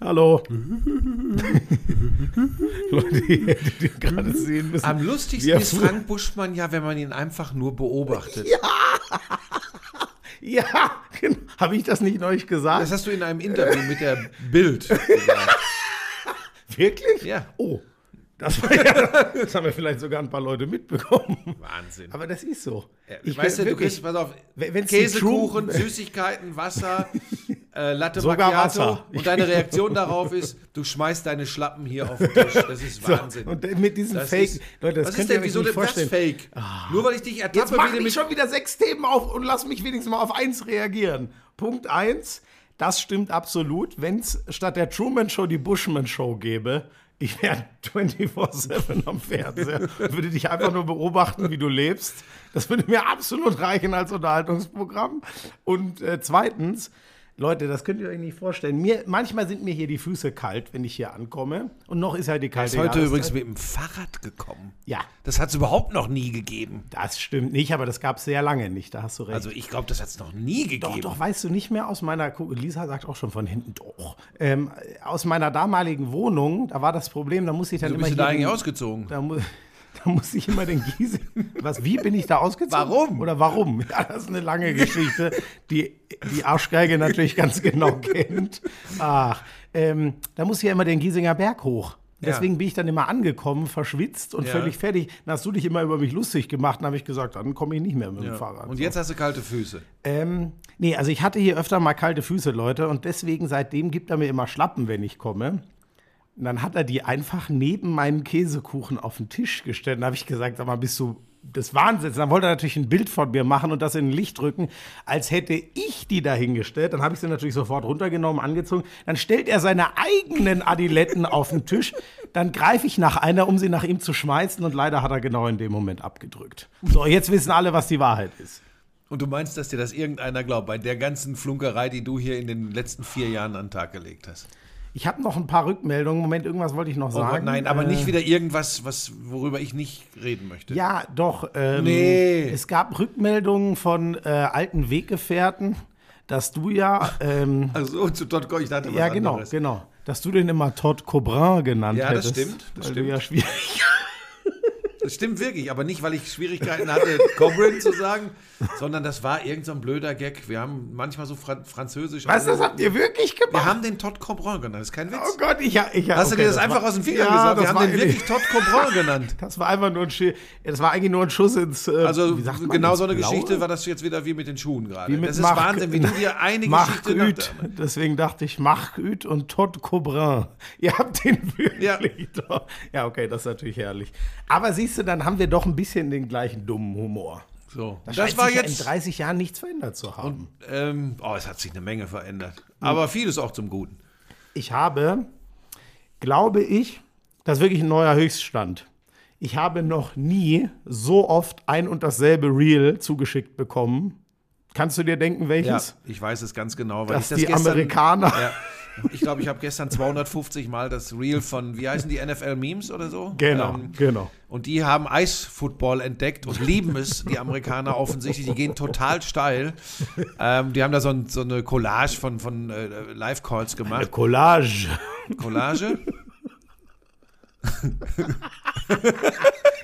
Hallo. Leute, hättet ihn gerade sehen müssen. Am lustigsten ist Frank Buschmann ja, wenn man ihn einfach nur beobachtet. Ja, genau. habe ich das nicht neulich gesagt? Das hast du in einem Interview mit der Bild gesagt. Wirklich? Ja. Oh, das war ja, das haben ja vielleicht sogar ein paar Leute mitbekommen. Wahnsinn. Aber das ist so. ich weißt du, du wirklich- kriegst, pass auf, die Käsekuchen, Süßigkeiten, Wasser, äh, Latte Sogar Macchiato. Wasser. Und deine Reaktion darauf ist, du schmeißt deine Schlappen hier auf den Tisch. Das ist So, Wahnsinn. und mit diesen Das Fake, ist- Leute, das was könnt ist denn, wieso denn das. Fake? Nur weil ich dich Jetzt ertappe, mach du nicht mit schon wieder sechs Themen auf und lass mich wenigstens mal auf eins reagieren. Punkt eins, das stimmt absolut. Wenn es statt der Truman Show die Bushman Show gäbe, ich wäre 24-7 am Fernseher, würde dich einfach nur beobachten, wie du lebst. Das würde mir absolut reichen als Unterhaltungsprogramm. Und äh, zweitens, Leute, das könnt ihr euch nicht vorstellen. Mir, manchmal sind mir hier die Füße kalt, wenn ich hier ankomme. Und noch ist ja die kalte ist heute Jahreszeit. übrigens mit dem Fahrrad gekommen. Ja, Das hat es überhaupt noch nie gegeben. das stimmt nicht, aber das gab es sehr lange nicht. Da hast du recht. Also ich glaube, das hat es noch nie gegeben. Doch, doch, weißt du nicht mehr aus meiner, Lisa sagt auch schon von hinten, doch. Ähm, aus meiner damaligen Wohnung, da war das Problem, da musste ich dann Wieso immer bist du hier da eigentlich ausgezogen? da, mu da musste ich immer den Giesing, was, wie bin ich da ausgezogen? Warum? Oder warum? Ja, das ist eine lange Geschichte, die die Arschgeige natürlich ganz genau kennt. Ach, ähm, da musste ich ja immer den Giesinger Berg hoch. Ja. Deswegen bin ich dann immer angekommen, verschwitzt und Ja. völlig fertig. Dann hast du dich immer über mich lustig gemacht, dann habe ich gesagt, dann komme ich nicht mehr mit dem Fahrrad. Und jetzt hast du kalte Füße. Ähm, nee, also ich hatte hier öfter mal kalte Füße, Leute, und deswegen seitdem gibt er mir immer Schlappen, wenn ich komme. Und dann hat er die einfach neben meinen Käsekuchen auf den Tisch gestellt. Da habe ich gesagt, sag mal, bist du des Wahnsinns. Dann wollte er natürlich ein Bild von mir machen und das in ein Licht rücken, als hätte ich die da hingestellt. Dann habe ich sie natürlich sofort runtergenommen, angezogen. Dann stellt er seine eigenen Adiletten auf den Tisch. Dann greife ich nach einer, um sie nach ihm zu schmeißen. Und leider hat er genau in dem Moment abgedrückt. So, jetzt wissen alle, was die Wahrheit ist. Und du meinst, dass dir das irgendeiner glaubt, bei der ganzen Flunkerei, die du hier in den letzten vier Jahren an den Tag gelegt hast? Ich habe noch ein paar Rückmeldungen. Moment, irgendwas wollte ich noch Oh sagen. Gott, nein, aber Äh, nicht wieder irgendwas, was, worüber ich nicht reden möchte. Ja, doch. Ähm, Nee. Es gab Rückmeldungen von äh, alten Weggefährten, dass du ja. Ähm, Also zu Todd Koch, ich dachte was ja, genau, anderes. genau. Dass du den immer Todd Cobrin genannt Ja, das stimmt, das stimmt. Ja schwierig. Das stimmt wirklich, aber nicht, weil ich Schwierigkeiten hatte, Cobrin zu sagen, sondern das war irgendein so ein blöder Gag. Wir haben manchmal so Fran Französisch. Was, das habt ihr wirklich Wir gemacht? haben den Todd Cobrin genannt, das ist kein Witz. oh Gott, ich, ich Hast du okay, dir das, einfach war- aus dem Finger ja, gesagt? das Wir haben den wirklich Todd Cobrin genannt. Das war einfach nur ein Schuss. Das war eigentlich nur ein Schuss ins. Äh, Also man, genau so eine Blaue? Geschichte war das jetzt wieder wie mit den Schuhen gerade. Das ist Mach- Wahnsinn, wie du dir eine Mach Geschichte Üt. Deswegen dachte ich, Mach Üt und Todd Cobrin. Ihr habt den wirklich doch. Ja, okay, das ist natürlich herrlich. Aber siehst du, dann haben wir doch ein bisschen den gleichen dummen Humor. So. Das, Das war ja jetzt in 30 Jahren nichts verändert zu haben. Ähm, oh, es hat sich eine Menge verändert. Aber vieles auch zum Guten. Ich habe, glaube ich, das ist wirklich ein neuer Höchststand. Ich habe noch nie so oft ein und dasselbe Reel zugeschickt bekommen. Kannst du dir denken, Ja, welches? ich weiß es ganz genau, weil Dass ich das die gestern, Amerikaner. Ja, ich glaube, ich habe gestern 250 Mal das Reel von, wie heißen die NFL Memes oder so? Genau, Ähm, genau. Und die haben Eisfootball entdeckt und lieben es, die Amerikaner offensichtlich. Die gehen total steil. Ähm, die haben da so, ein, so eine Collage von, von äh, Live-Calls gemacht. Collage. Collage?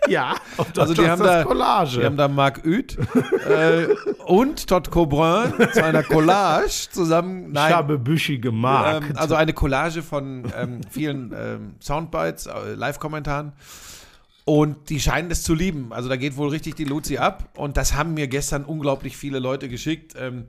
Ja, Also die haben, das da, Collage. die haben da Marc Uth äh, und Todd Cobrin zu einer Collage zusammen. ich Nein, habe Büschi gemarkt. Ähm, also eine Collage von ähm, vielen ähm, Soundbites, äh, Live-Kommentaren. Und die scheinen das zu lieben. Also da geht wohl richtig die Luzi ab. Und das haben mir gestern unglaublich viele Leute geschickt. Ähm,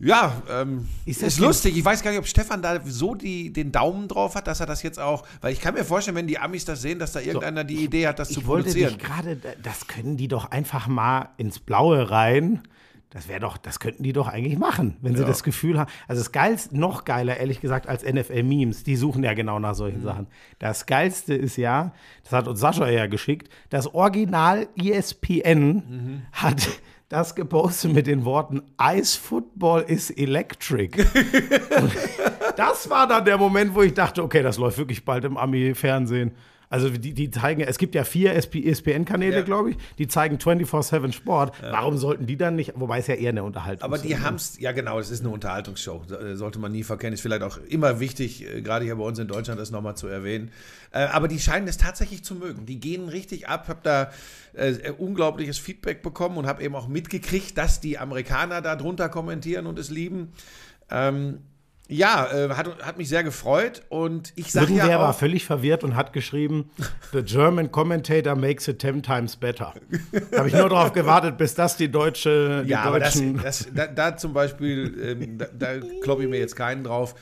ja, ähm, Ist ist, lustig. Ich weiß gar nicht, ob Stefan da so die, den Daumen drauf hat, dass er das jetzt auch. Weil ich kann mir vorstellen, wenn die Amis das sehen, dass da irgendeiner die Idee hat, das zu ich wollte produzieren. dich gerade, das können die doch einfach mal ins Blaue rein. Das wäre doch, das könnten die doch eigentlich machen, wenn sie das Gefühl haben. Also das geilste, noch geiler, ehrlich gesagt, als NFL-Memes. Die suchen ja genau nach Mhm. solchen Sachen. Das geilste ist ja, das hat uns Sascha ja geschickt, das Original ESPN Mhm. hat das gepostet mit den Worten Ice Football is electric. Das war dann der Moment, wo ich dachte, okay, das läuft wirklich bald im Ami-Fernsehen. Also die, die zeigen, es gibt ja vier ESPN-Kanäle, Ja. glaube ich, die zeigen 24-7 Sport. Warum sollten die dann nicht, wobei es ja eher eine Unterhaltung Aber ist. die haben es, ja genau, es ist eine Unterhaltungsshow, äh, sollte man nie verkennen. Ist vielleicht auch immer wichtig, äh, gerade hier bei uns in Deutschland das nochmal zu erwähnen. Äh, Aber die scheinen es tatsächlich zu mögen. Die gehen richtig ab, habe da äh, unglaubliches Feedback bekommen und habe eben auch mitgekriegt, dass die Amerikaner da drunter kommentieren und es lieben. Ähm, ja, äh, hat, hat mich sehr gefreut und ich sage ja war auch, völlig verwirrt und hat geschrieben, The German commentator makes it ten times better. Habe ich nur darauf gewartet, bis das die deutsche, die Ja, aber das, deutschen. das, da, da zum Beispiel, ähm, da, da kloppe ich mir jetzt keinen drauf.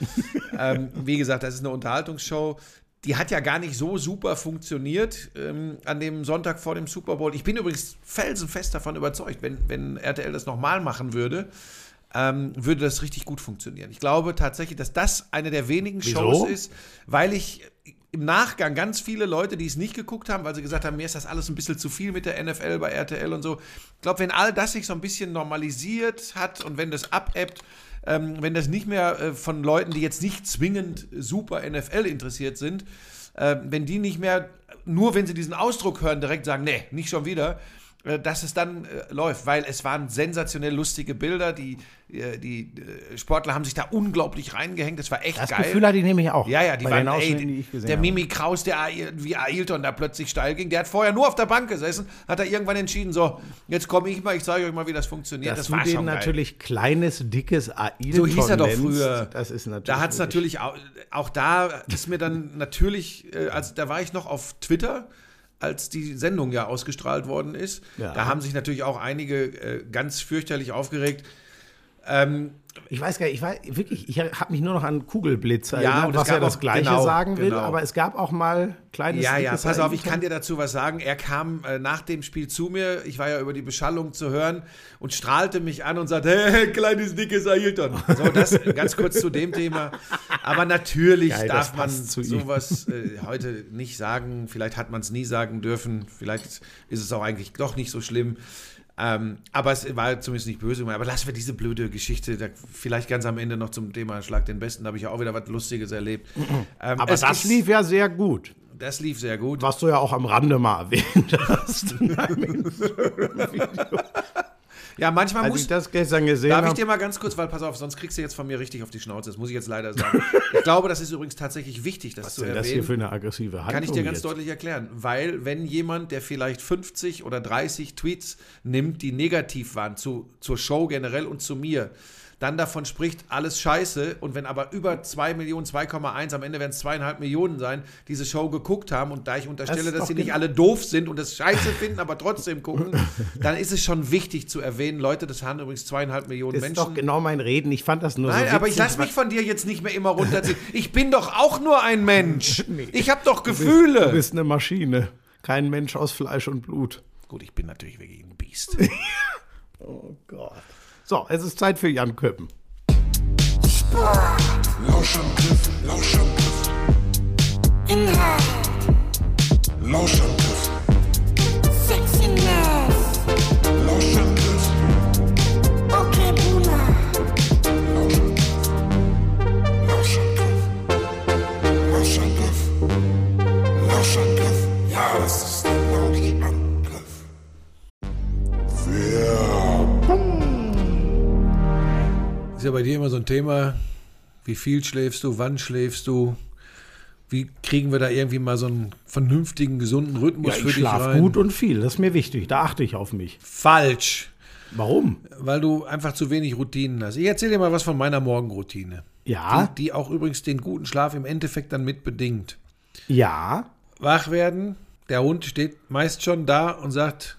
Ähm, wie gesagt, das ist eine Unterhaltungsshow. Die hat ja gar nicht so super funktioniert ähm, an dem Sonntag vor dem Super Bowl. Ich bin übrigens felsenfest davon überzeugt, wenn, wenn RTL das nochmal machen würde, ähm, würde das richtig gut funktionieren. Ich glaube tatsächlich, dass das eine der wenigen Wieso? Shows ist, weil ich im Nachgang ganz viele Leute, die es nicht geguckt haben, weil sie gesagt haben, mir ist das alles ein bisschen zu viel mit der NFL bei RTL und so. Ich glaube, wenn all das sich so ein bisschen normalisiert hat und wenn das abebbt, ähm, wenn das nicht mehr äh, von Leuten, die jetzt nicht zwingend super NFL interessiert sind, äh, wenn die nicht mehr, nur wenn sie diesen Ausdruck hören, direkt sagen, nee, nicht schon wieder, dass es dann äh, läuft, weil es waren sensationell lustige Bilder, die, äh, die äh, Sportler haben sich da unglaublich reingehängt, das war echt das geil. Gefühl hatte ich nämlich auch. Ja, ja, die waren, ey, die der habe. Mimi Kraus, der wie Ailton da plötzlich steil ging, der hat vorher nur auf der Bank gesessen, hat er irgendwann entschieden, so, jetzt komme ich mal, ich zeige euch mal, wie das funktioniert. Dass das war schon geil. natürlich kleines, dickes Ailton So hieß er doch früher. Das ist natürlich. Da hat es natürlich auch, auch da ist mir dann natürlich, äh, also da war ich noch auf Twitter, als die Sendung ja ausgestrahlt worden ist. Ja. Da haben sich natürlich auch einige äh, ganz fürchterlich aufgeregt. Ähm, Ich weiß gar nicht, ich weiß wirklich, ich habe mich nur noch an Kugelblitz Ja, erinnert, und es was ja gab das auch- Gleiche genau, sagen will, genau. aber es gab auch mal kleines Ja, ja, pass auf, ich kann dir dazu was sagen. Er kam äh, nach dem Spiel zu mir, ich war ja über die Beschallung zu hören und strahlte mich an und sagte, hey, kleines, dickes Ailton. So, das ganz kurz zu dem Thema. Aber natürlich Geil, darf man sowas äh, heute nicht sagen. Vielleicht hat man es nie sagen dürfen. Vielleicht ist es auch eigentlich doch nicht so schlimm. Ähm, aber es war zumindest nicht böse gemeint. Aber lassen wir diese blöde Geschichte, da, vielleicht ganz am Ende noch zum Thema Schlag den Besten, da habe ich ja auch wieder was Lustiges erlebt. Ähm, Aber das lief ja sehr gut. Das lief sehr gut. Was du ja auch am Rande mal erwähnt hast. Ja, manchmal Als muss. ich das gestern gesehen Darf ich habe. dir mal ganz kurz, weil pass auf, sonst kriegst du jetzt von mir richtig auf die Schnauze. Das muss ich jetzt leider sagen. ich glaube, das ist übrigens tatsächlich wichtig, das Was zu ist denn das hier für erwähnen. eine aggressive Handlung Kann ich dir ganz jetzt? deutlich erklären. Weil, wenn jemand, der vielleicht 50 oder 30 Tweets nimmt, die negativ waren zu, zur Show generell und zu mir, dann davon spricht, alles scheiße. Und wenn aber über 2 Millionen, 2,1, am Ende werden es zweieinhalb Millionen sein, diese Show geguckt haben und da ich unterstelle, Das ist dass sie nicht genau- alle doof sind und das scheiße finden, aber trotzdem gucken, dann ist es schon wichtig zu erwähnen, Leute, das haben übrigens zweieinhalb Millionen Das ist Menschen. doch genau mein Reden. Ich fand das nur Nein, so aber ich lasse mich von dir jetzt nicht mehr immer runterziehen. Ich bin doch auch nur ein Mensch. Ich habe doch Gefühle. Du bist eine Maschine. Kein Mensch aus Fleisch und Blut. Gut, ich bin natürlich wirklich ein Biest. Oh Gott. So, es ist Zeit für Jan Köppen. Lauschangriff, Lauschangriff. Inhalt, Lauschangriff, Sexiness, Lauschangriff, ja bei dir immer so ein Thema, wie viel schläfst du, wann schläfst du? Wie kriegen wir da irgendwie mal so einen vernünftigen, gesunden Rhythmus Ja, für ich dich schlafe rein? gut und viel. Das ist mir wichtig. Da achte ich auf mich. Falsch, Warum? weil du einfach zu wenig Routinen hast. Ich erzähle dir mal was von meiner Morgenroutine. Ja, Die, die auch übrigens den guten Schlaf im Endeffekt dann mit bedingt. ja. wach werden. Der Hund steht meist schon da und sagt,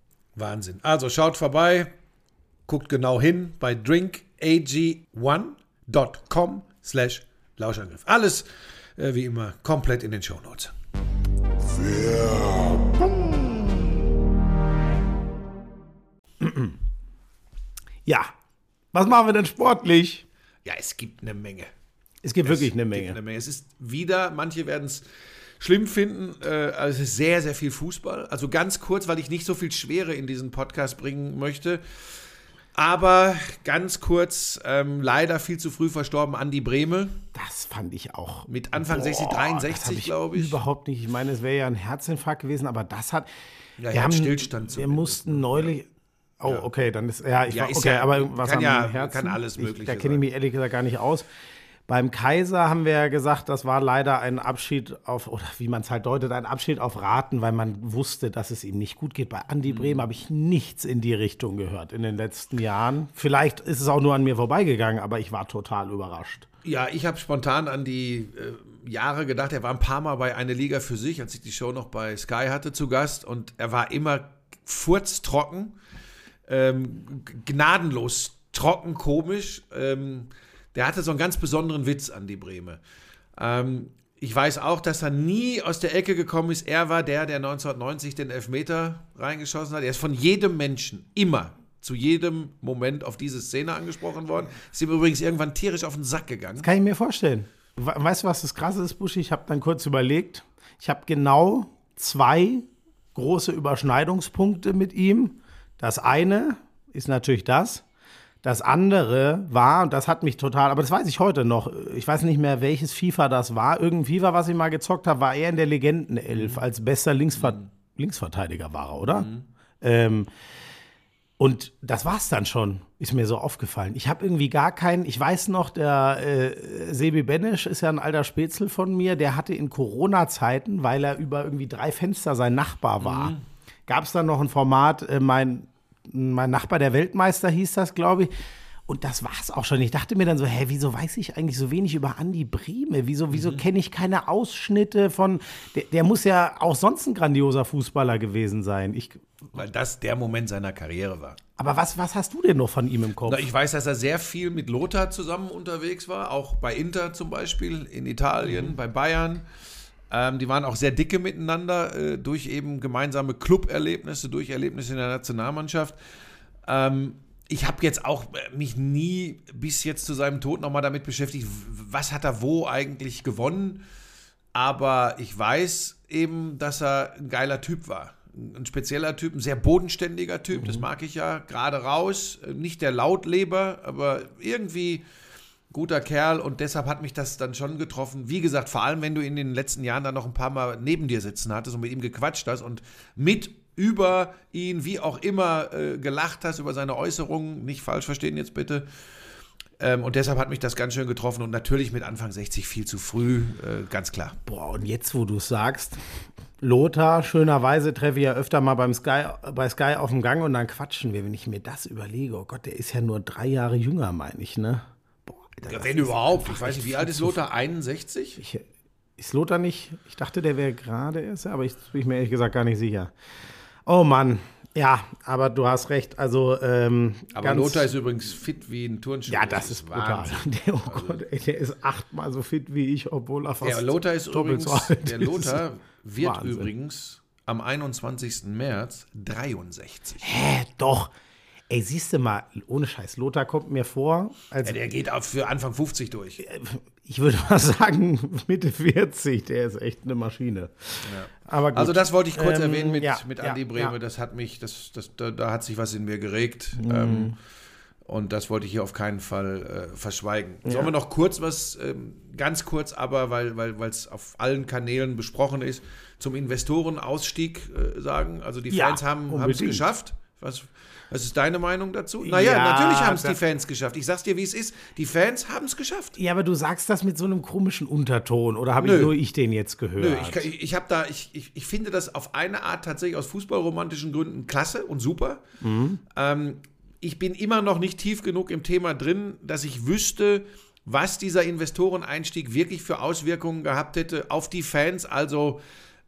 Wahnsinn. Also schaut vorbei, guckt genau hin bei drinkag1.com slash Lauschangriff. Alles äh, wie immer komplett in den Shownotes. Ja, was machen wir denn sportlich? Ja, es gibt eine Menge. Es gibt wirklich eine Es Menge. gibt eine Menge. Es ist wieder, manche werden es schlimm finden, äh, also es ist sehr, sehr viel Fußball. Also ganz kurz, weil ich nicht so viel Schwere in diesen Podcast bringen möchte. Aber ganz kurz, ähm, leider viel zu früh verstorben, Andi Brehme. Das fand ich auch. Mit Anfang 60, das hab 63, glaube ich. Überhaupt nicht. Ich meine, es wäre ja ein Herzinfarkt gewesen, aber das hat. Ja, wir haben, Herzstillstand Wir zumindest, mussten neulich. Oh, okay, dann ist. Ja, ich Ja, war, okay, ja- aber was kann ja- Herzen? kann alles ich, Mögliche Da kenne ich mich ehrlich gesagt gar nicht aus. Beim Kaiser haben wir ja gesagt, das war leider ein Abschied auf, oder wie man es halt deutet, ein Abschied auf Raten, weil man wusste, dass es ihm nicht gut geht. Bei Mhm. Andi Brehm habe ich nichts in die Richtung gehört in den letzten Jahren. Vielleicht ist es auch nur an mir vorbeigegangen, aber ich war total überrascht. Ja, ich habe spontan an die äh, Jahre gedacht. Er war ein paar Mal bei Eine Liga für sich, als ich die Show noch bei Sky hatte zu Gast. Und er war immer furztrocken, ähm, gnadenlos trocken, komisch. Ähm, der hatte so einen ganz besonderen Witz an die Breme. Ähm, ich weiß auch, dass er nie aus der Ecke gekommen ist. Er war der, der 1990 den Elfmeter reingeschossen hat. Er ist von jedem Menschen immer zu jedem Moment auf diese Szene angesprochen worden. Ist ihm übrigens irgendwann tierisch auf den Sack gegangen. Kann ich mir vorstellen. We- Weißt du, was das Krasse ist, Buschi? Ich habe dann kurz überlegt. Ich habe genau zwei große Überschneidungspunkte mit ihm. Das eine ist natürlich das. Das andere war, und das hat mich total, aber das weiß ich heute noch, ich weiß nicht mehr, welches FIFA das war. Irgendein FIFA, was ich mal gezockt habe, war er in der Legendenelf als bester Linksver Linksverteidiger war er, oder? Ähm, und das war's dann schon, ist mir so aufgefallen. Ich habe irgendwie gar keinen, ich weiß noch, der äh, Sebi Benesch ist ja ein alter Spätzle von mir, der hatte in Corona-Zeiten, weil er über irgendwie drei Fenster sein Nachbar war, gab es dann noch ein Format, äh, mein, mein Nachbar der Weltmeister hieß das, glaube ich. Und das war's auch schon. Ich dachte mir dann so, hä, wieso weiß ich eigentlich so wenig über Andi Brehme? Wieso, wieso kenne ich keine Ausschnitte von. Der, der muss ja auch sonst ein grandioser Fußballer gewesen sein. Ich, Weil das der Moment seiner Karriere war. aber was, was hast du denn noch von ihm im Kopf? Na, ich weiß, dass er sehr viel mit Lothar zusammen unterwegs war, auch bei Inter zum Beispiel, in Italien, bei Bayern. Ähm, die waren auch sehr dicke miteinander äh, durch eben gemeinsame Club-Erlebnisse, durch Erlebnisse in der Nationalmannschaft. Ähm, ich habe jetzt auch äh, mich nie bis jetzt zu seinem Tod nochmal damit beschäftigt, was hat er wo eigentlich gewonnen. Aber ich weiß eben, dass er ein geiler Typ war. Ein spezieller Typ, ein sehr bodenständiger Typ, das mag ich ja. Gerade raus, nicht der Lautleber, aber irgendwie guter Kerl und deshalb hat mich das dann schon getroffen. Wie gesagt, vor allem, wenn du in den letzten Jahren dann noch ein paar Mal neben dir sitzen hattest und mit ihm gequatscht hast und mit über ihn, wie auch immer, äh, gelacht hast über seine Äußerungen. Nicht falsch verstehen jetzt bitte. Ähm, und deshalb hat mich das ganz schön getroffen und natürlich mit Anfang 60 viel zu früh, äh, ganz klar. Boah, und jetzt, wo du es sagst, Lothar, schönerweise treffe ich ja öfter mal beim Sky, bei Sky auf dem Gang und dann quatschen wir, wenn ich mir das überlege. Oh Gott, der ist ja nur drei Jahre jünger, meine ich, ne? Das wenn überhaupt. Ich weiß nicht, wie alt ist Lothar? 61? Ich, ist Lothar nicht? Ich dachte, der wäre gerade erst, aber ich bin ich mir ehrlich gesagt gar nicht sicher. Oh Mann, ja, aber du hast recht. Also, ähm, Aber Lothar ist übrigens fit wie ein Turnschuh. Ja, das ist brutal. Wahnsinn. Der, oh Gott, ey, der ist achtmal so fit wie ich, obwohl er fast Der Lothar ist doppelt übrigens, so alt der ist. Lothar wird Wahnsinn. übrigens am 21. März 63. Hä, doch. Ey, siehst du mal, ohne Scheiß, Lothar kommt mir vor, als Ja, der geht auch für Anfang 50 durch. ich würde mal sagen, Mitte 40, der ist echt eine Maschine. Gut. Also das wollte ich kurz Ähm, erwähnen mit, ja, mit ja, Andi ja. Das hat mich, das, das, da, da hat sich was in mir geregt. Mhm. Ähm, Und das wollte ich hier auf keinen Fall äh, verschweigen. Sollen wir noch kurz was, ähm, ganz kurz aber, weil weil weil, es auf allen Kanälen besprochen ist, zum Investorenausstieg äh, sagen? Also die Ja, Fans haben es geschafft. Was, was ist deine Meinung dazu? Naja, Ja, natürlich haben es die Fans geschafft. Ich sag's dir, wie es ist. Die Fans haben es geschafft. Ja, aber du sagst das mit so einem komischen Unterton oder habe ich nur ich den jetzt gehört? Nö, ich, ich, ich habe da, ich, ich, ich finde das auf eine Art tatsächlich aus fußballromantischen Gründen klasse und super. Ähm, ich bin immer noch nicht tief genug im Thema drin, dass ich wüsste, was dieser Investoreneinstieg wirklich für Auswirkungen gehabt hätte auf die Fans, also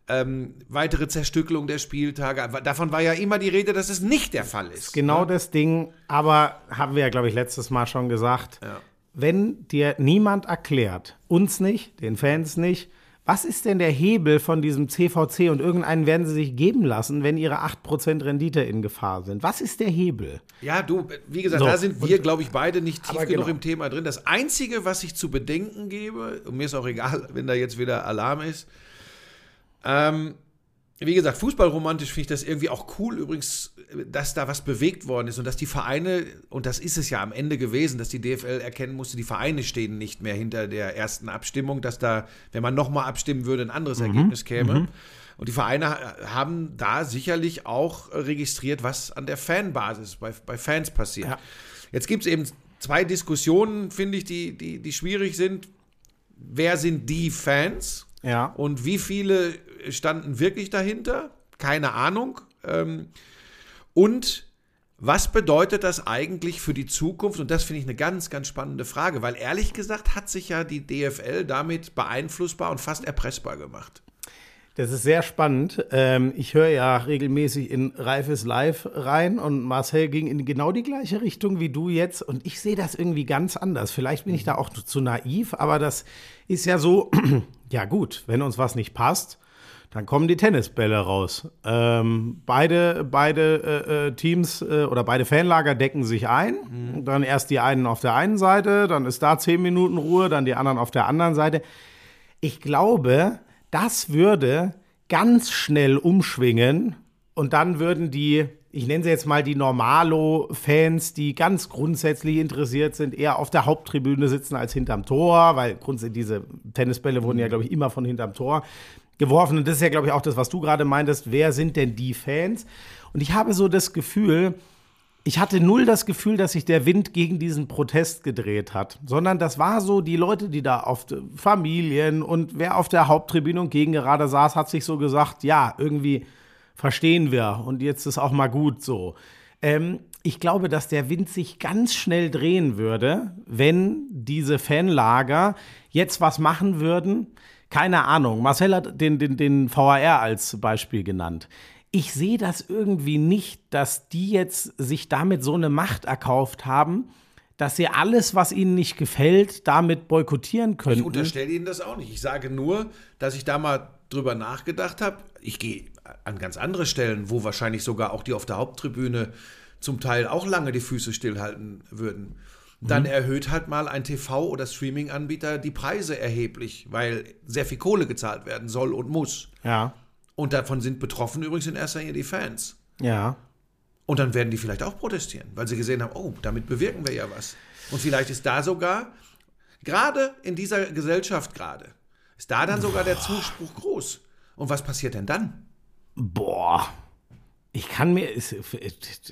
ähm, weitere Zerstückelung der Spieltage. Davon war ja immer die Rede, dass es nicht der Fall ist. Genau das Ding, aber haben wir ja, glaube ich, letztes Mal schon gesagt. Ja. Wenn dir niemand erklärt, uns nicht, den Fans nicht, was ist denn der Hebel von diesem CVC und irgendeinen werden sie sich geben lassen, wenn ihre 8% Rendite in Gefahr sind? Was ist der Hebel? Ja, du, wie gesagt, So, da sind wir, glaube ich, beide nicht tief genug genau. im Thema drin. Das Einzige, was ich zu bedenken gebe, und mir ist auch egal, wenn da jetzt wieder Alarm ist, ähm, wie gesagt, fußballromantisch finde ich das irgendwie auch cool, übrigens, dass da was bewegt worden ist und dass die Vereine, und das ist es ja am Ende gewesen, dass die DFL erkennen musste, die Vereine stehen nicht mehr hinter der ersten Abstimmung, dass da, wenn man nochmal abstimmen würde, ein anderes Ergebnis käme. Und die Vereine ha- haben da sicherlich auch registriert, was an der Fanbasis bei, bei Fans passiert. Ja. Jetzt gibt es eben zwei Diskussionen, finde ich, die, die, die schwierig sind. Wer sind die Fans? Ja. Und wie viele standen wirklich dahinter? Keine Ahnung. Ähm, und was bedeutet das eigentlich für die Zukunft? Und das finde ich eine ganz, ganz spannende Frage, weil ehrlich gesagt hat sich ja die DFL damit beeinflussbar und fast erpressbar gemacht. Das ist sehr spannend. Ähm, ich höre ja regelmäßig in Reifes Live rein und Marcel ging in genau die gleiche Richtung wie du jetzt und ich sehe das irgendwie ganz anders. Vielleicht bin ich da auch zu naiv, aber das ist ja so, ja gut, wenn uns was nicht passt, dann kommen die Tennisbälle raus. Ähm, beide beide äh, äh, Teams äh, oder beide Fanlager decken sich ein. Dann erst die einen auf der einen Seite, dann ist da zehn Minuten Ruhe, dann die anderen auf der anderen Seite. Ich glaube, das würde ganz schnell umschwingen und dann würden die, ich nenne sie jetzt mal die Normalo-Fans, die ganz grundsätzlich interessiert sind, eher auf der Haupttribüne sitzen als hinterm Tor, weil grundsätzlich diese Tennisbälle wurden ja, glaube ich, immer von hinterm Tor geworfen. Und das ist ja, glaube ich, auch das, was du gerade meintest. Wer sind denn die Fans? Und ich habe so das Gefühl, ich hatte null das Gefühl, dass sich der Wind gegen diesen Protest gedreht hat, sondern das war so, die Leute, die da auf Familien und wer auf der Haupttribüne und gegen gerade saß, hat sich so gesagt, ja, irgendwie verstehen wir und jetzt ist auch mal gut so. Ähm, ich glaube, dass der Wind sich ganz schnell drehen würde, wenn diese Fanlager jetzt was machen würden. Keine Ahnung. Marcel hat den, den, den VAR als Beispiel genannt. Ich sehe das irgendwie nicht, dass die jetzt sich damit so eine Macht erkauft haben, dass sie alles, was ihnen nicht gefällt, damit boykottieren Ich könnten. unterstelle Ihnen das auch nicht. Ich sage nur, dass ich da mal drüber nachgedacht habe. Ich gehe an ganz andere Stellen, wo wahrscheinlich sogar auch die auf der Haupttribüne zum Teil auch lange die Füße stillhalten würden. Dann erhöht halt mal ein TV- oder Streaming-Anbieter die Preise erheblich, weil sehr viel Kohle gezahlt werden soll und muss. Ja, Und davon sind betroffen übrigens in erster Linie die Fans. ja. Und dann werden die vielleicht auch protestieren, weil sie gesehen haben, oh, damit bewirken wir ja was. Und vielleicht ist da sogar, gerade in dieser Gesellschaft gerade, ist da dann sogar der Zuspruch groß. Und was passiert denn dann? Boah. Ich kann mir,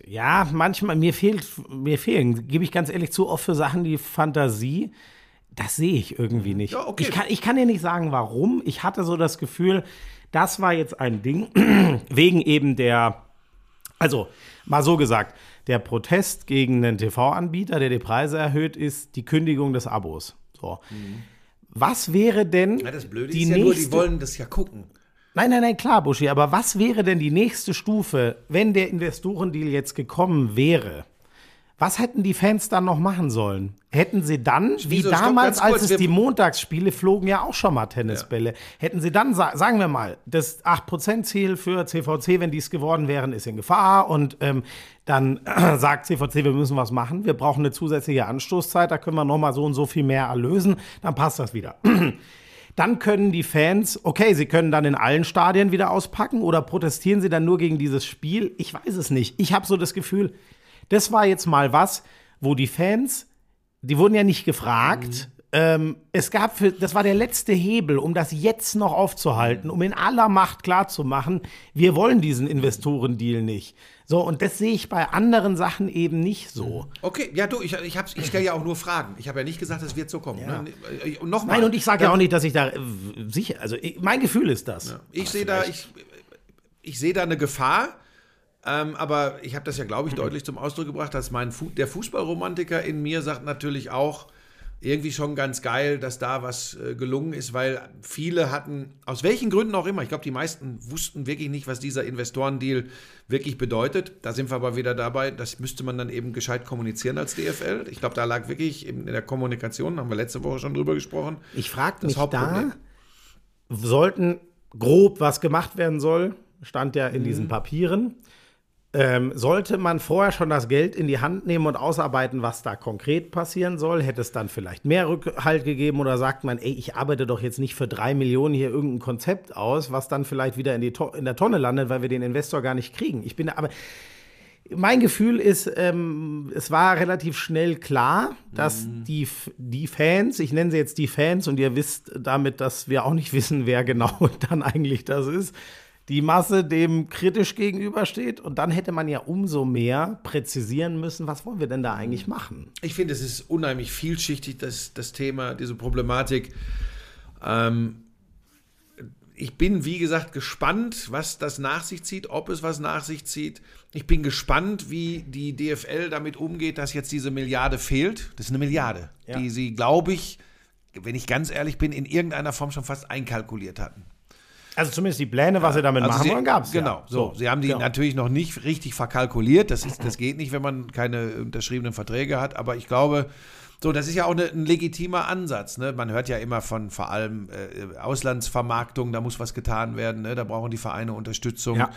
ja, manchmal, mir fehlt, mir fehlen, gebe ich ganz ehrlich zu, oft für Sachen die Fantasie. Das sehe ich irgendwie nicht. Ja, okay. ich, kann, ich kann dir nicht sagen, warum. Ich hatte so das Gefühl, das war jetzt ein Ding, wegen eben der, also mal so gesagt, der Protest gegen einen TV-Anbieter, der die Preise erhöht, ist die Kündigung des Abos. So. Was wäre denn Ja, das Blöde die ist ja nächste nur, die wollen das ja gucken. Nein, nein, nein, klar, Buschi, aber was wäre denn die nächste Stufe, wenn der Investorendeal jetzt gekommen wäre? Was hätten die Fans dann noch machen sollen? Hätten sie dann, wie Wieso? Damals, kurz, als es die Montagsspiele flogen, ja auch schon mal Tennisbälle, hätten sie dann, sa- sagen wir mal, das 8%-Ziel für CVC, wenn dies geworden wären, ist in Gefahr und ähm, dann sagt CVC, wir müssen was machen, wir brauchen eine zusätzliche Anstoßzeit, da können wir noch mal so und so viel mehr erlösen, dann passt das wieder. Dann können die Fans, okay, sie können dann in allen Stadien wieder auspacken oder protestieren sie dann nur gegen dieses Spiel? Ich weiß es nicht. Ich habe so das Gefühl, das war jetzt mal was, wo die Fans, die wurden ja nicht gefragt. Ähm, es gab für, das war der letzte Hebel, um das jetzt noch aufzuhalten, um in aller Macht klarzumachen, wir wollen diesen Investorendeal nicht. So, und das sehe ich bei anderen Sachen eben nicht so. Okay, ja, du, ich, ich, ich stelle ja auch nur Fragen. Ich habe ja nicht gesagt, es wird so kommen. Ja. Ne? Und nochmal. Nein, und ich sage ja auch nicht, dass ich da äh, sicher, also ich, mein Gefühl ist das. Ich sehe da, ich, ich sehe da eine Gefahr, ähm, aber ich habe das ja, glaube ich, deutlich zum Ausdruck gebracht, dass mein Fu der Fußballromantiker in mir sagt natürlich auch, irgendwie schon ganz geil, dass da was äh, gelungen ist, weil viele hatten, aus welchen Gründen auch immer, ich glaube, die meisten wussten wirklich nicht, was dieser Investorendeal wirklich bedeutet. Da sind wir aber wieder dabei, das müsste man dann eben gescheit kommunizieren als DFL. Ich glaube, da lag wirklich in, in der Kommunikation, haben wir letzte Woche schon drüber gesprochen. Ich frage Das mich da, sollten grob was gemacht werden soll, stand ja Mhm. in diesen Papieren. Ähm, sollte man vorher schon das Geld in die Hand nehmen und ausarbeiten, was da konkret passieren soll? Hätte es dann vielleicht mehr Rückhalt gegeben oder sagt man, ey, ich arbeite doch jetzt nicht für drei Millionen hier irgendein Konzept aus, was dann vielleicht wieder in, die in der Tonne landet, weil wir den Investor gar nicht kriegen? Ich bin aber, mein Gefühl ist, ähm, es war relativ schnell klar, dass die, F- die Fans, ich nenne sie jetzt die Fans und ihr wisst damit, dass wir auch nicht wissen, wer genau dann eigentlich das ist, die Masse dem kritisch gegenübersteht. Und dann hätte man ja umso mehr präzisieren müssen, was wollen wir denn da eigentlich machen? Ich finde, es ist unheimlich vielschichtig, das, das Thema, diese Problematik. Ähm, ich bin, wie gesagt, gespannt, was das nach sich zieht, ob es was nach sich zieht. Ich bin gespannt, wie die DFL damit umgeht, dass jetzt diese Milliarde fehlt. Das ist eine Milliarde, Ja. die sie, glaube ich, wenn ich ganz ehrlich bin, in irgendeiner Form schon fast einkalkuliert hatten. Also zumindest die Pläne, was sie damit machen sie, wollen, gab es. Genau, ja. so. Sie haben die genau. natürlich noch nicht richtig verkalkuliert. Das, ist, das geht nicht, wenn man keine unterschriebenen Verträge hat. Aber ich glaube, so, das ist ja auch eine, ein legitimer Ansatz. Ne? Man hört ja immer von vor allem äh, Auslandsvermarktung, da muss was getan werden. Ne? Da brauchen die Vereine Unterstützung. Ja.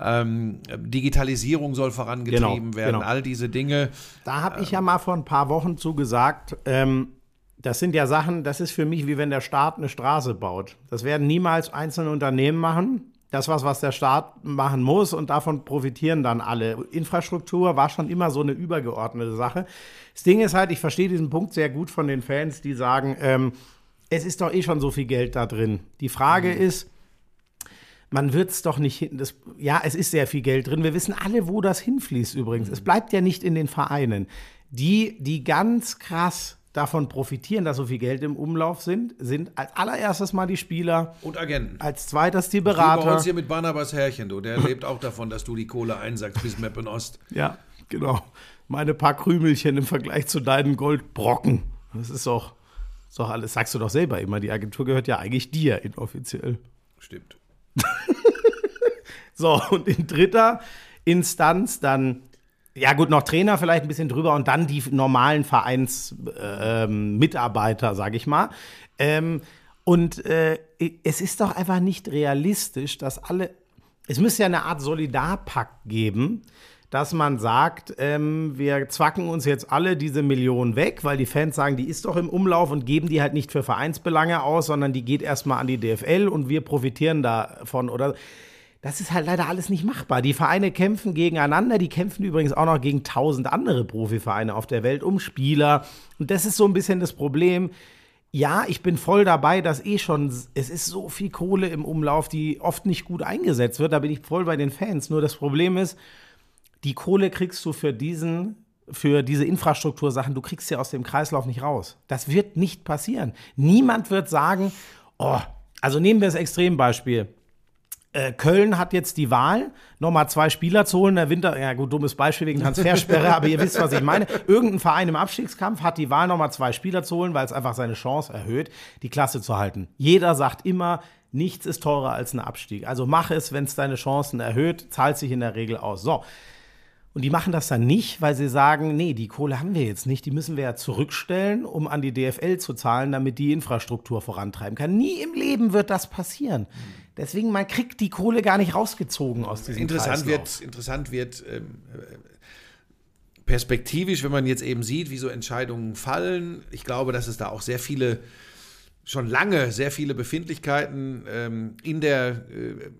Ähm, Digitalisierung soll vorangetrieben Genau, werden. genau. All diese Dinge. Da habe ich ja mal vor ein paar Wochen zu gesagt, ähm, das sind ja Sachen, das ist für mich wie wenn der Staat eine Straße baut. Das werden niemals einzelne Unternehmen machen. Das was, was der Staat machen muss und davon profitieren dann alle. Infrastruktur war schon immer so eine übergeordnete Sache. Das Ding ist halt, ich verstehe diesen Punkt sehr gut von den Fans, die sagen, ähm, es ist doch eh schon so viel Geld da drin. Die Frage ist, man wird es doch nicht hin. Das, ja, es ist sehr viel Geld drin. Wir wissen alle, wo das hinfließt übrigens. Es bleibt ja nicht in den Vereinen. Die, die ganz krass davon profitieren, dass so viel Geld im Umlauf sind, sind als allererstes mal die Spieler, Und Agenten. als zweites die Wie bei Berater. uns hier mit Barnabas Herrchen, du. Der lebt auch davon, dass du die Kohle einsackst bis Meppen Ost. Ja, genau. Meine paar Krümelchen im Vergleich zu deinen Goldbrocken. Das ist doch, ist doch alles. Sagst du doch selber immer. Die Agentur gehört ja eigentlich dir inoffiziell. Stimmt. So, und in dritter Instanz dann, ja gut, noch Trainer vielleicht ein bisschen drüber und dann die normalen Vereinsmitarbeiter, ähm, Mitarbeiter, sag ich mal. Ähm, und äh, es ist doch einfach nicht realistisch, dass alle, es müsste ja eine Art Solidarpakt geben, dass man sagt, ähm, wir zwacken uns jetzt alle diese Million weg, weil die Fans sagen, die ist doch im Umlauf und geben die halt nicht für Vereinsbelange aus, sondern die geht erstmal an die DFL und wir profitieren davon oder das ist halt leider alles nicht machbar. Die Vereine kämpfen gegeneinander, die kämpfen übrigens auch noch gegen tausend andere Profivereine auf der Welt um Spieler. Und das ist so ein bisschen das Problem. Ja, ich bin voll dabei, dass eh schon, es ist so viel Kohle im Umlauf, die oft nicht gut eingesetzt wird. Da bin ich voll bei den Fans. Nur das Problem ist, die Kohle kriegst du für diesen, für diese Infrastruktursachen, du kriegst sie aus dem Kreislauf nicht raus. Das wird nicht passieren. Niemand wird sagen, oh, also nehmen wir das Extrembeispiel. Äh, Köln hat jetzt die Wahl, nochmal zwei Spieler zu holen. Der Winter, ja gut, dummes Beispiel wegen Transfersperre, aber ihr wisst, was ich meine. Irgendein Verein im Abstiegskampf hat die Wahl, nochmal zwei Spieler zu holen, weil es einfach seine Chance erhöht, die Klasse zu halten. Jeder sagt immer, nichts ist teurer als ein Abstieg. Also mach es, wenn es deine Chancen erhöht, zahlt sich in der Regel aus. So. Und die machen das dann nicht, weil sie sagen, nee, die Kohle haben wir jetzt nicht, die müssen wir ja zurückstellen, um an die DFL zu zahlen, damit die Infrastruktur vorantreiben kann. Nie im Leben wird das passieren. Deswegen, man kriegt die Kohle gar nicht rausgezogen aus diesem Interessant Kreislauf. wird, interessant wird ähm, äh, perspektivisch, wenn man jetzt eben sieht, wie so Entscheidungen fallen. Ich glaube, dass es da auch sehr viele, schon lange sehr viele Befindlichkeiten ähm, in der äh,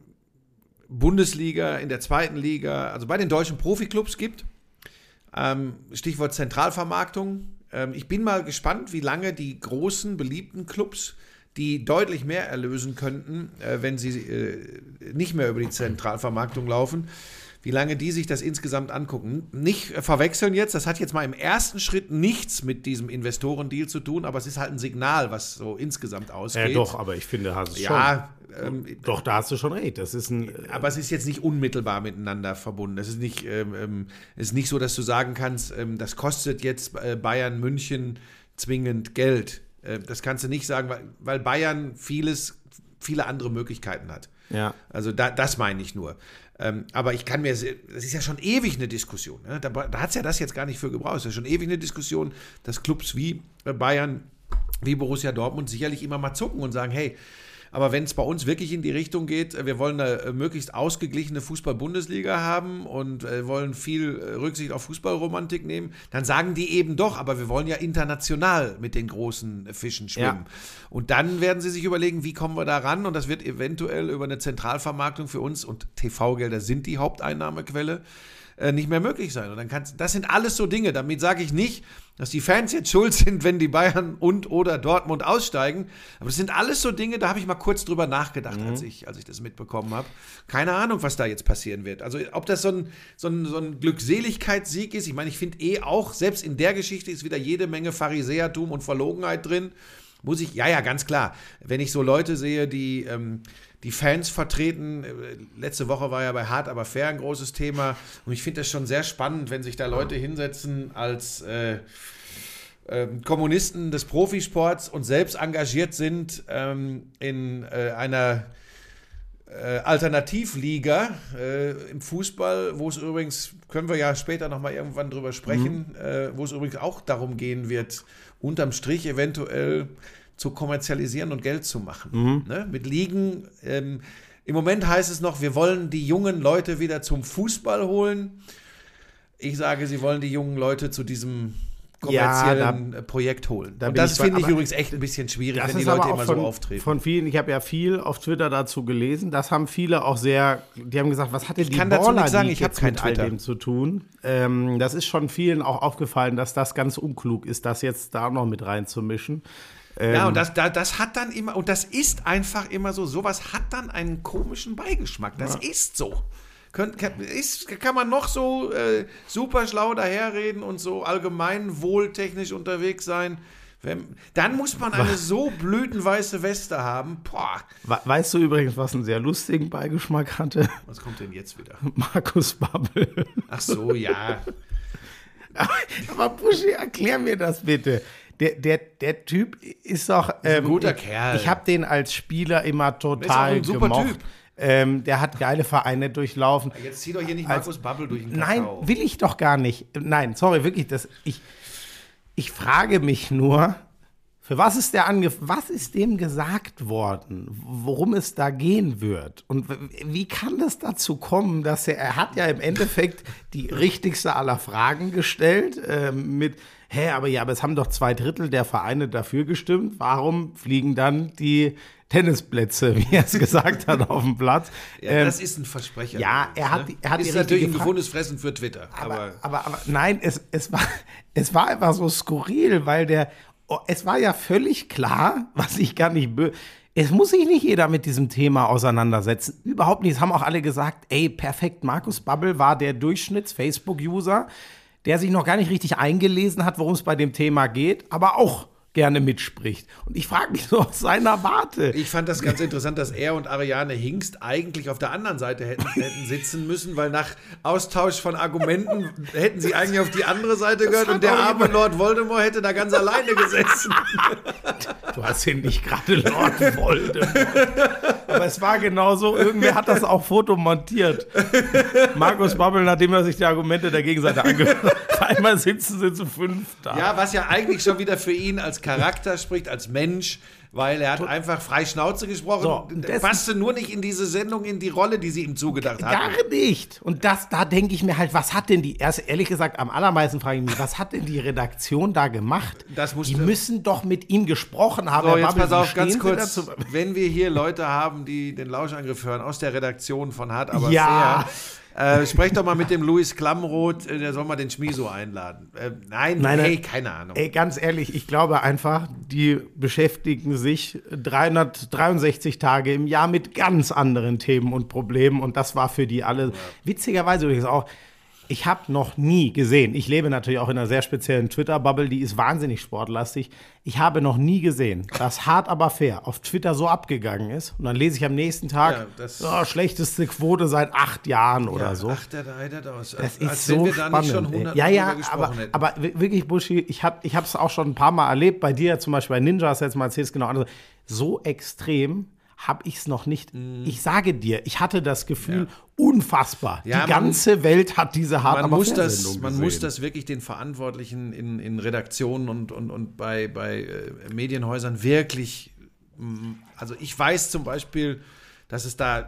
Bundesliga, in der zweiten Liga, also bei den deutschen Profiklubs gibt. Ähm, Stichwort Zentralvermarktung. Ähm, ich bin mal gespannt, wie lange die großen, beliebten Clubs, die deutlich mehr erlösen könnten, äh, wenn sie äh, nicht mehr über die Zentralvermarktung laufen, wie lange die sich das insgesamt angucken. Nicht äh, verwechseln jetzt, das hat jetzt mal im ersten Schritt nichts mit diesem Investorendeal zu tun, aber es ist halt ein Signal, was so insgesamt ausgeht. Ja, doch, aber ich finde, hast es Ja, schon. doch, da hast du schon recht. Das ist ein. aber es ist jetzt nicht unmittelbar miteinander verbunden. Es ist nicht, ähm, ähm, es ist nicht so, dass du sagen kannst, ähm, das kostet jetzt äh, Bayern München zwingend Geld. Äh, das kannst du nicht sagen, weil, weil Bayern vieles, viele andere Möglichkeiten hat. Ja. Also da, das meine ich nur. Ähm, aber ich kann mir, das ist ja schon ewig eine Diskussion. Ne? Da, da hat es ja das jetzt gar nicht für gebraucht. Es ist ja schon ewig eine Diskussion, dass Clubs wie Bayern, wie Borussia Dortmund sicherlich immer mal zucken und sagen, hey, aber wenn es bei uns wirklich in die Richtung geht, äh, wir wollen eine äh, möglichst ausgeglichene Fußball-Bundesliga haben und äh, wollen viel Rücksicht auf Fußballromantik nehmen, dann sagen die eben doch, aber wir wollen ja international mit den großen Fischen schwimmen. Und dann werden sie sich überlegen, wie kommen wir da ran? Und das wird eventuell über eine Zentralvermarktung für uns und TV-Gelder sind die Haupteinnahmequelle äh, nicht mehr möglich sein. Und dann kannst, das sind alles so Dinge. Damit sage ich nicht, dass die Fans jetzt schuld sind, wenn die Bayern und oder Dortmund aussteigen. Aber das sind alles so Dinge, da habe ich mal kurz drüber nachgedacht, als, ich, als ich das mitbekommen habe. Keine Ahnung, was da jetzt passieren wird. Also ob das so ein, so ein, so ein Glückseligkeitssieg ist. Ich meine, ich finde eh auch, selbst in der Geschichte ist wieder jede Menge Pharisäertum und Verlogenheit drin. Muss ich, ja, ja, ganz klar. Wenn ich so Leute sehe, die ähm, die Fans vertreten, äh, letzte Woche war ja bei Hart aber fair ein großes Thema. Und ich finde das schon sehr spannend, wenn sich da Leute hinsetzen als äh, ähm, Kommunisten des Profisports und selbst engagiert sind ähm, in äh, einer äh, Alternativliga äh, im Fußball, wo es übrigens, können wir ja später nochmal irgendwann drüber sprechen, äh, wo es übrigens auch darum gehen wird, unterm Strich eventuell zu kommerzialisieren und Geld zu machen. Ne? Mit Ligen. Ähm, Im Moment heißt es noch, wir wollen die jungen Leute wieder zum Fußball holen. Ich sage, sie wollen die jungen Leute zu diesem kommerziellen äh, Projekt holen. da und das ich finde ich übrigens echt ein bisschen schwierig, wenn die Leute immer von, so auftreten. von vielen, ich habe ja viel auf Twitter dazu gelesen, das haben viele auch sehr, die haben gesagt, was hat denn die kann dazu nichts sagen, ich hab jetzt kein mit all Twitter. dem zu tun? Ähm, das ist schon vielen auch aufgefallen, dass das ganz unklug ist, das jetzt da noch mit reinzumischen. Ja, und das, da, das hat dann immer, und das ist einfach immer so, sowas hat dann einen komischen Beigeschmack. Das ist so. Kann, ist, kann man noch so äh, super schlau daherreden und so allgemein wohltechnisch unterwegs sein. Wenn, dann muss man eine so blütenweiße Weste haben. Boah, We- Weißt du übrigens, was einen sehr lustigen Beigeschmack hatte? was kommt denn jetzt wieder? Markus Babbel. Ach so, ja. Aber Buschi, erklär mir das bitte. Der, der, der Typ ist doch. ein ähm, guter ich, Kerl. Ich habe den als Spieler immer ist auch total ein super gemocht. Typ. Ähm, der hat geile Vereine durchlaufen. Jetzt zieh doch hier nicht Markus Bubble durch den Nein, Kakao. will ich doch gar nicht. Nein, sorry, wirklich. Das, ich, ich frage mich nur, für was ist der ange was ist dem gesagt worden, worum es da gehen wird? Und wie kann das dazu kommen, dass er, er hat ja im Endeffekt die richtigste aller Fragen gestellt, ähm, mit, hä, aber ja, aber es haben doch zwei Drittel der Vereine dafür gestimmt, warum fliegen dann die Tennisplätze, wie er es gesagt hat, auf dem Platz? Ja, Ähm, das ist ein Versprecher. ja, er hat ne? er hat ist natürlich ein gefundenes Fressen für Twitter. aber, aber aber, aber nein, es, es, war, es war einfach so skurril, weil der, oh, es war ja völlig klar, was ich gar nicht, es muss sich nicht jeder mit diesem Thema auseinandersetzen. Überhaupt nicht. Es haben auch alle gesagt, ey, perfekt, Markus Babbel war der Durchschnitts-Facebook-User, der sich noch gar nicht richtig eingelesen hat, worum es bei dem Thema geht, aber auch gerne mitspricht. Und ich frage mich so aus seiner Warte. Ich fand das ganz interessant, dass er und Ariane Hingst eigentlich auf der anderen Seite hätten, hätten sitzen müssen, weil nach Austausch von Argumenten hätten sie eigentlich auf die andere Seite gehört hat und der arme Lord Voldemort hätte da ganz alleine gesessen. Du hast ihn nicht gerade Lord Voldemort. Aber es war genau so, irgendwer hat das auch fotomontiert. Markus Babbel, nachdem er sich die Argumente der Gegenseite angehört hat, einmal sitzen sie zu fünf da. Ja, was ja eigentlich schon wieder für ihn als Charakter spricht, als Mensch, weil er hat einfach frei Schnauze gesprochen. So, das- passte nur nicht in diese Sendung, in die Rolle, die sie ihm zugedacht Gar hat. nicht. Und das, da denke ich mir halt, was hat denn die, erst ehrlich gesagt, am allermeisten frage ich mich, was hat denn die Redaktion da gemacht? Das musste- die müssen doch mit ihm gesprochen haben. So, jetzt pass auf, ganz kurz. dazu? Wenn wir hier Leute haben, die den Lauschangriff hören aus der Redaktion von Hart aber Ja. fair, Äh, sprech doch mal mit dem Luis Klamroth, äh, der soll mal den Schmiso einladen. Äh, nein, Nein, hey, nein. keine Ahnung. Ey, ganz ehrlich, ich glaube einfach, die beschäftigen sich 363 Tage im Jahr mit ganz anderen Themen und Problemen und das war für die alle. Witzigerweise übrigens auch, ich habe noch nie gesehen, ich lebe natürlich auch in einer sehr speziellen Twitter-Bubble, die ist wahnsinnig sportlastig. Ich habe noch nie gesehen, dass hart aber fair auf Twitter so abgegangen ist. Und dann lese ich am nächsten Tag, Ja, oh, schlechteste Quote seit acht Jahren oder so. Ach, der leidet aus. Das ist Als so wenn wir da spannend. nicht schon ey. 100 ja, ja, aber, aber wi- wirklich, Buschi, ich habe es auch schon ein paar Mal erlebt, bei dir zum Beispiel bei Ninja, hast du jetzt mal erzählt, genau anders. So extrem habe ich es noch nicht. Ich sage dir, ich hatte das Gefühl, unfassbar. Mhm. Ja, Die man- ganze Welt hat diese hart man muss das, man muss das wirklich den Verantwortlichen in, in Redaktionen und, und, und bei, bei äh, Medienhäusern wirklich, mm, also ich weiß zum Beispiel, dass es da äh,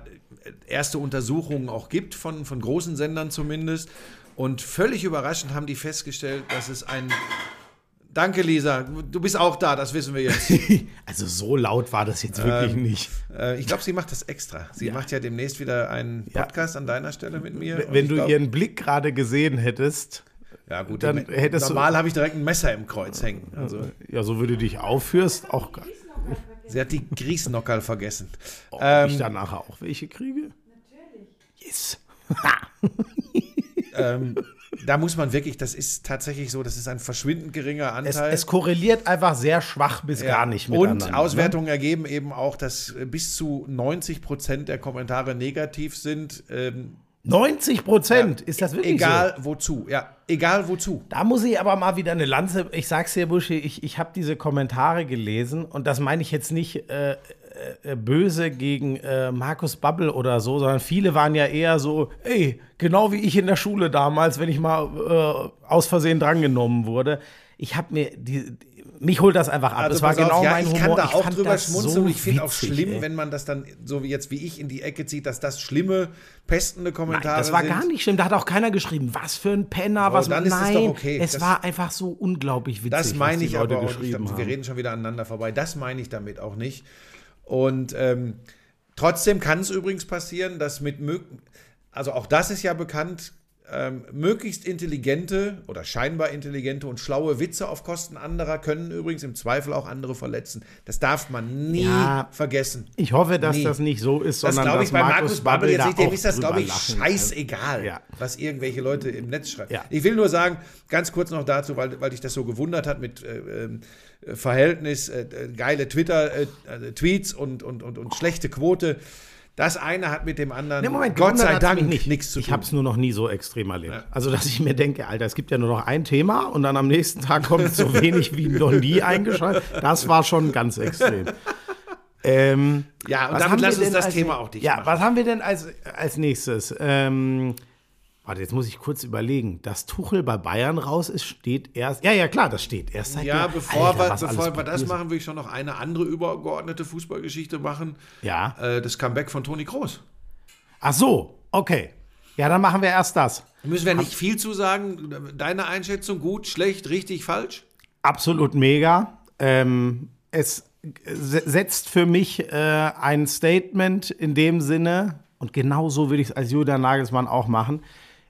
erste Untersuchungen auch gibt, von, von großen Sendern zumindest. Und völlig überraschend haben die festgestellt, dass es ein. Danke, Lisa. Du bist auch da, das wissen wir jetzt. Also so laut war das jetzt wirklich Ähm, nicht. äh, ich glaube, sie macht das extra. Sie macht ja demnächst wieder einen Ja. Podcast an deiner Stelle mit mir. Wenn du glaub- ihren Blick gerade gesehen hättest, Ja, gut, Dann hättest du- normal habe ich direkt ein Messer im Kreuz hängen. Also, ja, so würde dich aufführst, auch gar- sie hat die Grießnockerl vergessen. ob Ähm, ich dann nachher auch welche kriege. Natürlich. Yes. ähm, da muss man wirklich, das ist tatsächlich so, das ist ein verschwindend geringer Es, Anteil. es korreliert einfach sehr schwach bis Ja. gar nicht miteinander. Und ne? Auswertungen ergeben eben auch, dass äh, bis zu 90 Prozent der Kommentare negativ sind. Ähm, 90 Prozent, ist das wirklich egal so? wozu. Ja, egal wozu. Da muss ich aber mal wieder eine Lanze. Ich sag's dir, Buschi, ich, ich habe diese Kommentare gelesen und das meine ich jetzt nicht äh, äh, böse gegen äh, Markus Bubble oder so, sondern viele waren ja eher so, ey, genau wie ich in der Schule damals, wenn ich mal äh, aus Versehen drangenommen wurde. Ich habe mir die. Mich holt das einfach ab. es war Also pass genau auf, ja, mein ich Humor. kann da auch drüber das schmunzeln so ich finde auch schlimm, ey. wenn man das dann so wie jetzt wie ich in die Ecke zieht, dass das schlimme, pestende Nein, Kommentare das war sind. gar nicht schlimm. Da hat auch keiner geschrieben, was für ein Penner, was dann ist es nein. doch okay. Es Das- war einfach so unglaublich witzig, Das meine ich Leute aber auch nicht. Wir reden schon wieder aneinander vorbei. Das meine ich damit auch nicht. Und ähm, trotzdem kann es übrigens passieren, dass mit mög also auch das ist ja bekannt, ähm, möglichst intelligente oder scheinbar intelligente und schlaue Witze auf Kosten anderer können übrigens im Zweifel auch andere verletzen. Das darf man nie Ja. vergessen. Ich hoffe, dass Nee. das nicht so ist, Das sondern glaube dass ich bei Markus Babbel jetzt nicht, ist das, glaube ich, scheißegal, Ja. was irgendwelche Leute im Netz schreiben. Ja. Ich will nur sagen, ganz kurz noch dazu, weil, weil dich das so gewundert hat mit äh, äh, Verhältnis, äh, äh, geile Twitter-Tweets und, und, und, und schlechte Quote. Das eine hat mit dem anderen, Nee, Moment, Gott sei Dank, nichts zu Ich tun. habe es nur noch nie so extrem erlebt. Ja. Also, dass ich mir denke, Alter, es gibt ja nur noch ein Thema und dann am nächsten Tag kommt so wenig wie noch nie eingeschaltet. Das war schon ganz extrem. Ähm, Ja, und damit haben lass wir uns das als- Thema auch dicht Ja, machen. was haben wir denn als, als nächstes? Ähm, warte, jetzt muss ich kurz überlegen. Dass Tuchel bei Bayern raus ist, steht erst. Ja, ja, klar, das steht erst seit Ja, bevor, Alter, wir, bevor wir das machen, will ich schon noch eine andere übergeordnete Fußballgeschichte machen. Ja. Äh, das Comeback von Toni Kroos. Ach so, okay. Ja, dann machen wir erst das. Müssen wir nicht viel zu sagen. Deine Einschätzung gut, schlecht, richtig, falsch? Absolut mega. Ähm, es se- setzt für mich äh, ein Statement in dem Sinne, und genau so würde ich es als Julian Nagelsmann auch machen.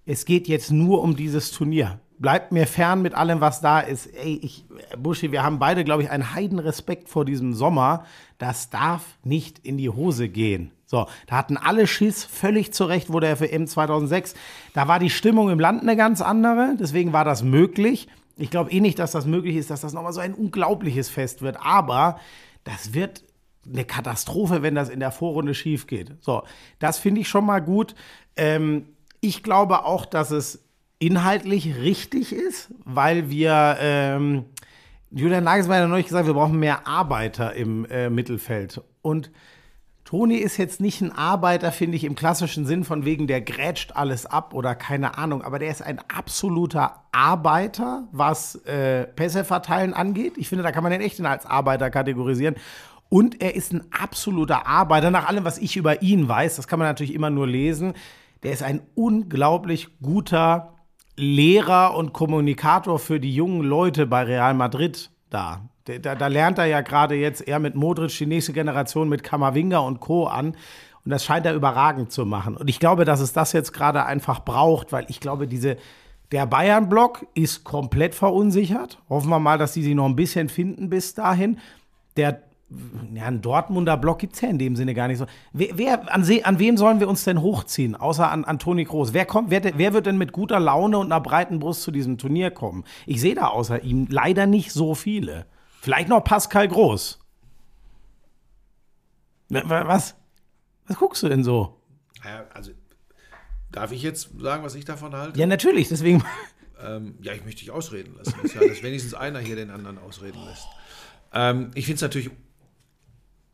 Es geht jetzt nur um dieses Turnier. Bleibt mir fern mit allem, was da ist. Ey, ich, Buschi, wir haben beide, glaube ich, einen Heidenrespekt vor diesem Sommer. Das darf nicht in die Hose gehen. So, da hatten alle Schiss, völlig zu Recht wurde er für M 2006. Da war die Stimmung im Land eine ganz andere, deswegen war das möglich. Ich glaube eh nicht, dass das möglich ist, dass das nochmal so ein unglaubliches Fest wird. Aber das wird eine Katastrophe, wenn das in der Vorrunde schief geht. So, das finde ich schon mal gut. Ähm, ich glaube auch, dass es inhaltlich richtig ist, weil wir, ähm, Julian Nagelsmann hat neulich gesagt, wir brauchen mehr Arbeiter im äh, Mittelfeld. Und Toni ist jetzt nicht ein Arbeiter, finde ich, im klassischen Sinn von wegen, der grätscht alles ab oder keine Ahnung, aber der ist ein absoluter Arbeiter, was äh, Pässe verteilen angeht. Ich finde, da kann man den echt als Arbeiter kategorisieren. Und er ist ein absoluter Arbeiter, nach allem, was ich über ihn weiß, das kann man natürlich immer nur lesen. Der ist ein unglaublich guter Lehrer und Kommunikator für die jungen Leute bei Real Madrid da. Da, da lernt er ja gerade jetzt eher mit Modric die nächste Generation mit Kamavinga und Co. an. Und das scheint er überragend zu machen. Und ich glaube, dass es das jetzt gerade einfach braucht, weil ich glaube, diese, der Bayern-Block ist komplett verunsichert. Hoffen wir mal, dass die sich noch ein bisschen finden bis dahin. Der ja, ein Dortmunder Block gibt es ja in dem Sinne gar nicht so. Wer, wer an, an wen sollen wir uns denn hochziehen, außer an, an Toni Groß? Wer, kommt, wer, wer wird denn mit guter Laune und einer breiten Brust zu diesem Turnier kommen? Ich sehe da außer ihm leider nicht so viele. Vielleicht noch Pascal Groß. Was? Was guckst du denn so? Also, darf ich jetzt sagen, was ich davon halte? Ja, natürlich, deswegen. Ähm, ja, ich möchte dich ausreden lassen. Das ja, dass wenigstens einer hier den anderen ausreden lässt. Ähm, ich finde es natürlich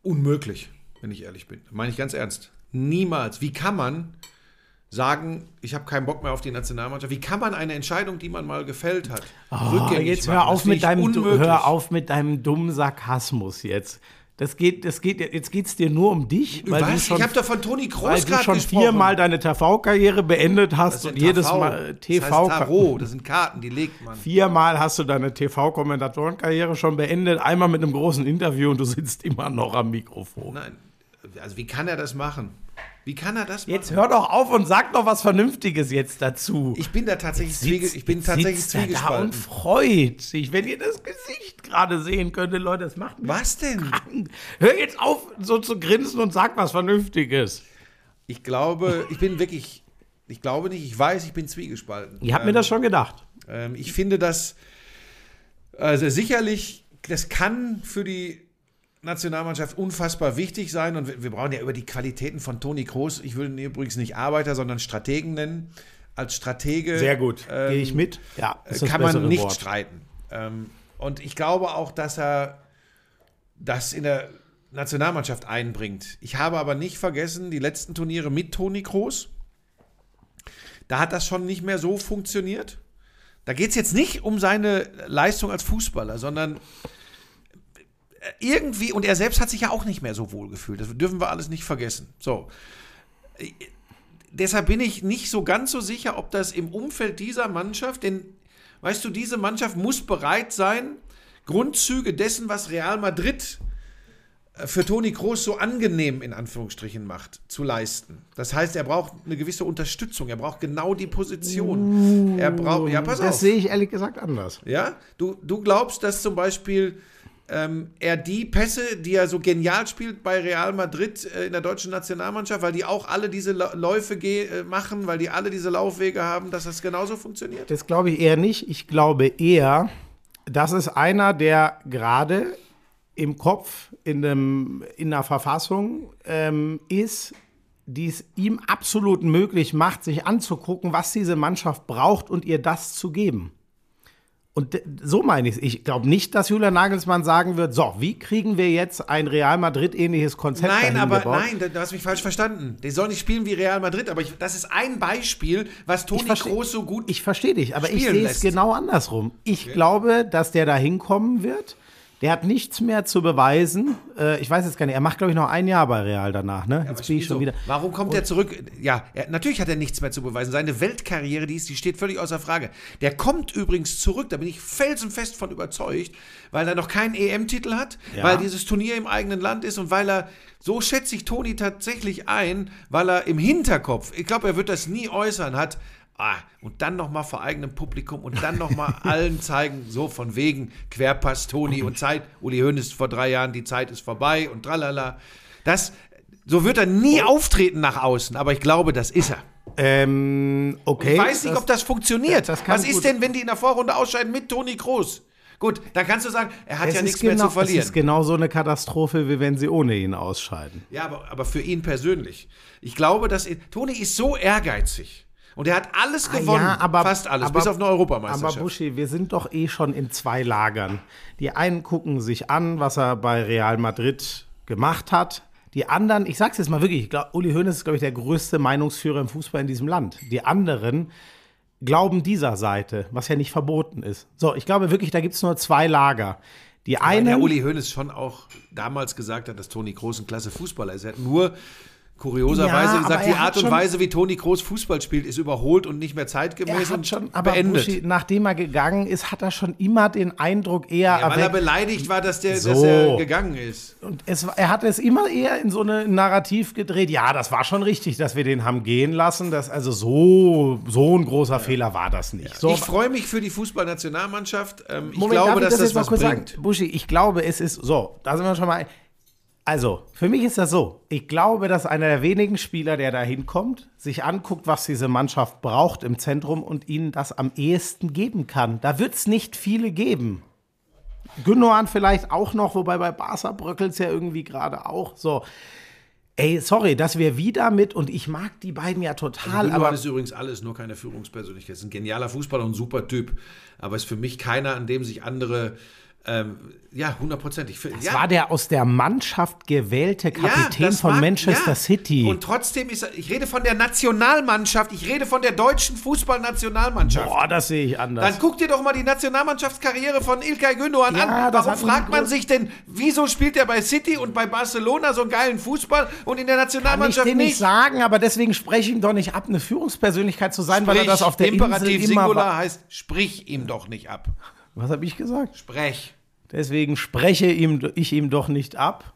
unmöglich, wenn ich ehrlich bin. Meine ich ganz ernst. Niemals. Wie kann man sagen, ich habe keinen Bock mehr auf die Nationalmannschaft? Wie kann man eine Entscheidung, die man mal gefällt hat, Oh, rückgängig jetzt machen? hör Das auf, mit deinem, unmöglich. hör auf mit deinem dummen Sarkasmus jetzt. Das geht, das geht, jetzt geht's dir nur um dich, weil du Was? schon ich habe doch von Toni weil Kroos du gerade schon gesprochen. viermal deine TV-Karriere beendet hast und jedes TV. Mal Das heißt Tarot, das sind Karten, die legt man. viermal hast du deine TV-Kommentatorenkarriere schon beendet, einmal mit einem großen Interview und du sitzt immer noch am Mikrofon. Nein, also wie kann er das machen? Wie kann er das machen? Jetzt hör doch auf und sag doch was Vernünftiges jetzt dazu. ich bin da tatsächlich, zwiege, ich bin Jetzt tatsächlich sitzt da und freut sich, wenn ihr das Gesicht gerade sehen könntet, Leute, das macht mich Was denn? krank. Hör jetzt auf, so zu grinsen und sag was Vernünftiges. Ich glaube, ich bin wirklich, ich glaube nicht, ich weiß, ich bin zwiegespalten. Ihr habt mir das schon gedacht. Ähm, ich finde das, also sicherlich, das kann für die Nationalmannschaft unfassbar wichtig sein und wir, wir brauchen ja über die Qualitäten von Toni Kroos, ich will ihn übrigens nicht Arbeiter, sondern Strategen nennen. Als Stratege Sehr gut. ähm, Gehe ich mit? Ja, kann man nicht Wort. streiten. Ähm, und ich glaube auch, dass er das in der Nationalmannschaft einbringt. Ich habe aber nicht vergessen, die letzten Turniere mit Toni Kroos. Da hat das schon nicht mehr so funktioniert. Da geht es jetzt nicht um seine Leistung als Fußballer, sondern irgendwie, und er selbst hat sich ja auch nicht mehr so wohl gefühlt. Das dürfen wir alles nicht vergessen. So. Deshalb bin ich nicht so ganz so sicher, ob das im Umfeld dieser Mannschaft, denn weißt du, diese Mannschaft muss bereit sein, Grundzüge dessen, was Real Madrid äh, für Toni Kroos so angenehm in Anführungsstrichen macht, zu leisten. Das heißt, er braucht eine gewisse Unterstützung. Er braucht genau die Position. er braucht, ja, pass das auf. sehe ich ehrlich gesagt anders. Ja, du, du glaubst, dass zum Beispiel ähm, er die Pässe, die er so genial spielt bei Real Madrid äh, in der deutschen Nationalmannschaft, weil die auch alle diese Läufe äh, machen, weil die alle diese Laufwege haben, dass das genauso funktioniert? Das glaube ich eher nicht. Ich glaube eher, das ist einer, der gerade im Kopf, in, dem, in der Verfassung ähm, ist, die es ihm absolut möglich macht, sich anzugucken, was diese Mannschaft braucht und ihr das zu geben. Und so meine ich es. Ich glaube nicht, dass Julian Nagelsmann sagen wird, so, wie kriegen wir jetzt ein Real Madrid-ähnliches Konzept Nein, aber gebaut? nein, du hast mich falsch verstanden. Der soll nicht spielen wie Real Madrid, aber ich, das ist ein Beispiel, was Toni Kroos so gut Ich verstehe dich, aber ich sehe es genau andersrum. Ich glaube, dass der da hinkommen wird. Der hat nichts mehr zu beweisen. Äh, ich weiß jetzt gar nicht, er macht, glaube ich, noch ein Jahr bei Real danach. Ne? Jetzt bin ich schon Wieso? wieder. Warum kommt er zurück? Ja, er, natürlich hat er nichts mehr zu beweisen. Seine Weltkarriere, die, ist, die steht völlig außer Frage. Der kommt übrigens zurück, da bin ich felsenfest von überzeugt, weil er noch keinen EM-Titel hat, Ja. weil dieses Turnier im eigenen Land ist und weil er, so schätze ich Toni tatsächlich ein, weil er im Hinterkopf, ich glaube, er wird das nie äußern, hat, ah, und dann nochmal vor eigenem Publikum und dann nochmal allen zeigen, so von wegen Querpass Toni und Zeit, Uli Hoeneß vor drei Jahren, die Zeit ist vorbei und tralala. Das, so wird er nie auftreten nach außen, aber ich glaube, das ist er. Ähm, okay. Ich weiß nicht, ob das funktioniert. das Was ist gut- denn, wenn die in der Vorrunde ausscheiden mit Toni Kroos? Gut, dann kannst du sagen, er hat es ja nichts genau, mehr zu Es verlieren. ist genau so eine Katastrophe, wie wenn sie ohne ihn ausscheiden. Ja, aber, aber für ihn persönlich. Ich glaube, dass Toni ist so ehrgeizig. Und er hat alles gewonnen. Ah, Ja, aber, fast alles, aber, bis auf eine Europameisterschaft. Aber Buschi, wir sind doch eh schon in zwei Lagern. Die einen gucken sich an, was er bei Real Madrid gemacht hat. Die anderen, ich sag's jetzt mal wirklich, ich glaub, Uli Hoeneß ist, glaube ich, der größte Meinungsführer im Fußball in diesem Land. Die anderen glauben dieser Seite, was ja nicht verboten ist. So, ich glaube wirklich, da gibt's nur zwei Lager. Die Weil einen. der Uli Hoeneß schon auch damals gesagt hat, dass Toni Kroos ein klasse Fußballer ist. Er hat nur kurioserweise Ja, gesagt, die Art und Weise, wie Toni Kroos Fußball spielt, ist überholt und nicht mehr zeitgemäß Er hat und schon, aber beendet. Buschi, nachdem er gegangen ist, hat er schon immer den Eindruck eher ja, weil er beleidigt war, dass, der, dass So. er gegangen ist. Und es, er hat es immer eher in so eine Narrativ gedreht. Ja, das war schon richtig, dass wir den haben gehen lassen. Das, also so, so ein großer Fehler war das nicht. So, Ich freue mich für die Fußballnationalmannschaft. Ähm, ich Moment, glaube, darf ich dass das, jetzt noch was kurz bringt. sagen? Buschi, ich glaube, es ist so. Da sind wir schon mal. Also, für mich ist das so. Ich glaube, dass einer der wenigen Spieler, der da hinkommt, sich anguckt, was diese Mannschaft braucht im Zentrum und ihnen das am ehesten geben kann. Da wird es nicht viele geben. Gündogan vielleicht auch noch, wobei bei Barca bröckelt es ja irgendwie gerade auch. So. Ey, sorry, dass wir wieder mit, und ich mag die beiden ja total, Gündogan aber ist übrigens alles, nur keine Führungspersönlichkeit. Ist ein genialer Fußballer und ein super Typ. Aber ist für mich keiner, an dem sich andere, ähm, ja, hundertprozentig. das ja, war der aus der Mannschaft gewählte Kapitän das von mag- Manchester ja. City. Und trotzdem ist er, ich rede von der Nationalmannschaft, ich rede von der deutschen Fußballnationalmannschaft. Boah, das sehe ich anders. Dann guck dir doch mal die Nationalmannschaftskarriere von Ilkay Gündogan Ja, an. Warum fragt man sich denn, wieso spielt er bei City und bei Barcelona so einen geilen Fußball und in der Kann ich Nationalmannschaft dir nicht nicht? sagen, aber deswegen spreche ich ihm doch nicht ab, eine Führungspersönlichkeit zu sein, weil er Sprich, das auf der Imperativ Insel immer Singular war. heißt, sprich ihm doch nicht ab. Was habe ich gesagt? Sprech. Deswegen spreche ihm, ich ihm doch nicht ab.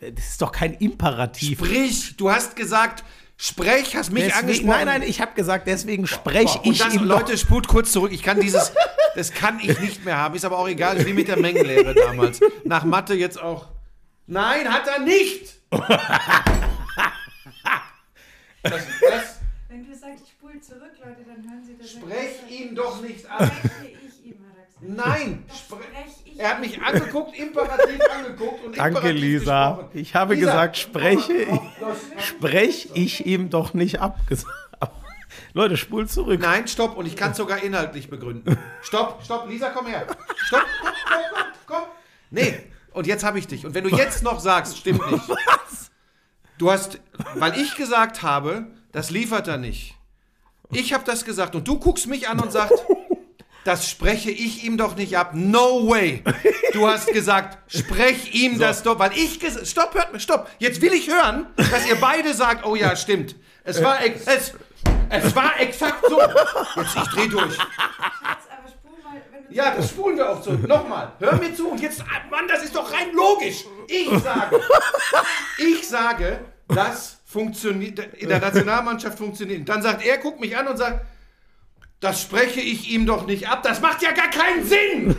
Das ist doch kein Imperativ. Sprich, du hast gesagt, sprech, hast mich Deswegen, angesprochen. nein, nein, ich habe gesagt, deswegen spreche ich das, ihm Leute, spult kurz zurück. Ich kann dieses, das kann ich nicht mehr haben. Ist aber auch egal, wie mit der Mengenlehre damals. Nach Mathe jetzt auch. Nein, hat er nicht. Das, das Wenn du sagst, ich spule zurück, Leute, dann hören sie das. sprech ihn doch nicht an. Nein, er hat mich angeguckt, imperativ angeguckt und Danke, imperativ Lisa. gesprochen. Ich habe Lisa, gesagt, spreche ich, los. sprech ich ihm doch nicht ab. Leute, spul zurück. Nein, stopp. Und ich kann es sogar inhaltlich begründen. Stopp, stopp. Lisa, komm her. Stopp, komm, komm, komm, komm. Nee, und jetzt habe ich dich. Und wenn du jetzt noch sagst, stimmt nicht. Was? Du hast, weil ich gesagt habe, das liefert er nicht. Ich habe das gesagt und du guckst mich an und sagst, das spreche ich ihm doch nicht ab. No way. Du hast gesagt, sprech ihm das doch, weil ich gesagt, stopp, hört mir, stopp. Jetzt will ich hören, dass ihr beide sagt, oh ja, stimmt. Es war, es, es war exakt so. Jetzt, ich dreh durch. Ja, das spulen wir auch zurück. Nochmal, hör mir zu und jetzt, ah, Mann, das ist doch rein logisch. Ich sage, ich sage, das funktioniert, in der Nationalmannschaft funktioniert. Dann sagt er, guckt mich an und sagt, das spreche ich ihm doch nicht ab. Das macht ja gar keinen Sinn.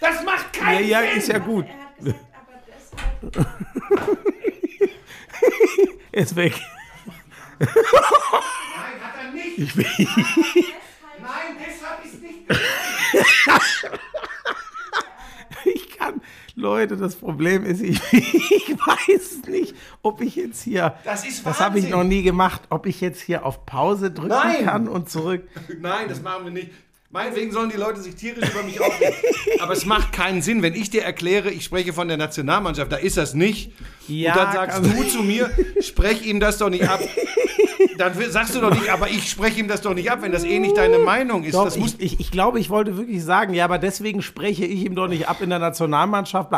Das macht Ja, keinen ja, Sinn. ist ja gut. Er hat gesagt, aber deshalb. Ist weg. Nein, hat er nicht. Nein, deshalb ist nicht. Ich kann, Leute, das Problem ist, ich, ich weiß nicht, ob ich jetzt hier, Das ist das habe ich Wahnsinn. noch nie gemacht, ob ich jetzt hier auf Pause drücken Nein. kann und zurück. Nein, das machen wir nicht. Meinetwegen sollen die Leute sich tierisch über mich aufregen. Aber es macht keinen Sinn, wenn ich dir erkläre, ich spreche von der Nationalmannschaft, da ist das nicht. Ja, und dann sagst du zu mir, sprech ihm das doch nicht ab. Dann sagst du doch nicht, aber ich spreche ihm das doch nicht ab, wenn das eh nicht deine Meinung ist. Doch, das muss, ich, ich, ich glaube, ich wollte wirklich sagen, ja, aber deswegen spreche ich ihm doch nicht ab in der Nationalmannschaft.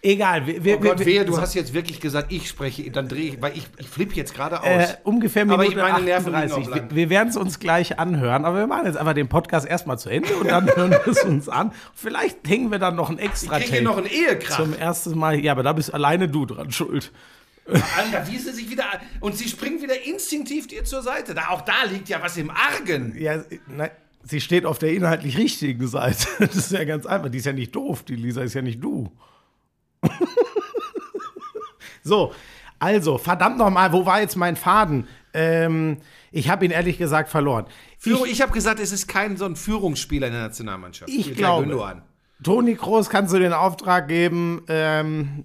Egal, wir, wir, oh Gott, wir, wehe, du so, hast jetzt wirklich gesagt, ich spreche, dann drehe ich, weil ich, ich flippe jetzt gerade aus. äh, ungefähr Aber Minute ich- meine Nerven liegen 38. auch Wir, wir werden es uns gleich anhören, aber wir machen jetzt einfach den Podcast erstmal zu Ende und dann hören wir es uns an. Vielleicht hängen wir dann noch ein extra ich kriege noch einen Ehekrach. zum ersten Mal. Ja, aber da bist alleine du dran schuld. Alter, wie sie sich wieder. Und sie springt wieder instinktiv dir zur Seite. Da, auch da liegt ja was im Argen. Ja, nein, sie steht auf der inhaltlich richtigen Seite. Das ist ja ganz einfach. Die ist ja nicht doof. Die Lisa ist ja nicht du. so, also, verdammt nochmal, wo war jetzt mein Faden? Ähm, ich habe ihn ehrlich gesagt verloren. Führung, ich habe gesagt, es ist kein so ein Führungsspieler in der Nationalmannschaft. Ich glaube. Toni Kroos kannst du den Auftrag geben, ähm,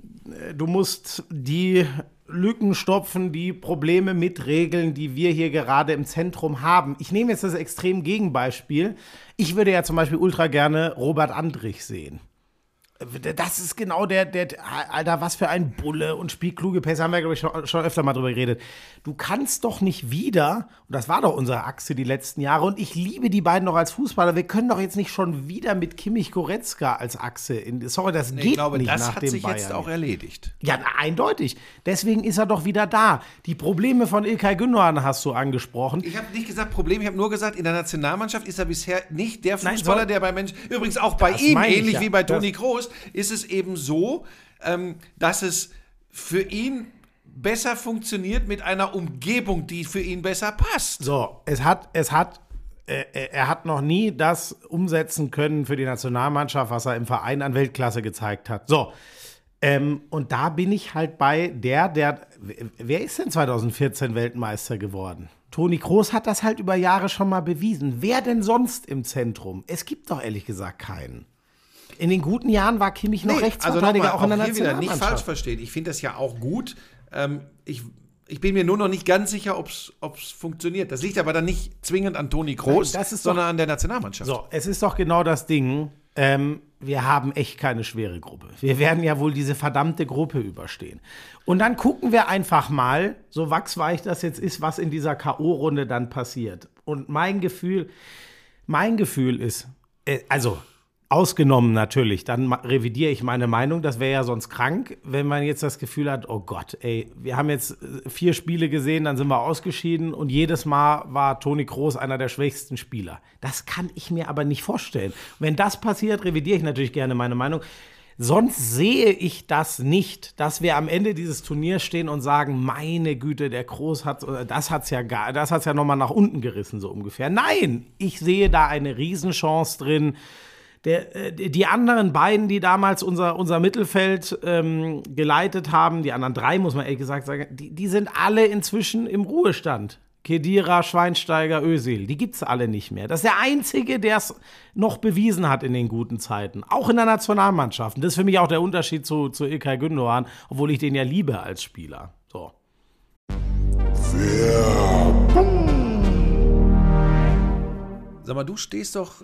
du musst die Lücken stopfen, die Probleme mitregeln, die wir hier gerade im Zentrum haben. Ich nehme jetzt das extrem Gegenbeispiel. Ich würde ja zum Beispiel ultra gerne Robert Andrich sehen. Das ist genau der, der, Alter, was für ein Bulle und spielkluge Pässe, haben wir, glaube ich, schon, schon öfter mal drüber geredet. Du kannst doch nicht wieder, und das war doch unsere Achse die letzten Jahre, und ich liebe die beiden noch als Fußballer, wir können doch jetzt nicht schon wieder mit Kimmich Goretzka als Achse, in, sorry, das geht ich glaube, nicht das nach hat dem sich Bayern. jetzt auch erledigt. Ja, eindeutig. Deswegen ist er doch wieder da. Die Probleme von Ilkay Gündogan hast du angesprochen. Ich habe nicht gesagt Problem, ich habe nur gesagt, in der Nationalmannschaft ist er bisher nicht der Nein, Fußballer, so- der bei Menschen, übrigens auch bei ihm, ähnlich ja. wie bei Toni Kroos, ist es eben so, ähm, dass es für ihn besser funktioniert mit einer Umgebung, die für ihn besser passt. So, es hat, es hat, äh, äh, er hat noch nie das umsetzen können für die Nationalmannschaft, was er im Verein an Weltklasse gezeigt hat. So. Ähm, und da bin ich halt bei der, der, wer ist denn 2014 Weltmeister geworden? Toni Kroos hat das halt über Jahre schon mal bewiesen. Wer denn sonst im Zentrum? Es gibt doch ehrlich gesagt keinen. In den guten Jahren war Kimmich noch Rechtsverteidiger, nochmal, auch in der hier wieder nicht falsch Nationalmannschaft. verstehen. Ich finde das ja auch gut. Ähm, ich, ich bin mir nur noch nicht ganz sicher, ob es funktioniert. Das liegt aber dann nicht zwingend an Toni Kroos, Nein, ist doch- sondern an der Nationalmannschaft. So, es ist doch genau das Ding. Ähm, wir haben echt keine schwere Gruppe. Wir werden ja wohl diese verdammte Gruppe überstehen. Und dann gucken wir einfach mal, so wachsweich das jetzt ist, was in dieser K.O.-Runde dann passiert. Und mein Gefühl, mein Gefühl ist, äh, also ausgenommen natürlich, dann revidiere ich meine Meinung, das wäre ja sonst krank, wenn man jetzt das Gefühl hat, oh Gott, ey, wir haben jetzt äh, vier Spiele gesehen, dann sind wir ausgeschieden und jedes Mal war Toni Kroos einer der schwächsten Spieler. Das kann ich mir aber nicht vorstellen. Wenn das passiert, revidiere ich natürlich gerne meine Meinung. Sonst sehe ich das nicht, dass wir am Ende dieses Turniers stehen und sagen, meine Güte, der Kroos hat, oder das hat's ja gar, das hat's ja nochmal nach unten gerissen, so ungefähr. Nein, ich sehe da eine Riesenchance drin. Der, äh, die anderen beiden, die damals unser, unser Mittelfeld ähm, geleitet haben, die anderen drei, muss man ehrlich gesagt sagen, die, die sind alle inzwischen im Ruhestand. Kedira, Schweinsteiger, Özil, die gibt's alle nicht mehr. Das ist der Einzige, der es noch bewiesen hat in den guten Zeiten. Auch in der Nationalmannschaft. Und das ist für mich auch der Unterschied zu, zu Ilkay Gündogan, obwohl ich den ja liebe als Spieler. So. Sag mal, du stehst doch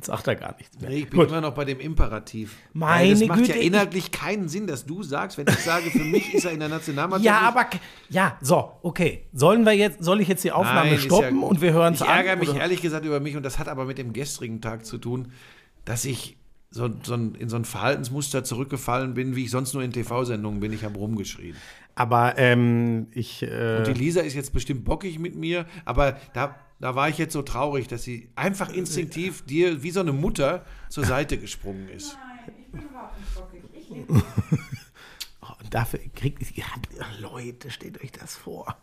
Jetzt sagt er gar nichts mehr. Nee, ich bin Gut. immer noch bei dem Imperativ. Meine das macht Güte, ja ich- inhaltlich keinen Sinn, dass du sagst, wenn ich sage, für mich ist er in der Nationalmannschaft. Ja, aber ja, so, okay. Sollen wir jetzt, soll ich jetzt die Aufnahme Nein, stoppen ja- und wir hören es Ich an? ärgere mich oder? ehrlich gesagt über mich und das hat aber mit dem gestrigen Tag zu tun, dass ich so, so ein, in so ein Verhaltensmuster zurückgefallen bin, wie ich sonst nur in TV-Sendungen bin. Ich habe rumgeschrien. Aber ähm, ich, äh, Und die Lisa ist jetzt bestimmt bockig mit mir, aber da, da war ich jetzt so traurig, dass sie einfach instinktiv dir wie so eine Mutter zur Seite gesprungen ist. Nein, ich bin überhaupt nicht bockig. Ich lebe. oh, dafür kriegt ja, Leute, stellt euch das vor.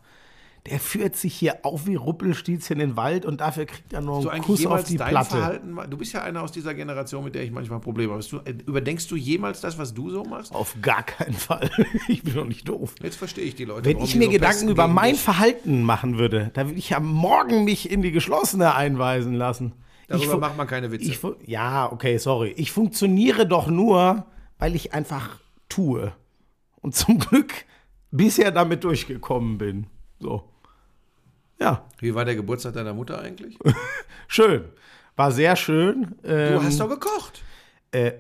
Der führt sich hier auf wie Ruppelstilzchen in den Wald und dafür kriegt er nur einen Kuss auf die dein Platte. Verhalten, du bist ja einer aus dieser Generation, mit der ich manchmal Probleme habe. Du, äh, überdenkst du jemals das, was du so machst? Auf gar keinen Fall. Ich bin doch nicht doof. Jetzt verstehe ich die Leute. Wenn ich mir so Gedanken über mein dich. Verhalten machen würde, dann würde ich ja morgen mich in die geschlossene einweisen lassen. Darüber ich macht man keine Witze. Ich, ja, okay, sorry. Ich funktioniere doch nur, weil ich einfach tue. Und zum Glück bisher damit durchgekommen bin. So. Ja, Wie war der Geburtstag deiner Mutter eigentlich? schön. War sehr schön. Du Ähm, hast doch gekocht. äh,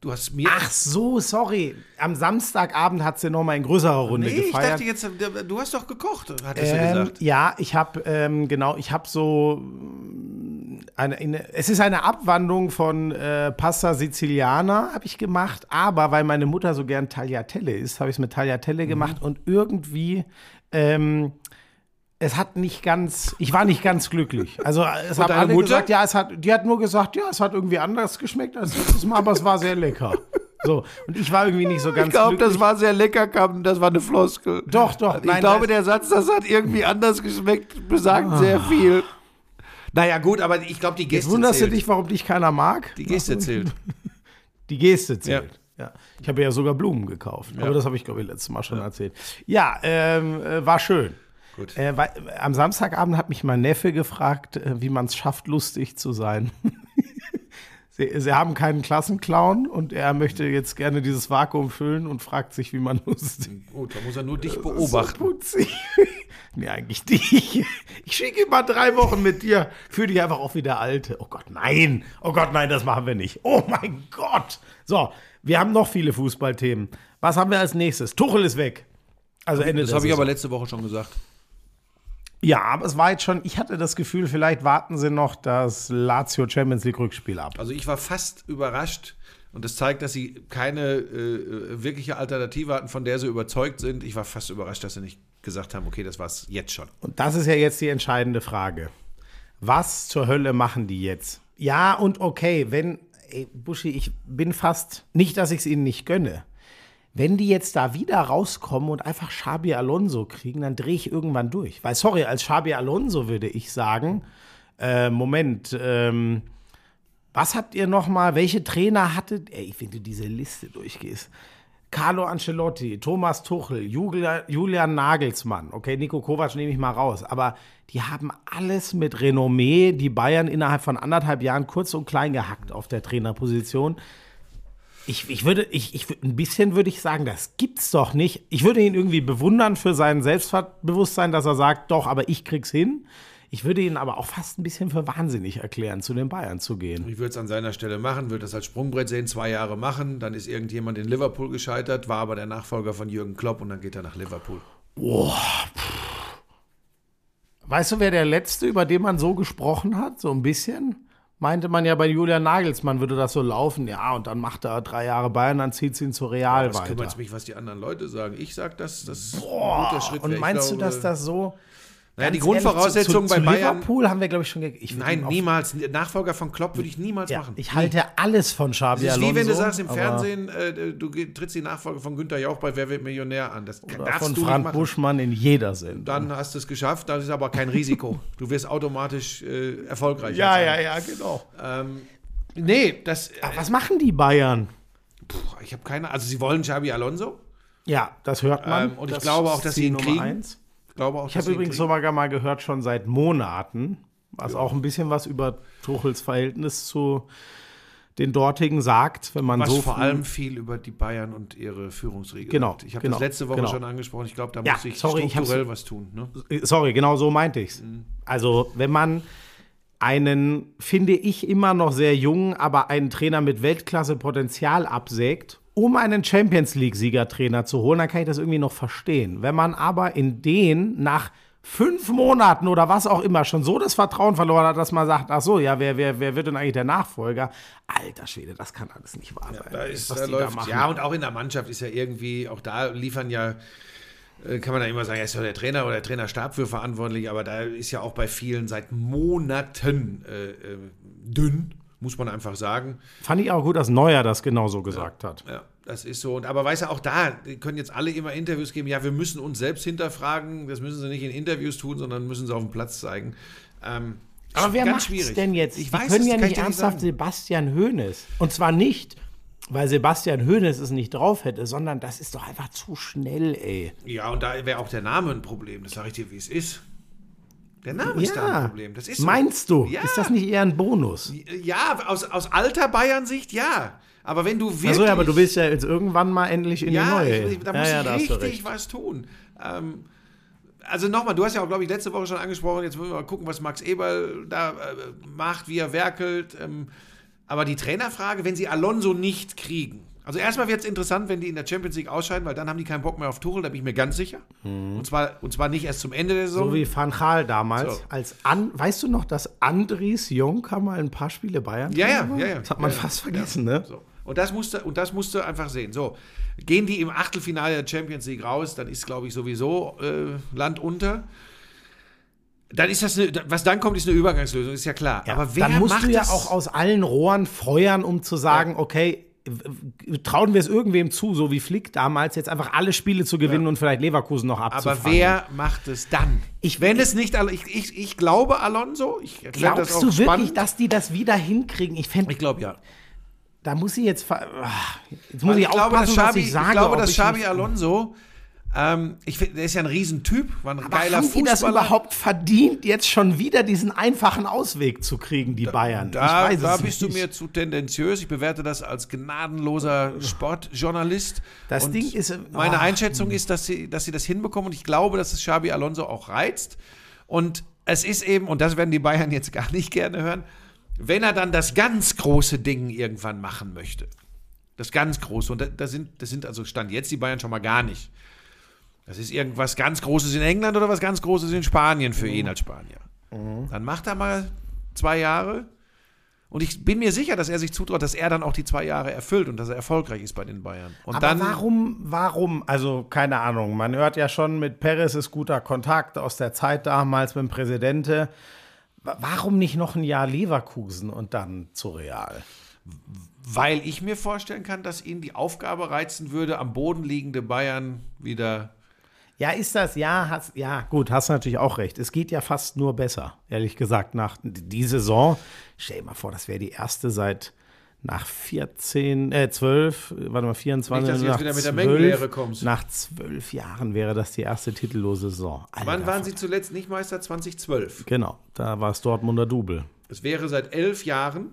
Du hast mir. ach so, sorry. Am Samstagabend hat sie noch mal in größerer Runde nee, ich gefeiert. dachte jetzt, du hast doch gekocht, hattest du Ähm, gesagt. ja, ich habe ähm, genau, ich habe so mm, eine, eine, es ist eine Abwandlung von äh, Pasta Siciliana habe ich gemacht, aber weil meine Mutter so gern Tagliatelle isst, habe ich es mit Mhm. Tagliatelle gemacht und irgendwie ähm, es hat nicht ganz, ich war nicht ganz glücklich. Also es deine alle Mutter? gesagt, ja, es hat, die hat nur gesagt, ja, es hat irgendwie anders geschmeckt als letztes Mal, aber es war sehr lecker. So, und ich war irgendwie nicht so ganz glücklich. war sehr lecker, kam, das war eine Floskel. Doch, doch, Ich nein, glaube, das- der Satz, das hat irgendwie anders geschmeckt, besagt sehr viel. Naja, gut, aber ich glaube, die Jetzt Geste wunderst du zählt. dich, warum dich keiner mag? Die Geste zählt. Die Geste zählt. Ja. Ich habe ja sogar Blumen gekauft. Aber das habe ich, glaube ich, letztes Mal schon erzählt. Ja, ähm, äh, war schön. Gut. Äh, weil, am Samstagabend hat mich mein Neffe gefragt, äh, wie man es schafft, lustig zu sein. sie, sie haben keinen Klassenclown und er möchte jetzt gerne dieses Vakuum füllen und fragt sich, wie man lustig Gut, da muss er nur dich So beobachten. putzig. nee, eigentlich dich. Ich schicke mal drei Wochen mit dir. Fühl dich einfach auch wie der Alte. Oh Gott, nein. Oh Gott, nein, das machen wir nicht. Oh mein Gott. So, wir haben noch viele Fußballthemen. Was haben wir als nächstes? Tuchel ist weg. Also Ende Das habe ich aber letzte Woche schon gesagt. Ja, aber es war jetzt schon, ich hatte das Gefühl, vielleicht warten sie noch das Lazio Champions League Rückspiel ab. Also ich war fast überrascht und das zeigt, dass sie keine äh, wirkliche Alternative hatten, von der sie überzeugt sind. Ich war fast überrascht, dass sie nicht gesagt haben, okay, das war's jetzt schon. Und das ist ja jetzt die entscheidende Frage. Was zur Hölle machen die jetzt? Ja, und okay, wenn, ey, Buschi, ich bin fast, nicht, dass ich es ihnen nicht gönne. Wenn die jetzt da wieder rauskommen und einfach Xabi Alonso kriegen, dann drehe ich irgendwann durch. Weil, sorry, als Xabi Alonso würde ich sagen, äh, Moment, ähm, was habt ihr noch mal, welche Trainer hattet, ey, wenn du diese Liste durchgehst, Carlo Ancelotti, Thomas Tuchel, Julia- Julian Nagelsmann, okay, Nico Kovac nehme ich mal raus, aber die haben alles mit Renommee, die Bayern innerhalb von anderthalb Jahren kurz und klein gehackt auf der Trainerposition. Ich, ich würde, ich, ich, ein bisschen würde ich sagen, das gibt's doch nicht. Ich würde ihn irgendwie bewundern für sein Selbstbewusstsein, dass er sagt, doch, aber ich krieg's hin. Ich würde ihn aber auch fast ein bisschen für wahnsinnig erklären, zu den Bayern zu gehen. Ich würde es an seiner Stelle machen, würde das als Sprungbrett sehen, zwei Jahre machen, dann ist irgendjemand in Liverpool gescheitert, war aber der Nachfolger von Jürgen Klopp und dann geht er nach Liverpool. Weißt du, wer der Letzte, über den man so gesprochen hat, so ein bisschen? Meinte man ja bei Julian Nagelsmann würde das so laufen, ja, und dann macht er drei Jahre Bayern, dann zieht sie ihn zu Real Was weiter. kümmert mich, was die anderen Leute sagen? Ich sag, dass das ein guter Schritt Und meinst ich du, glaube, dass das so. Naja, die Grundvoraussetzung zu, zu, bei Bayern. Liverpool haben wir, glaube ich, schon. Ich Nein, niemals. Nachfolger von Klopp würde ich niemals Ja, machen. ich halte alles von Xabi Das ist Alonso. wie wenn du sagst im Fernsehen, äh, du trittst die Nachfolge von Günther Jauch bei Wer wird Millionär an. Das Oder darfst von du Frank nicht machen. Buschmann in jeder Sendung. Dann hast du es geschafft, das ist aber kein Risiko. Du wirst automatisch äh, erfolgreich. ja, sein. ja, ja, genau. Ähm, nee, das. Äh, was machen die Bayern? puh, ich habe keine. Also, sie wollen Xabi Alonso. Ja, das hört man. Ähm, und ich Das glaube auch, dass sie ihn kriegen. eins. Ich glaube auch, Ich habe übrigens sogar mal gehört, schon seit Monaten, was auch ein bisschen was über Tuchels Verhältnis zu den dortigen sagt, wenn man Was so vor allem viel über die Bayern und ihre Führungsriege Genau, sagt. Ich habe genau, das letzte Woche genau. schon angesprochen. Ich glaube, da Ja, muss sorry, ich hab's- strukturell was tun. Ne? Sorry, genau so meinte ich's. Also, wenn man einen, finde ich, immer noch sehr jungen, aber einen Trainer mit Weltklasse-Potenzial absägt, um einen Champions League-Siegertrainer zu holen, dann kann ich das irgendwie noch verstehen. Wenn man aber in den nach fünf Monaten oder was auch immer schon so das Vertrauen verloren hat, dass man sagt, ach so, ja, wer, wer, wer wird denn eigentlich der Nachfolger? Alter Schwede, das kann alles nicht wahr sein. Da ist, was da läuft, machen. ja, und auch in der Mannschaft ist ja irgendwie, auch da liefern ja, äh, kann man da immer sagen, ja, ist ja der Trainer oder der Trainerstab für verantwortlich, aber da ist ja auch bei vielen seit Monaten äh, äh, dünn, muss man einfach sagen. Fand ich auch gut, dass Neuer das genauso gesagt hat. Ja, das ist so. Und aber weißt du, auch da können jetzt alle immer Interviews geben. Ja, wir müssen uns selbst hinterfragen. Das müssen sie nicht in Interviews tun, sondern müssen sie auf dem Platz zeigen. Ähm, Aber wer macht's schwierig. denn jetzt? Ich Die weiß, können ja nicht ernsthaft sagen. Sebastian Hoeneß. Und zwar nicht, weil Sebastian Hoeneß es nicht drauf hätte, sondern das ist doch einfach zu schnell, ey. Ja, und da wäre auch der Name ein Problem. Das sage ich dir, wie es ist. Der Name ist da ein Ja. Problem. Das ist so. Meinst du? Ja. Ist das nicht eher ein Bonus? Ja, aus, aus alter Bayern-Sicht ja. Aber wenn du wirklich. Achso, ja, aber du willst ja jetzt irgendwann mal endlich in ja, die neue. ich, da ja, muss ja, ich richtig was tun. Ähm, also nochmal, du hast ja auch, glaube ich, letzte Woche schon angesprochen, jetzt müssen wir mal gucken, was Max Eberl da äh, macht, wie er werkelt. Ähm, aber die Trainerfrage, wenn sie Alonso nicht kriegen. Also erstmal wird es interessant, wenn die in der Champions League ausscheiden, weil dann haben die keinen Bock mehr auf Tuchel, da bin ich mir ganz sicher. Und, zwar, und zwar nicht erst zum Ende der Saison. Mhm. So wie Van Gaal damals. So. Als an, weißt du noch, dass Andries Jonker mal ein paar Spiele Bayern Ja, ja, ja, ja. Das hat man Ja, ja. fast vergessen, ne? So. Und das musste und das musste einfach sehen. So, gehen die im Achtelfinale der Champions League raus, dann ist, glaube ich, sowieso äh, Land unter. Dann ist das eine, was dann kommt, ist eine Übergangslösung, ist ja klar. Ja, Aber wer dann musst macht du ja das? auch aus allen Rohren feuern, um zu sagen, okay, w- w- trauen wir es irgendwem zu, so wie Flick damals, jetzt einfach alle Spiele zu gewinnen und vielleicht Leverkusen noch abzufangen. aber wer macht es dann? Ich- Wenn es nicht, ich, ich, ich glaube Alonso. Ich Glaubst das auch du wirklich, spannend. dass die das wieder hinkriegen? Ich Ich glaube ja. da muss ich jetzt, ah, jetzt muss Also ich, aufpassen, dass was ich sage. ich glaube, dass ich Xabi nicht- Alonso, ähm, ich find, der ist ja ein Riesentyp, war ein Aber geiler haben die das Fußballer. überhaupt verdient, jetzt schon wieder diesen einfachen Ausweg zu kriegen, die Bayern? Da, weiß da es bist du nicht. mir zu tendenziös. Ich bewerte das als gnadenloser Sportjournalist. Das Und Ding ist, Meine ah. Einschätzung ist, dass sie, dass sie das hinbekommen und ich glaube, dass es Xabi Alonso auch reizt. Und es ist eben, und das werden die Bayern jetzt gar nicht gerne hören, wenn er dann das ganz große Ding irgendwann machen möchte. Das ganz große. Und da, da sind, das sind also Stand jetzt die Bayern schon mal gar nicht. Das ist irgendwas ganz Großes in England oder was ganz Großes in Spanien für ihn als Spanier. Dann macht er mal zwei Jahre. Und ich bin mir sicher, dass er sich zutraut, dass er dann auch die zwei Jahre erfüllt und dass er erfolgreich ist bei den Bayern. Und Aber dann, warum, warum, also keine Ahnung, man hört ja schon, mit Perez ist guter Kontakt aus der Zeit damals mit dem Präsidenten. Wa- Warum nicht noch ein Jahr Leverkusen und dann zu Real? weil ich mir vorstellen kann, dass ihn die Aufgabe reizen würde, am Boden liegende Bayern wieder. Ja, ist das, ja, hast, ja, gut, hast natürlich auch recht. Es geht ja fast nur besser, ehrlich gesagt, nach die Saison. Stell dir mal vor, das wäre die erste seit nach 14, äh, 12, warte mal, 24, Nicht, dass du jetzt nach wieder mit der 12 Mengenlehre kommst. Nach zwölf Jahren wäre das die erste titellose Saison. Alter, Wann waren sie zuletzt nicht Meister? 2012. Genau, da war es Dortmunder Double. Es wäre seit elf Jahren.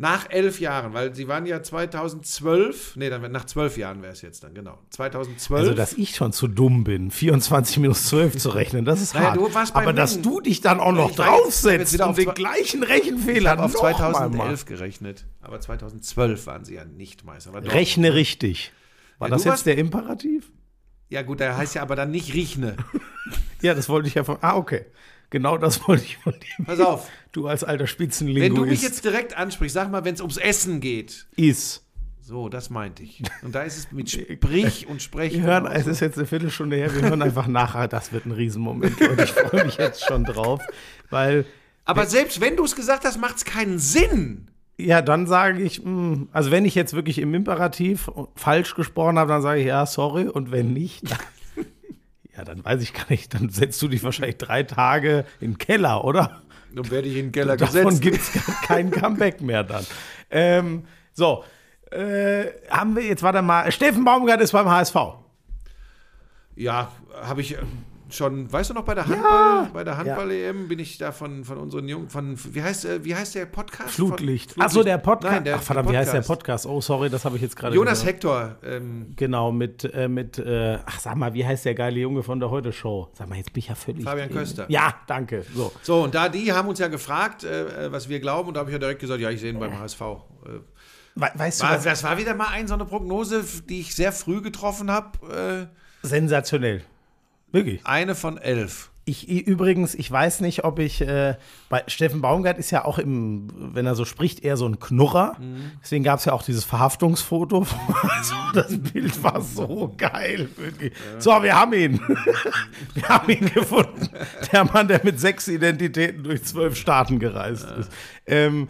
Nach elf Jahren, weil sie waren ja 2012, nee, dann nach zwölf Jahren wäre es jetzt dann, genau. 2012. Also, dass ich schon zu dumm bin, 24 minus 12 zu rechnen, das ist Naja, hart. Aber dass du dich dann auch noch Ich ich draufsetzt und auf den gleichen ich Rechenfehler habe auf noch mal 2011 gerechnet, aber 2012 waren sie ja nicht Meister. Rechne richtig. War Ja, das jetzt der Imperativ? Ja gut, der heißt ja aber dann nicht Riechne. Ja, das wollte ich ja von. Ah, okay. Genau das wollte ich von dir. Pass auf. Du als alter Wenn Spitzenlinguist. du mich jetzt direkt ansprichst, sag mal, wenn es ums Essen geht. ist. So, das meinte ich. Und da ist es mit Sprich und Sprech. Wir hören, es ist jetzt eine Viertelstunde her, wir hören einfach nachher, das wird ein Riesenmoment und ich freue mich jetzt schon drauf, weil, aber selbst wenn du es gesagt hast, macht es keinen Sinn. ja, dann sage ich, mh, also wenn ich jetzt wirklich im Imperativ falsch gesprochen habe, dann sage ich, ja, sorry, und wenn nicht, dann, ja, dann weiß ich gar nicht, dann setzt du dich wahrscheinlich drei Tage in den Keller, oder? Dann werde ich in den Keller Davon gesetzt. gibt es kein Comeback mehr dann. Ähm, so, äh, haben wir jetzt, warte mal, Steffen Baumgart ist beim HSV. Ja, habe ich, schon, weißt du noch, bei der Handball, bei der Handball-EM bin ich da von, von unseren Jungen, von, wie heißt, äh, wie heißt der Podcast? Flutlicht. Von, Achso, der Podcast. Nein, der, Ach, verdammt, der wie heißt der Podcast? Oh, sorry, das habe ich jetzt gerade Jonas gesagt. Hector, ähm, Genau, mit, äh, mit äh, ach sag mal, wie heißt der geile Junge von der Heute-Show? Sag mal, jetzt bin ich ja völlig. Fabian Köster. Ja, danke. So. So, und da die haben uns ja gefragt, äh, äh, was wir glauben, und da habe ich ja direkt gesagt, ja, ich sehe ihn beim HSV. Äh, We weißt du, war, das war wieder mal ein, so eine Prognose, die ich sehr früh getroffen habe. Sensationell. Wirklich. eine von elf. Ich übrigens, ich weiß nicht, ob ich äh, bei Steffen Baumgart ist ja auch im, wenn er so spricht, eher so ein Knurrer. Deswegen gab es ja auch dieses Verhaftungsfoto. also, das Bild war so geil. Wirklich. So, wir haben ihn. wir haben ihn gefunden. Der Mann, der mit sechs Identitäten durch zwölf Staaten gereist ist. Ähm,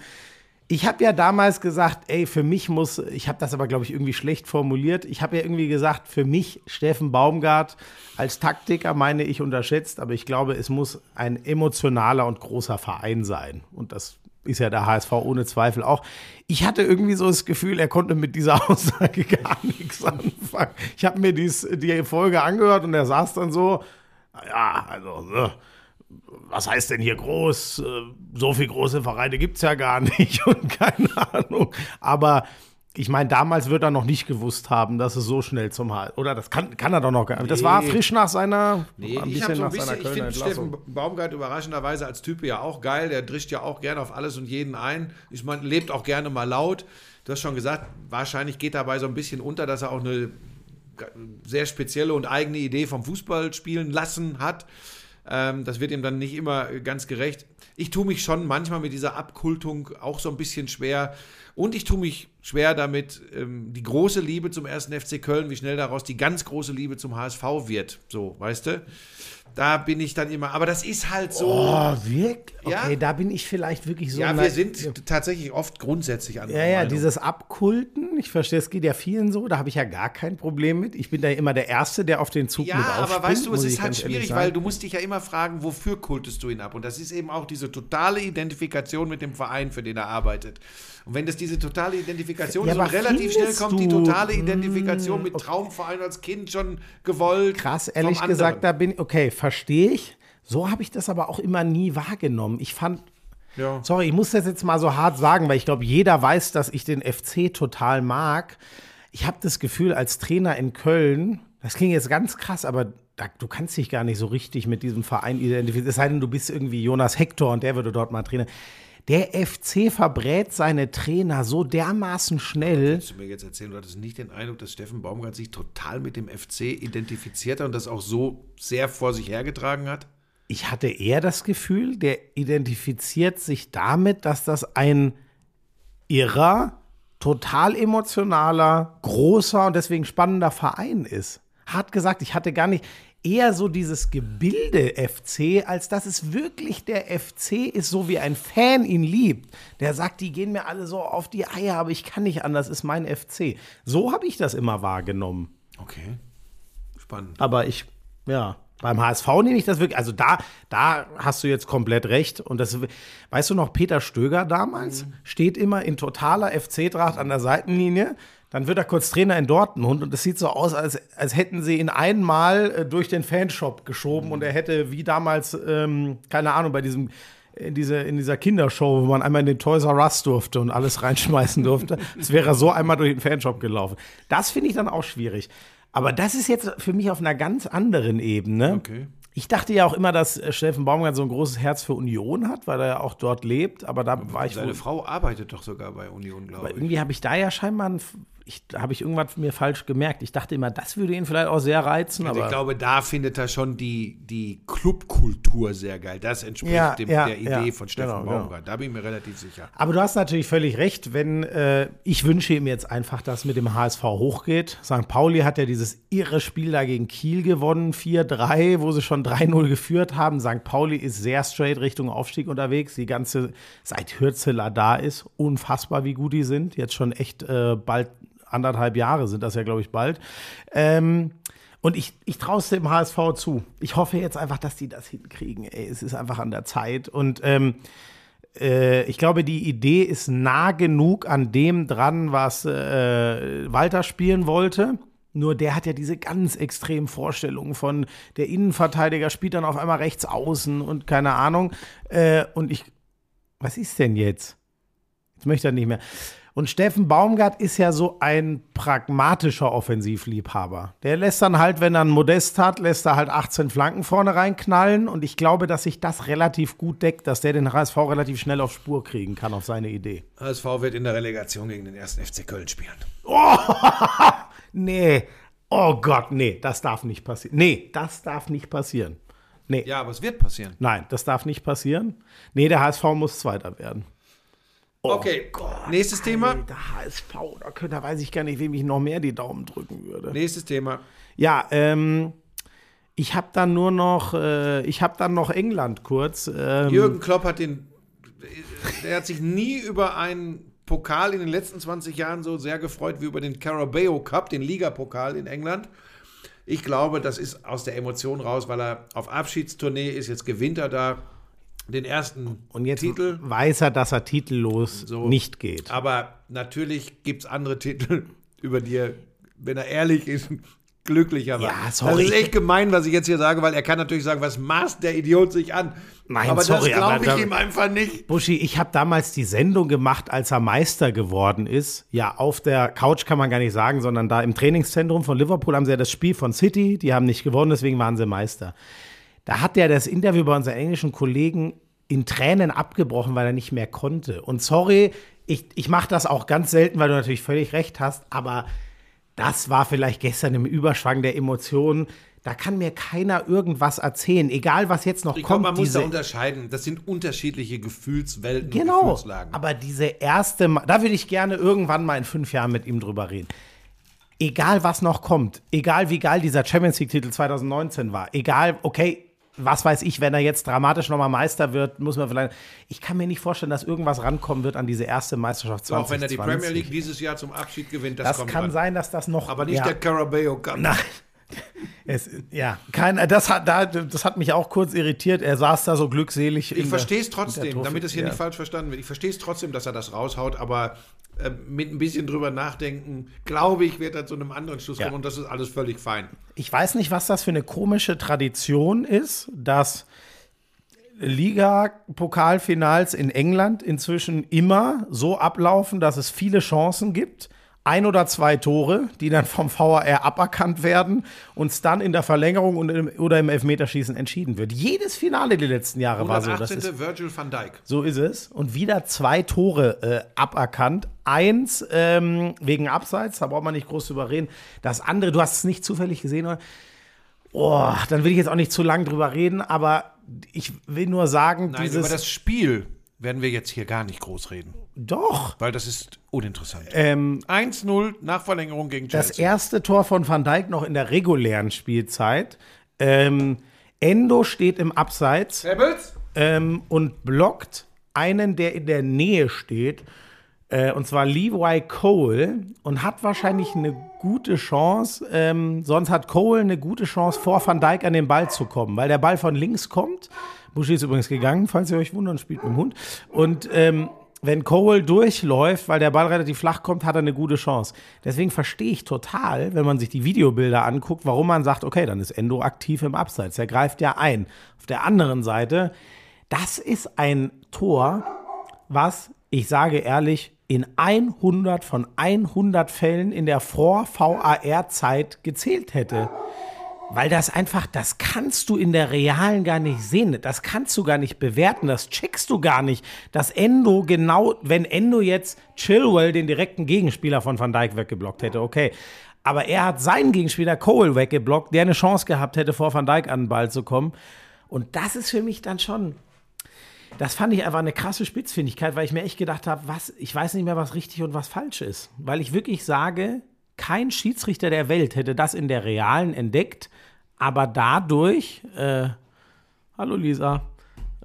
ich habe ja damals gesagt, ey, für mich muss, ich habe das aber, glaube ich, irgendwie schlecht formuliert. Ich habe ja irgendwie gesagt, für mich Steffen Baumgart als Taktiker meine ich unterschätzt, aber ich glaube, es muss ein emotionaler und großer Verein sein. Und das ist ja der HSV ohne Zweifel auch. Ich hatte irgendwie so das Gefühl, er konnte mit dieser Aussage gar nichts anfangen. Ich habe mir dies, die Folge angehört und er saß dann so, ja, also, ne, was heißt denn hier groß? Äh, So viele große Vereine gibt es ja gar nicht und keine Ahnung. Aber ich meine, damals wird er noch nicht gewusst haben, dass es so schnell zum Hals. Oder das kann, kann er doch noch gar nicht. Das war Nee. frisch nach seiner, Nee, ein bisschen so ein nach seiner bisschen, ich finde Steffen. Baumgart überraschenderweise als Typ ja auch geil. Der drischt ja auch gerne auf alles und jeden ein. Ich meine, lebt auch gerne mal laut. Du hast schon gesagt, wahrscheinlich geht dabei so ein bisschen unter, dass er auch eine sehr spezielle und eigene Idee vom Fußball spielen lassen hat. Ähm, das wird ihm dann nicht immer ganz gerecht. Ich tue mich schon manchmal mit dieser Abkultung auch so ein bisschen schwer. Und ich tue mich schwer damit, ähm, die große Liebe zum ersten FC Köln, wie schnell daraus die ganz große Liebe zum HSV wird. So, weißt du? Da bin ich dann immer, aber das ist halt so. Oh, wirklich? Ja. Okay, da bin ich vielleicht wirklich so. ja, wir sind tatsächlich oft grundsätzlich an Ja, ja, dieses Abkulten, ich verstehe, es geht ja vielen so, da habe ich ja gar kein Problem mit. Ich bin da immer der Erste, der auf den Zug Ja, mit aufspringt. aber weißt du, es ist halt schwierig, weil du musst dich ja immer fragen, wofür kultest du ihn ab? Und das ist eben auch diese totale Identifikation mit dem Verein, für den er arbeitet. Und wenn das diese totale Identifikation Ja, ist und relativ schnell kommt die du- totale Identifikation mit Traumverein als Kind schon gewollt. Krass, ehrlich gesagt, da bin ich, okay, verstehe ich. So habe ich das aber auch immer nie wahrgenommen. Ich fand, Ja. sorry, ich muss das jetzt mal so hart sagen, weil ich glaube, jeder weiß, dass ich den FC total mag. Ich habe das Gefühl, als Trainer in Köln, das klingt jetzt ganz krass, aber da, du kannst dich gar nicht so richtig mit diesem Verein identifizieren. Es sei denn, du bist irgendwie Jonas Hector und der würde dort mal Trainer. Der FC verbrät seine Trainer so dermaßen schnell. Kannst du mir jetzt erzählen, du hattest nicht den Eindruck, dass Steffen Baumgart sich total mit dem FC identifiziert hat und das auch so sehr vor sich hergetragen hat? Ich hatte eher das Gefühl, der identifiziert sich damit, dass das ein irrer, total emotionaler, großer und deswegen spannender Verein ist. Hart gesagt, ich hatte gar nicht eher so dieses Gebilde FC, als dass es wirklich der FC ist, so wie ein Fan ihn liebt. Der sagt, die gehen mir alle so auf die Eier, aber ich kann nicht anders, ist mein FC. So habe ich das immer wahrgenommen. Okay. Spannend. Aber ich, ja, beim HSV nehme ich das wirklich, also da, da hast du jetzt komplett recht. Und das, weißt du noch, Peter Stöger damals steht immer in totaler FC-Tracht an der Seitenlinie. Dann wird er kurz Trainer in Dortmund und es sieht so aus, als, als hätten sie ihn einmal äh, durch den Fanshop geschoben und er hätte wie damals, ähm, keine Ahnung, bei diesem in, diese, in dieser Kindershow, wo man einmal in den Toys R Us durfte und alles reinschmeißen durfte. Es wäre so einmal durch den Fanshop gelaufen. Das finde ich dann auch schwierig. Aber das ist jetzt für mich auf einer ganz anderen Ebene. Okay. Ich dachte ja auch immer, dass äh, Steffen Baumgart so ein großes Herz für Union hat, weil er ja auch dort lebt. Aber da war ich Seine Frau arbeitet doch sogar bei Union, glaube aber ich. irgendwie habe ich da ja scheinbar, ein, ich, habe ich irgendwas mir falsch gemerkt. Ich dachte immer, das würde ihn vielleicht auch sehr reizen. Also aber ich glaube, da findet er schon die, die Clubkultur sehr geil. Das entspricht Ja, dem, ja, der Idee ja. von Steffen Genau, Baumgart. Da bin ich mir relativ sicher. Aber du hast natürlich völlig recht, wenn äh, ich wünsche ihm jetzt einfach, dass mit dem HSV hochgeht. St. Pauli hat ja dieses irre Spiel da gegen Kiel gewonnen, 4-3, wo sie schon 3-0 geführt haben. St. Pauli ist sehr straight Richtung Aufstieg unterwegs. Die ganze, seit Hürzeler da ist, unfassbar, wie gut die sind. Jetzt schon echt äh, bald anderthalb Jahre sind das ja, glaube ich, bald. Ähm, und ich, ich traue es dem HSV zu. Ich hoffe jetzt einfach, dass die das hinkriegen. Ey, es ist einfach an der Zeit. Und ähm, äh, ich glaube, die Idee ist nah genug an dem dran, was äh, Walter spielen wollte. Nur der hat ja diese ganz extremen Vorstellungen von der Innenverteidiger spielt dann auf einmal rechts außen und keine Ahnung. Äh, und ich, was ist denn jetzt? Jetzt möchte er nicht mehr. Und Steffen Baumgart ist ja so ein pragmatischer Offensivliebhaber. Der lässt dann halt, wenn er einen Modest hat, lässt er halt 18 Flanken vorne reinknallen. Und ich glaube, dass sich das relativ gut deckt, dass der den HSV relativ schnell auf Spur kriegen kann, auf seine Idee. HSV wird in der Relegation gegen den ersten FC Köln spielen. Nee, oh Gott, nee, das darf nicht passieren. Nee, das darf nicht passieren. Nee, Ja, aber es wird passieren. nein, das darf nicht passieren. Nee, der HSV muss Zweiter werden. Okay, nächstes Thema. Der HSV, da, könnte, da weiß ich gar nicht, wem ich noch mehr die Daumen drücken würde. Nächstes Thema. Ja, ähm, ich habe dann nur noch, äh, ich habe dann noch England kurz. Ähm, Jürgen Klopp hat den. Er hat sich nie über einen Pokal in den letzten 20 Jahren so sehr gefreut wie über den Carabao Cup, den Ligapokal in England. Ich glaube, das ist aus der Emotion raus, weil er auf Abschiedstournee ist. Jetzt gewinnt er da den ersten und jetzt Titel. weiß er, dass er titellos So. nicht geht. Aber natürlich gibt es andere Titel, über die er, wenn er ehrlich ist, glücklicher war. Ja, sorry. Das ist echt gemein, was ich jetzt hier sage, weil er kann natürlich sagen, was maßt der Idiot sich an? Nein, aber sorry, das glaube ich ihm einfach nicht. Buschi, ich habe damals die Sendung gemacht, als er Meister geworden ist. Ja, auf der Couch kann man gar nicht sagen, sondern da im Trainingszentrum von Liverpool haben sie ja das Spiel von City, die haben nicht gewonnen, deswegen waren sie Meister. Da hat er das Interview bei unseren englischen Kollegen in Tränen abgebrochen, weil er nicht mehr konnte. Und sorry, ich, ich mache das auch ganz selten, weil du natürlich völlig recht hast, aber das war vielleicht gestern im Überschwang der Emotionen. Da kann mir keiner irgendwas erzählen, egal was jetzt noch Ich kommt. man muss da unterscheiden. Das sind unterschiedliche Gefühlswelten und Genau. Gefühlslagen. Aber diese erste, Ma- da würde ich gerne irgendwann mal in fünf Jahren mit ihm drüber reden. Egal was noch kommt, egal wie geil dieser Champions League-Titel 2019 war, egal, okay, was weiß ich, wenn er jetzt dramatisch nochmal Meister wird, muss man vielleicht. Ich kann mir nicht vorstellen, dass irgendwas rankommen wird an diese erste Meisterschaft 2020. auch wenn er die Premier League dieses Jahr zum Abschied gewinnt, das, Das kann ran. sein, dass das noch. Aber nicht ja. der Carabao Cup. Nein. Es, ja, kein, das, hat, da, das hat mich auch kurz irritiert. Er saß da so glückselig. Ich verstehe es trotzdem, damit es hier ja. nicht falsch verstanden wird. Ich verstehe es trotzdem, dass er das raushaut, aber äh, mit ein bisschen drüber nachdenken, glaube ich, wird er zu einem anderen Schluss Ja. kommen und das ist alles völlig fein. Ich weiß nicht, was das für eine komische Tradition ist, dass Liga-Pokalfinals in England inzwischen immer so ablaufen, dass es viele Chancen gibt. Ein oder zwei Tore, die dann vom VAR aberkannt werden und es dann in der Verlängerung und im, oder im Elfmeterschießen entschieden wird. Jedes Finale die letzten Jahre war so. Das 118. ist, Virgil van Dijk. so ist es. Und wieder zwei Tore äh, aberkannt. Eins ähm, wegen Abseits, da braucht man nicht groß drüber reden. Das andere, du hast es nicht zufällig gesehen, oder? Oh, dann will ich jetzt auch nicht zu lang drüber reden, aber ich will nur sagen, Nein, dieses. über das Spiel werden wir jetzt hier gar nicht groß reden, doch. weil das ist uninteressant. Ähm, 1-0 nach Verlängerung gegen das Chelsea. erste Tor von Van Dijk noch in der regulären Spielzeit. Ähm, Endo steht im Abseits. Ähm, und blockt einen, der in der Nähe steht, äh, und zwar Levi Cole, und hat wahrscheinlich eine gute Chance, ähm, sonst hat Cole eine gute Chance, vor Van Dijk an den Ball zu kommen, weil der Ball von links kommt. Buschi ist übrigens gegangen, falls ihr euch wundert, spielt mit dem Hund. Und ähm, wenn Cole durchläuft, weil der Ball relativ flach kommt, hat er eine gute Chance. Deswegen verstehe ich total, wenn man sich die Videobilder anguckt, warum man sagt, okay, dann ist Endo aktiv im Abseits. Er greift ja ein. Auf der anderen Seite, das ist ein Tor, was, ich sage ehrlich, in 100 von 100 Fällen in der Vor-VAR-Zeit gezählt hätte. Weil das einfach, das kannst du in der realen gar nicht sehen. Das kannst du gar nicht bewerten. Das checkst du gar nicht. Dass Endo genau, wenn Endo jetzt Chilwell, den direkten Gegenspieler von Van Dijk, weggeblockt hätte, okay. Aber er hat seinen Gegenspieler Cole weggeblockt, der eine Chance gehabt hätte, vor Van Dijk an den Ball zu kommen. Und das ist für mich dann schon, das fand ich einfach eine krasse Spitzfindigkeit, weil ich mir echt gedacht habe, was, ich weiß nicht mehr, was richtig und was falsch ist. Weil ich wirklich sage, kein Schiedsrichter der Welt hätte das in der Realen entdeckt, aber dadurch, äh, hallo Lisa,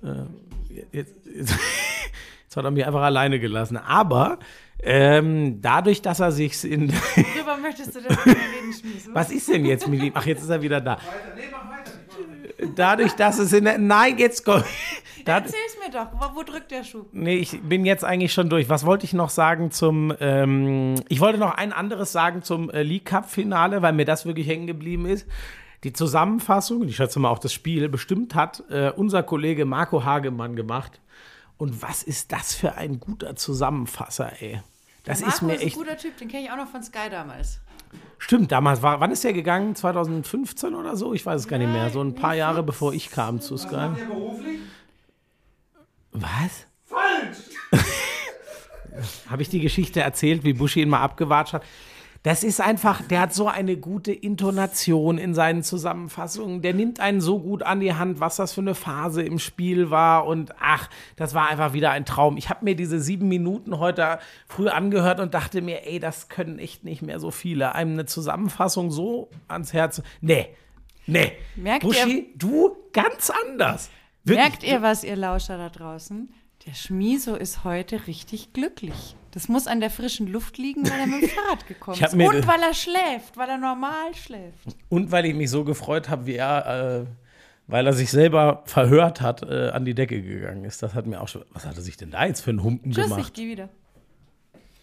äh, jetzt, jetzt, jetzt hat er mich einfach alleine gelassen, aber ähm, dadurch, dass er sich in, Worüber möchtest du denn mit mir reden, Schmies? was ist denn jetzt, Mili? Ach, jetzt ist er wieder da. Dadurch, dass es in der, nein, jetzt komm, Da- Erzähl's mir doch. Wo, wo drückt der Schuh? Nee, ich bin jetzt eigentlich schon durch. Was wollte ich noch sagen zum. Ähm, ich wollte noch ein anderes sagen zum äh, League Cup-Finale, weil mir das wirklich hängen geblieben ist. Die Zusammenfassung, ich schätze mal auch das Spiel, bestimmt hat äh, unser Kollege Marco Hagemann gemacht. Und was ist das für ein guter Zusammenfasser, ey? Das Marco ist mir ist ein echt. guter Typ, den kenne ich auch noch von Sky damals. Stimmt, damals war. Wann ist der gegangen? 2015 oder so? Ich weiß es gar nicht mehr. So ein paar Jahre bevor ich kam zu Sky. beruflich? Was? Falsch! Habe ich die Geschichte erzählt, wie Buschi ihn mal abgewatscht hat? Das ist einfach, der hat so eine gute Intonation in seinen Zusammenfassungen. Der nimmt einen so gut an die Hand, was das für eine Phase im Spiel war. Und ach, das war einfach wieder ein Traum. Ich habe mir diese sieben Minuten heute früh angehört und dachte mir, ey, das können echt nicht mehr so viele. Einem eine Zusammenfassung so ans Herz. Nee, nee. Merkt Buschi, du ganz anders. Wirklich. Merkt ihr was, ihr Lauscher da draußen? Der Schmieso ist heute richtig glücklich. Das muss an der frischen Luft liegen, weil er mit dem Fahrrad gekommen Ich ist. Und weil er schläft, weil er normal schläft. Und weil ich mich so gefreut habe, wie er, äh, weil er sich selber verhört hat, äh, an die Decke gegangen ist. Das hat mir auch schon. Was hat er sich denn da jetzt für einen Humpen Tschüss, ich gemacht? gehe wieder.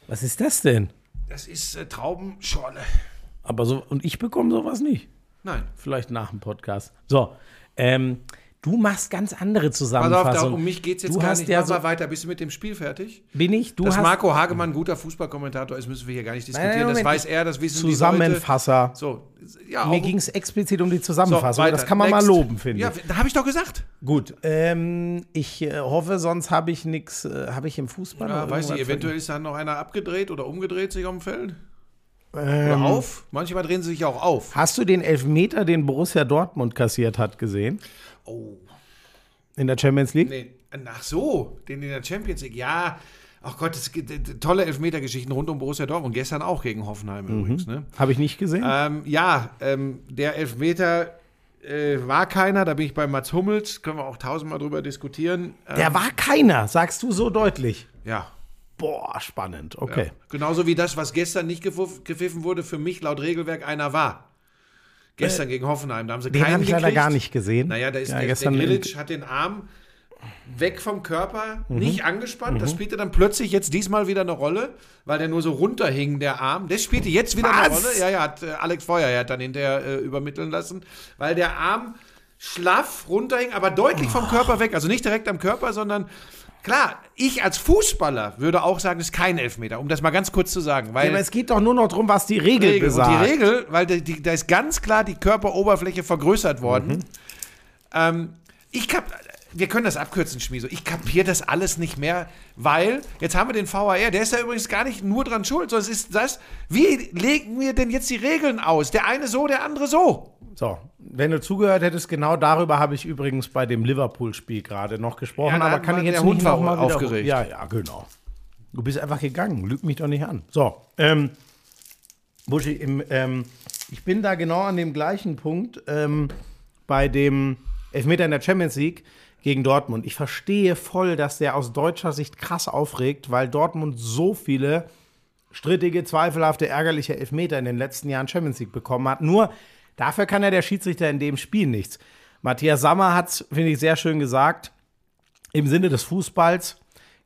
Was ist das denn? Das ist äh, Traubenschorle. Aber so, und ich bekomme sowas nicht. Nein. Vielleicht nach dem Podcast. So, ähm, du machst ganz andere Pass auf, Zusammenfassungen. da, um mich geht es jetzt du gar hast nicht. ja Mach so, mal weiter. Bist du mit dem Spiel fertig? bin ich, du Dass hast Marco Hagemann ein guter Fußballkommentator ist, müssen wir hier gar nicht diskutieren. Nein, das Moment. weiß er, das wissen Zusammenfasser. die Leute. So, ja, Mir ging es explizit um die so, Zusammenfassung. weiter. das kann man Next. mal loben, finde Ja, ich. da habe ich doch gesagt. Gut, ähm, ich äh, hoffe, sonst habe ich nichts, äh, habe ich im Fußball Ja, weiß ich, eventuell ist dann noch einer abgedreht oder umgedreht sich auf dem Feld. Ähm, Oder auf. Manchmal drehen sie sich auch auf. Hast du den Elfmeter, den Borussia Dortmund kassiert hat, gesehen? Oh. In der Champions League? Nee, ach so, den in der Champions League. Ja, ach Gott, es gibt tolle Elfmetergeschichten rund um Borussia Dortmund. Gestern auch gegen Hoffenheim Mhm. übrigens. Ne? Habe ich nicht gesehen. Ähm, ja, ähm, der Elfmeter äh, war keiner. Da bin ich bei Mats Hummels. Können wir auch tausendmal drüber diskutieren. Ähm, Der war keiner, sagst du so deutlich. ja. Boah, spannend. Okay. Ja. Genauso wie das, was gestern nicht gepfiff- gepfiffen wurde, für mich laut Regelwerk einer war. Gestern gegen Hoffenheim, da haben sie Den keinen habe ich leider gekriegt. gar nicht gesehen. Naja, da ist ja, der, gestern der Grilic hat den Arm weg vom Körper, Mhm. nicht angespannt. Das spielte dann plötzlich jetzt diesmal wieder eine Rolle, weil der nur so runterhing, der Arm. Das spielte jetzt wieder eine Was? Rolle. Ja, ja, hat äh, Alex Feuer hat dann hinterher äh, übermitteln lassen, weil der Arm schlaff runterhing, aber deutlich vom Körper weg. Also nicht direkt am Körper, sondern klar, ich als Fußballer würde auch sagen, es ist kein Elfmeter, um das mal ganz kurz zu sagen. Weil ja, aber es geht doch nur noch darum, was die Regel, Regel. Und besagt. die Regel, weil die, die, da ist ganz klar die Körperoberfläche vergrößert worden. Mhm. Ähm, ich kap wir können das abkürzen, Schmieso. Ich kapiere das alles nicht mehr, weil jetzt haben wir den VAR, der ist ja übrigens gar nicht nur dran schuld, sondern es ist das, wie legen wir denn jetzt die Regeln aus? Der eine so, der andere so. So, wenn du zugehört hättest, genau darüber habe ich übrigens bei dem Liverpool-Spiel gerade noch gesprochen, Ja, aber kann ich jetzt der nicht Hund mal aufgeregt. Ja, ja, genau. Du bist einfach gegangen, lüg mich doch nicht an. So, ähm, Buschi, im, ähm, ich bin da genau an dem gleichen Punkt ähm, bei dem Elfmeter in der Champions League gegen Dortmund. Ich verstehe voll, dass der aus deutscher Sicht krass aufregt, weil Dortmund so viele strittige, zweifelhafte, ärgerliche Elfmeter in den letzten Jahren Champions League bekommen hat. Nur dafür kann ja der Schiedsrichter in dem Spiel nichts. Matthias Sammer hat es, finde ich, sehr schön gesagt, im Sinne des Fußballs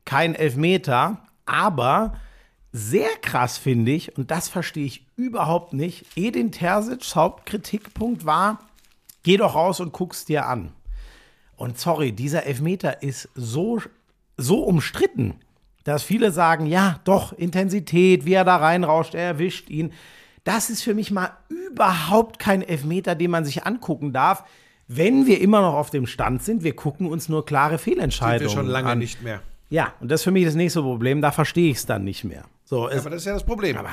kein Elfmeter, aber sehr krass finde ich, und das verstehe ich überhaupt nicht, Edin Terzic's Hauptkritikpunkt war, geh doch raus und guck's dir an. Und sorry, dieser Elfmeter ist so, so umstritten, dass viele sagen, ja, doch, Intensität, wie er da reinrauscht, er erwischt ihn. Das ist für mich mal überhaupt kein Elfmeter, den man sich angucken darf, wenn wir immer noch auf dem Stand sind. Wir gucken uns nur klare Sind Fehlentscheidungen wir schon lange an. nicht mehr. Ja, und das ist für mich das nächste Problem, da verstehe ich es dann nicht mehr. So, es, Aber das ist ja das Problem. aber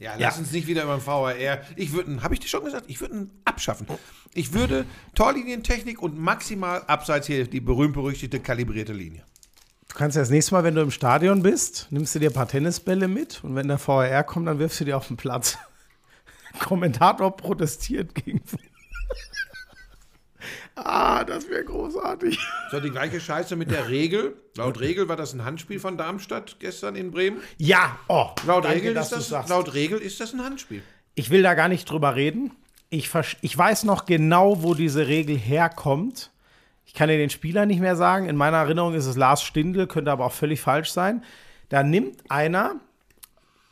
Ja, Ja. lass uns nicht wieder über den VAR. Ich würde, habe ich dir schon gesagt, ich würde ihn abschaffen. Ich würde Torlinientechnik und maximal abseits hier die berühmt-berüchtigte kalibrierte Linie. Du kannst ja das nächste Mal, wenn du im Stadion bist, nimmst du dir ein paar Tennisbälle mit und wenn der VAR kommt, dann wirfst du die auf den Platz. Kommentator protestiert gegen. ah, das wäre großartig. So, die gleiche Scheiße mit der Regel. Laut Regel war das ein Handspiel von Darmstadt gestern in Bremen. Ja, oh, Laut, danke, Regel, ist das, laut Regel ist das ein Handspiel. Ich will da gar nicht drüber reden. Ich, ich weiß noch genau, wo diese Regel herkommt. Ich kann dir den Spieler nicht mehr sagen. In meiner Erinnerung ist es Lars Stindl, könnte aber auch völlig falsch sein. Da nimmt einer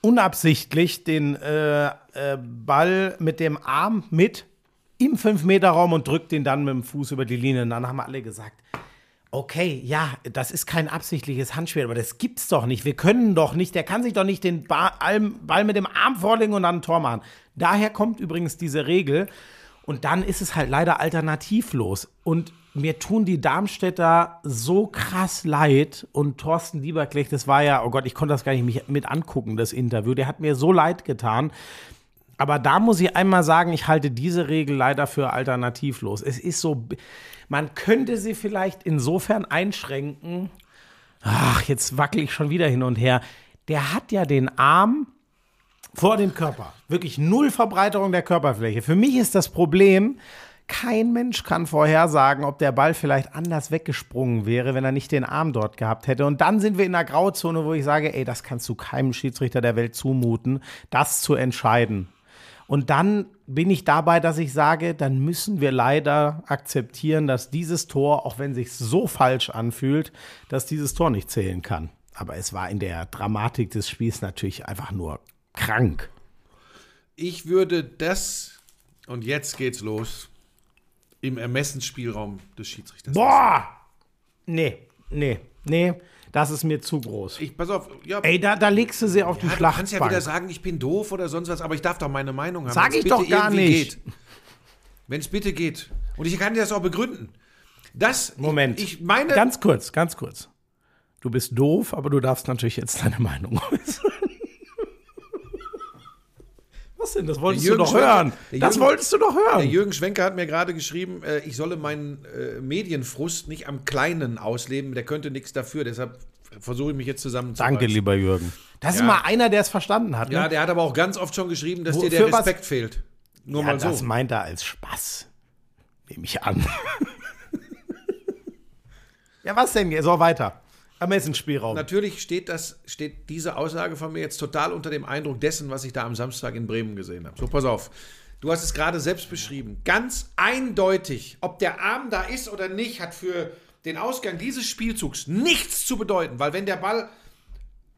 unabsichtlich den äh, äh, Ball mit dem Arm mit im 5-Meter-Raum und drückt den dann mit dem Fuß über die Linie. Und dann haben alle gesagt, okay, ja, das ist kein absichtliches Handspiel, aber das gibt's doch nicht. Wir können doch nicht, der kann sich doch nicht den ba Ball mit dem Arm vorlegen und dann ein Tor machen. Daher kommt übrigens diese Regel. Und dann ist es halt leider alternativlos. Und mir tun die Darmstädter so krass leid. Und Thorsten Lieberknecht, das war ja, oh Gott, ich konnte das gar nicht mit angucken, das Interview. Der hat mir so leid getan. Aber da muss ich einmal sagen, ich halte diese Regel leider für alternativlos. Es ist so, man könnte sie vielleicht insofern einschränken. Ach, jetzt wackel ich schon wieder hin und her. Der hat ja den Arm vor dem Körper. Wirklich null Verbreiterung der Körperfläche. Für mich ist das Problem, kein Mensch kann vorhersagen, ob der Ball vielleicht anders weggesprungen wäre, wenn er nicht den Arm dort gehabt hätte. Und dann sind wir in einer Grauzone, wo ich sage, ey, das kannst du keinem Schiedsrichter der Welt zumuten, das zu entscheiden. Und dann bin ich dabei, dass ich sage, dann müssen wir leider akzeptieren, dass dieses Tor, auch wenn sich so falsch anfühlt, dass dieses Tor nicht zählen kann. Aber es war in der Dramatik des Spiels natürlich einfach nur krank. Ich würde das, und jetzt geht's los, im Ermessensspielraum des Schiedsrichters. Boah! Nee, nee, nee, das ist mir zu groß. Ich, pass auf, ja, Ey, da, da legst du sie auf die ja, du kannst ja wieder sagen, ich bin doof oder sonst was, aber ich darf doch meine Meinung haben. Sag ich doch gar nicht. Wenn es bitte geht. Und ich kann dir das auch begründen. Das, Moment. Ich, ich meine, Ganz kurz, ganz kurz. Du bist doof, aber du darfst natürlich jetzt deine Meinung äußern. Was denn? Das wolltest Der du doch hören. Schwenker- der Das Jürgen- wolltest du doch der hören. Jürgen Schwenker hat mir gerade geschrieben, äh, ich solle meinen äh, Medienfrust nicht am Kleinen ausleben. Der könnte nichts dafür. Deshalb versuche ich mich jetzt zusammenzureißen. Danke, lieber Jürgen. Das ist Ja. mal einer, der es verstanden hat. Ne? Ja, der hat aber auch ganz oft schon geschrieben, dass Wo- dir der für was- Respekt fehlt. Nur Ja, mal so. das meint er als Spaß. Nehme ich an. ja, was denn? So, weiter. Ermessensspielraum. Natürlich steht, das, steht diese Aussage von mir jetzt total unter dem Eindruck dessen, was ich da am Samstag in Bremen gesehen habe. So, pass auf. Du hast es gerade selbst beschrieben. Ganz eindeutig, ob der Arm da ist oder nicht, hat für den Ausgang dieses Spielzugs nichts zu bedeuten, weil wenn der Ball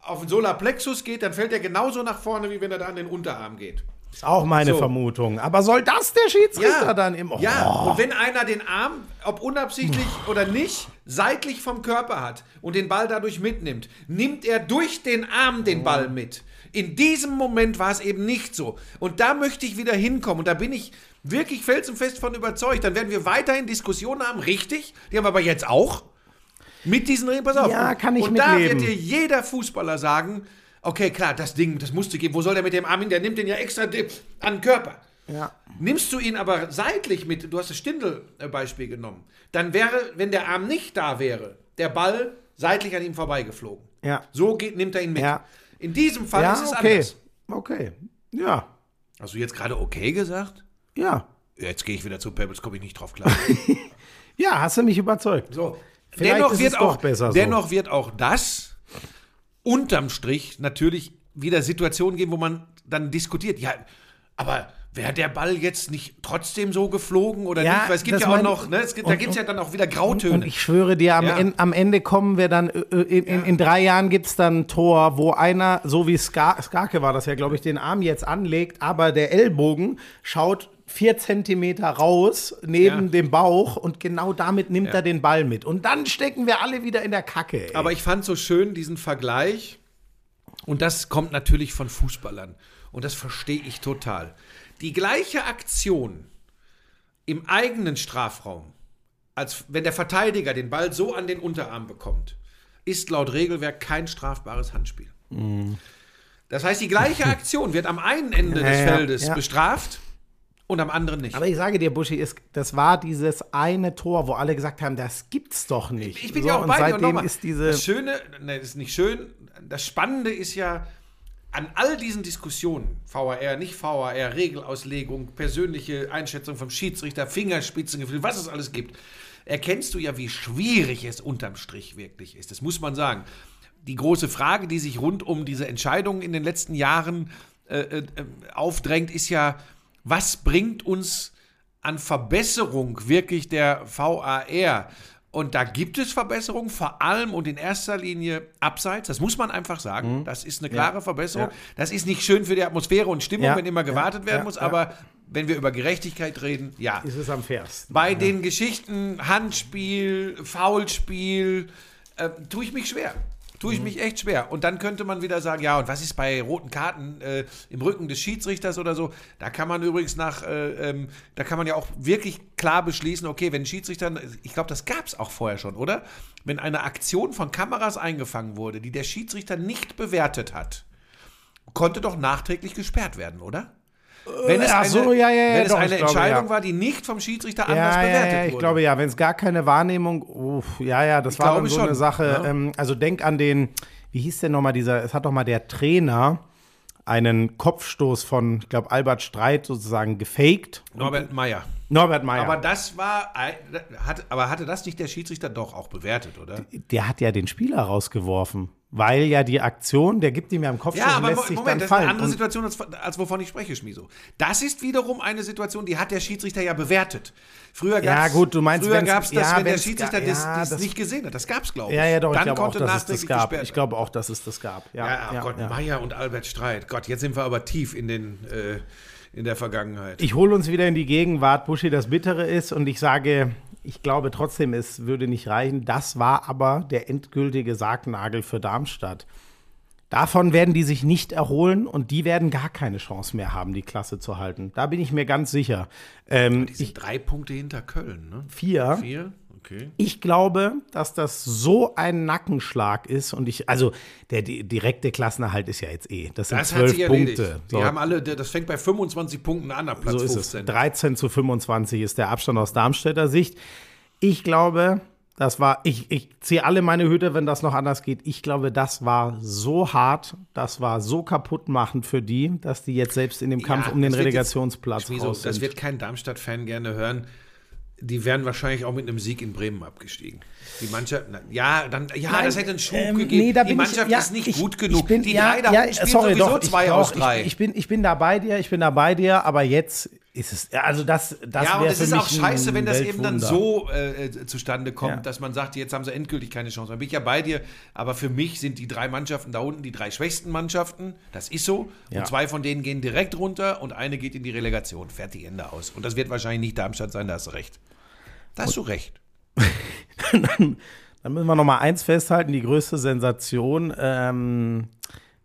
auf den Solarplexus geht, dann fällt er genauso nach vorne, wie wenn er da an den Unterarm geht. Ist auch meine So. Vermutung. Aber soll das der Schiedsrichter dann im. Oh. Ja, und wenn einer den Arm, ob unabsichtlich oder nicht, seitlich vom Körper hat und den Ball dadurch mitnimmt, nimmt er durch den Arm den Ball mit. In diesem Moment war es eben nicht so. Und da möchte ich wieder hinkommen. Und da bin ich wirklich felsenfest von überzeugt. Dann werden wir weiterhin Diskussionen haben, richtig. Die haben wir aber jetzt auch. Mit diesen Regeln, pass auf. Ja, kann ich Und da mitleben. wird dir jeder Fußballer sagen, okay, klar, das Ding, das musste gehen. Wo soll der mit dem Arm hin? Der nimmt den ja extra an den Körper. Ja. Nimmst du ihn aber seitlich mit, du hast das Stindel-Beispiel genommen, dann wäre, wenn der Arm nicht da wäre, der Ball seitlich an ihm vorbeigeflogen. Ja. So geht, nimmt er ihn mit. Ja. In diesem Fall Ja, ist es okay. anders. Okay. Ja. Hast du jetzt gerade okay gesagt? Ja. Jetzt gehe ich wieder zu Pebbles, komme ich nicht drauf klar. Ja, hast du mich überzeugt. So. Vielleicht dennoch ist wird auch, doch besser so. dennoch wird auch das unterm Strich natürlich wieder Situationen geben, wo man dann diskutiert. Ja, aber wäre der Ball jetzt nicht trotzdem so geflogen oder Ja, nicht? Weil es gibt ja auch noch, ne, es gibt, da und- gibt es ja dann auch wieder Grautöne. Und ich schwöre dir, am, Ja. en, am Ende kommen wir dann, äh, äh, in, in, in drei Jahren gibt es dann ein Tor, wo einer, so wie Ska, Skake war das ja, glaube ich, den Arm jetzt anlegt, aber der Ellbogen schaut vier Zentimeter raus neben Ja. dem Bauch und genau damit nimmt er den Ball mit. Und dann stecken wir alle wieder in der Kacke. Ey. Aber ich fand so schön diesen Vergleich. Und das kommt natürlich von Fußballern. Und das verstehe ich total. Die gleiche Aktion im eigenen Strafraum, als wenn der Verteidiger den Ball so an den Unterarm bekommt, ist laut Regelwerk kein strafbares Handspiel. Das heißt, die gleiche Aktion wird am einen Ende des Ja, ja, Feldes ja. bestraft und am anderen nicht. Aber ich sage dir, Buschi, ist, das war dieses eine Tor, wo alle gesagt haben, das gibt's doch nicht. Ich bin so, ja auch bei dir. Und nochmal, ist diese. das Schöne, ne, das ist nicht schön, das Spannende ist ja, an all diesen Diskussionen, VAR, nicht VAR, Regelauslegung, persönliche Einschätzung vom Schiedsrichter, Fingerspitzengefühl, was es alles gibt, erkennst du ja, wie schwierig es unterm Strich wirklich ist. Das muss man sagen. Die große Frage, die sich rund um diese Entscheidungen in den letzten Jahren äh, äh, aufdrängt, ist ja, was bringt uns an Verbesserung wirklich der VAR. Und da gibt es Verbesserungen, vor allem und in erster Linie abseits. Das muss man einfach sagen. Das ist eine klare Verbesserung. Mhm. Ja. Das ist nicht schön für die Atmosphäre und Stimmung, Ja. wenn immer gewartet Ja. werden Ja. muss. Ja. Aber wenn wir über Gerechtigkeit reden, ja. Ist es am fairsten. Bei den Geschichten Handspiel, Foulspiel, äh, tue ich mich schwer. Tue ich mich echt schwer. Und dann könnte man wieder sagen, ja, und was ist bei roten Karten äh, im Rücken des Schiedsrichters oder so? Da kann man übrigens nach, äh, ähm, da kann man ja auch wirklich klar beschließen, okay, wenn Schiedsrichter, ich glaube, das gab es auch vorher schon, oder? Wenn eine Aktion von Kameras eingefangen wurde, die der Schiedsrichter nicht bewertet hat, konnte doch nachträglich gesperrt werden, oder? Wenn es ach eine, so, ja, ja, wenn es doch, eine glaube, Entscheidung war, die nicht vom Schiedsrichter anders bewertet ja, ich wurde. glaube ja, wenn es gar keine Wahrnehmung, uff, ja, ja, das Ich war so schon, eine Sache. Ähm, also denk an den, wie hieß der nochmal dieser, es hat doch mal der Trainer einen Kopfstoß von, ich glaube, Albert Streit sozusagen gefaked. Norbert Meyer. Norbert Meyer. Aber das war, hat, aber hatte das nicht der Schiedsrichter doch auch bewertet, oder? der hat ja den Spieler rausgeworfen, weil ja die Aktion, der gibt ihm ja im Kopfstoß Ja, aber lässt sich Moment, dann das ist eine fallen. andere Situation, als, als wovon ich spreche, Schmiso. Das ist wiederum eine Situation, die hat der Schiedsrichter ja bewertet. Früher Ja, gab's, gut, du meinst, früher gab es das, ja, wenn der Schiedsrichter das, ja, das nicht gesehen hat. Das gab es, glaube ich. ja, ja, doch, ich Dann glaube auch, dass es das gab. Ich glaube auch, dass es das gab. Ja, Ja, oh ja, Gott, ja. Meyer und Albert Streit. Gott, jetzt sind wir aber tief in, den, äh, in der Vergangenheit. Ich hole uns wieder in die Gegenwart, Buschi, das Bittere ist und ich sage, ich glaube trotzdem, es würde nicht reichen. Das war aber der endgültige Sargnagel für Darmstadt. Davon werden die sich nicht erholen und die werden gar keine Chance mehr haben, die Klasse zu halten. Da bin ich mir ganz sicher. Ähm, die sind drei Punkte hinter Köln, ne? vier. Vier? Okay. Ich glaube, dass das so ein Nackenschlag ist und ich, also der di- direkte Klassenerhalt ist ja jetzt eh. Das sind Das zwölf. Punkte. Die haben alle, das fängt bei 25 Punkten an, ab Platz So ist 15. es. 13 zu 25 ist der Abstand aus Darmstädter Sicht. Ich glaube, das war, ich, ich ziehe alle meine Hüte, wenn das noch anders geht. Ich glaube, das war so hart, das war so kaputtmachend für die, dass die jetzt selbst in dem Kampf Ja, um den das jetzt- Relegationsplatz Schmieso, raus das sind. wird kein Darmstadt-Fan gerne hören. Die wären wahrscheinlich auch mit einem Sieg in Bremen abgestiegen. Die Mannschaft, na, ja, dann, ja, Nein, das hätte einen Schub ähm, gegeben. nee, die Mannschaft ich, ja, ist nicht ich, gut genug. Ich bin, die ja, drei da ja, sorry, sowieso doch, ich, zwei doch, aus drei. Ich, ich, bin, ich bin da bei dir, ich bin da bei dir, aber jetzt ist es, ja, also das, das ja, und es ist auch scheiße, wenn das eben dann so äh, zustande kommt, Ja. dass man sagt, jetzt haben sie endgültig keine Chance. Da bin ich ja bei dir, aber für mich sind die drei Mannschaften da unten die drei schwächsten Mannschaften. Das ist so. Ja. Und zwei von denen gehen direkt runter und eine geht in die Relegation. Fertig, Ende aus. Und das wird wahrscheinlich nicht Darmstadt sein, da hast du recht. Da hast du recht. Dann müssen wir noch mal eins festhalten: Die größte Sensation ähm,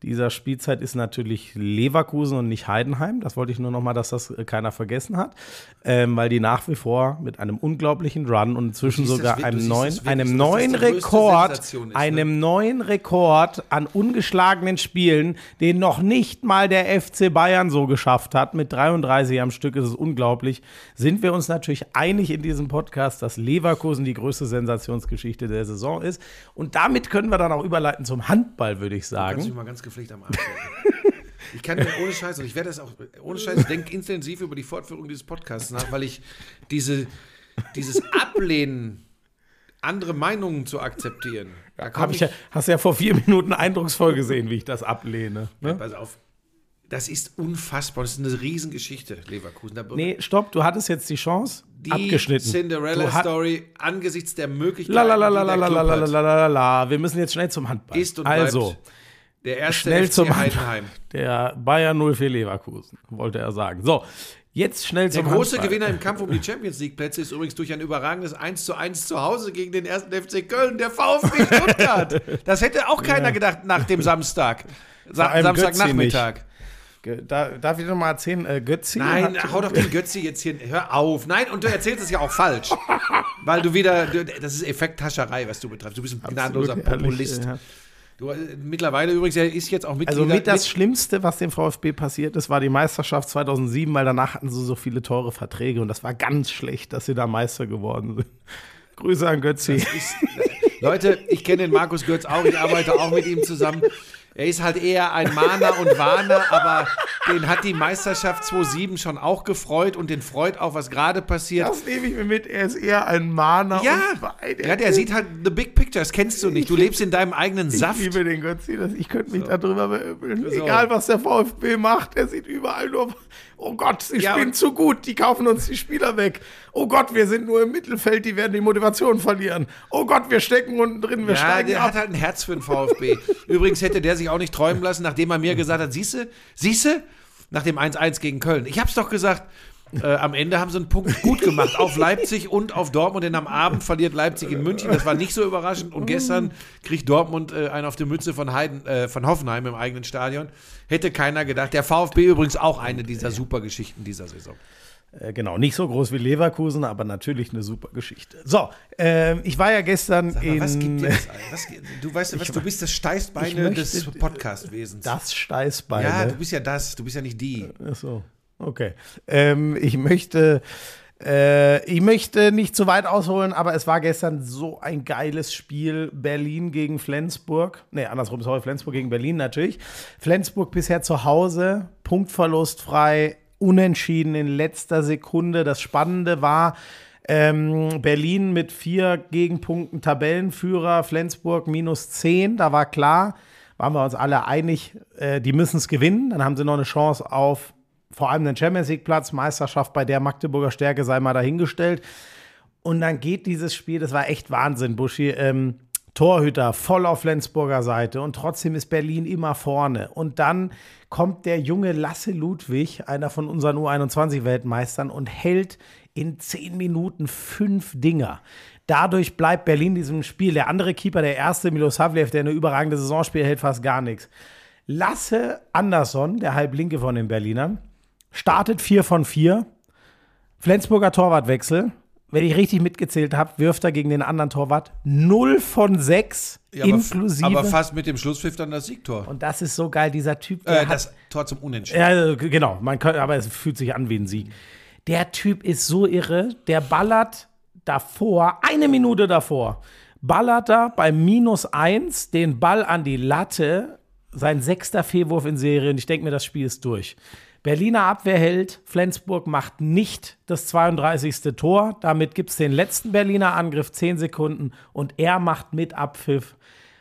dieser Spielzeit ist natürlich Leverkusen und nicht Heidenheim. Das wollte ich nur noch mal, dass das äh, keiner vergessen hat, ähm, weil die nach wie vor mit einem unglaublichen Run und inzwischen das sogar einem neuen, wirklich einem neuen Rekord, ist, ne? einem neuen Rekord an ungeschlagenen Spielen, den noch nicht mal der FC Bayern so geschafft hat. Mit 33 am Stück ist es unglaublich. Sind wir uns natürlich einig in diesem Podcast, dass Leverkusen die größte Sensationsgeschichte der Saison ist. Und damit können wir dann auch überleiten zum Handball, würde ich Kannst du mich sagen. mal ganz gepflegt am Arsch. Ich kann mir ohne Scheiß, und ich werde das auch, ohne Scheiß, ich denke intensiv über die Fortführung dieses Podcasts nach, weil ich diese, dieses Ablehnen, andere Meinungen zu akzeptieren, da Hab komme ich ja, hast ja vor vier Minuten eindrucksvoll gesehen, wie ich das ablehne. Ne? Pass auf. Das ist unfassbar. Das ist eine Riesengeschichte, Leverkusen. Da Nee, stopp, du hattest jetzt die Chance. die abgeschnitten. Cinderella-Story angesichts der Möglichkeiten, La la la die la der la la Club la hat, la la la la. Wir müssen jetzt schnell zum Handball. ist und also, bleibt der erste schnell FC zum Heidenheim. Der Bayern 04 Leverkusen, wollte er sagen. So, jetzt schnell Der zum große Handball. Gewinner im Kampf um die Champions League Plätze ist übrigens durch ein überragendes 1 zu 1 zu Hause gegen den ersten FC Köln, der VfB Stuttgart. Das hätte auch keiner gedacht nach dem Samstag. Sa Samstagnachmittag. Da, darf ich noch mal erzählen, äh, Götzi Nein, hau doch den Götzi jetzt hier. Hör auf. Nein, und du erzählst es ja auch falsch. Weil du wieder. Das ist Effekthascherei, was du betreibst. Du bist ein gnadenloser Absolut ehrlich, Populist. ja. Du, äh, mittlerweile übrigens, er ist jetzt auch Mitglied. Also mit das Schlimmste, was dem VfB passiert ist, war die Meisterschaft 2007, weil danach hatten sie so viele teure Verträge und das war ganz schlecht, dass sie da Meister geworden sind. Grüße an Götzi. ist, Leute, ich kenne den Markus Götz auch, ich arbeite auch mit ihm zusammen. Er ist halt eher ein Mahner und Warner, aber den hat die Meisterschaft 2007 schon auch gefreut und den freut auch, was gerade passiert. Das nehme ich mir mit. Er ist eher ein Mahner ja, und Wein. ja, der sieht halt the big picture, das kennst du nicht. Du lebst in deinem eigenen Ich Saft. liebe den Götzi, ich könnte mich darüber beöbeln. So. Egal, was der VfB macht, er sieht überall nur, oh Gott, sie Ja, spielen zu gut, die kaufen uns die Spieler weg. Oh Gott, wir sind nur im Mittelfeld, die werden die Motivation verlieren. Oh Gott, wir stecken unten drin, wir Ja, steigen der ab. hat halt ein Herz für den VfB. Übrigens hätte der sich auch nicht träumen lassen, nachdem er mir gesagt hat, siehste, siehste, nach dem 1-1 gegen Köln. Ich hab's doch gesagt, äh, am Ende haben sie einen Punkt gut gemacht auf Leipzig und auf Dortmund, denn am Abend verliert Leipzig in München. Das war nicht so überraschend. Und gestern kriegt Dortmund äh, einen auf die Mütze von, Heiden, äh, von Hoffenheim im eigenen Stadion. Hätte keiner gedacht. Der VfB übrigens auch eine dieser super Geschichten dieser Saison. Äh, Genau, nicht so groß wie Leverkusen, aber natürlich eine super Geschichte. So, ähm, ich war ja gestern mal, in was gibt dir das? ein? Was, du weißt ja, was, du bist das Ich Steißbeine möchte- des Podcast-Wesens. das Steißbein. Ja, du bist ja das, du bist ja nicht die. Ach so, okay. Ähm, ich möchte, äh, ich möchte nicht zu weit ausholen, aber es war gestern so ein geiles Spiel. Berlin gegen Flensburg. Nee, andersrum, sorry, Flensburg gegen Berlin natürlich. Flensburg bisher zu Hause, punktverlustfrei, unentschieden in letzter Sekunde. Das Spannende war, ähm, Berlin mit vier Gegenpunkten Tabellenführer, Flensburg minus zehn. Da war klar, waren wir uns alle einig, äh, die müssen es gewinnen. Dann haben sie noch eine Chance auf vor allem den Champions League Platz, Meisterschaft bei der Magdeburger Stärke sei mal dahingestellt. Und dann geht dieses Spiel, das war echt Wahnsinn, Buschi. Ähm, Torhüter voll auf Flensburger Seite und trotzdem ist Berlin immer vorne. Und dann kommt der junge Lasse Ludwig, einer von unseren U21-Weltmeistern, und hält in zehn Minuten fünf Dinger. Dadurch bleibt Berlin in diesem Spiel. Der andere Keeper, der erste, Milosavljev, der eine überragende Saison spielt, hält fast gar nichts. Lasse Andersson, der Halblinke von den Berlinern, startet 4 von 4. Flensburger Torwartwechsel. Wenn ich richtig mitgezählt habe, wirft er gegen den anderen Torwart 0 von 6 Ja, aber- inklusive. Aber fast mit dem Schlusspfiff dann das Siegtor. und das ist so geil, dieser Typ. Der Äh, hat, das Tor zum Unentschieden. ja, g- genau, man kann, aber es fühlt sich an wie ein Sieg. Der Typ ist so irre, der ballert davor, eine Minute davor, ballert er bei minus eins den Ball an die Latte, sein sechster Fehlwurf in Serie und ich denke mir, das Spiel ist durch. Berliner Abwehr hält, Flensburg macht nicht das 32. Tor, damit gibt es den letzten Berliner Angriff, 10 Sekunden und er macht mit Abpfiff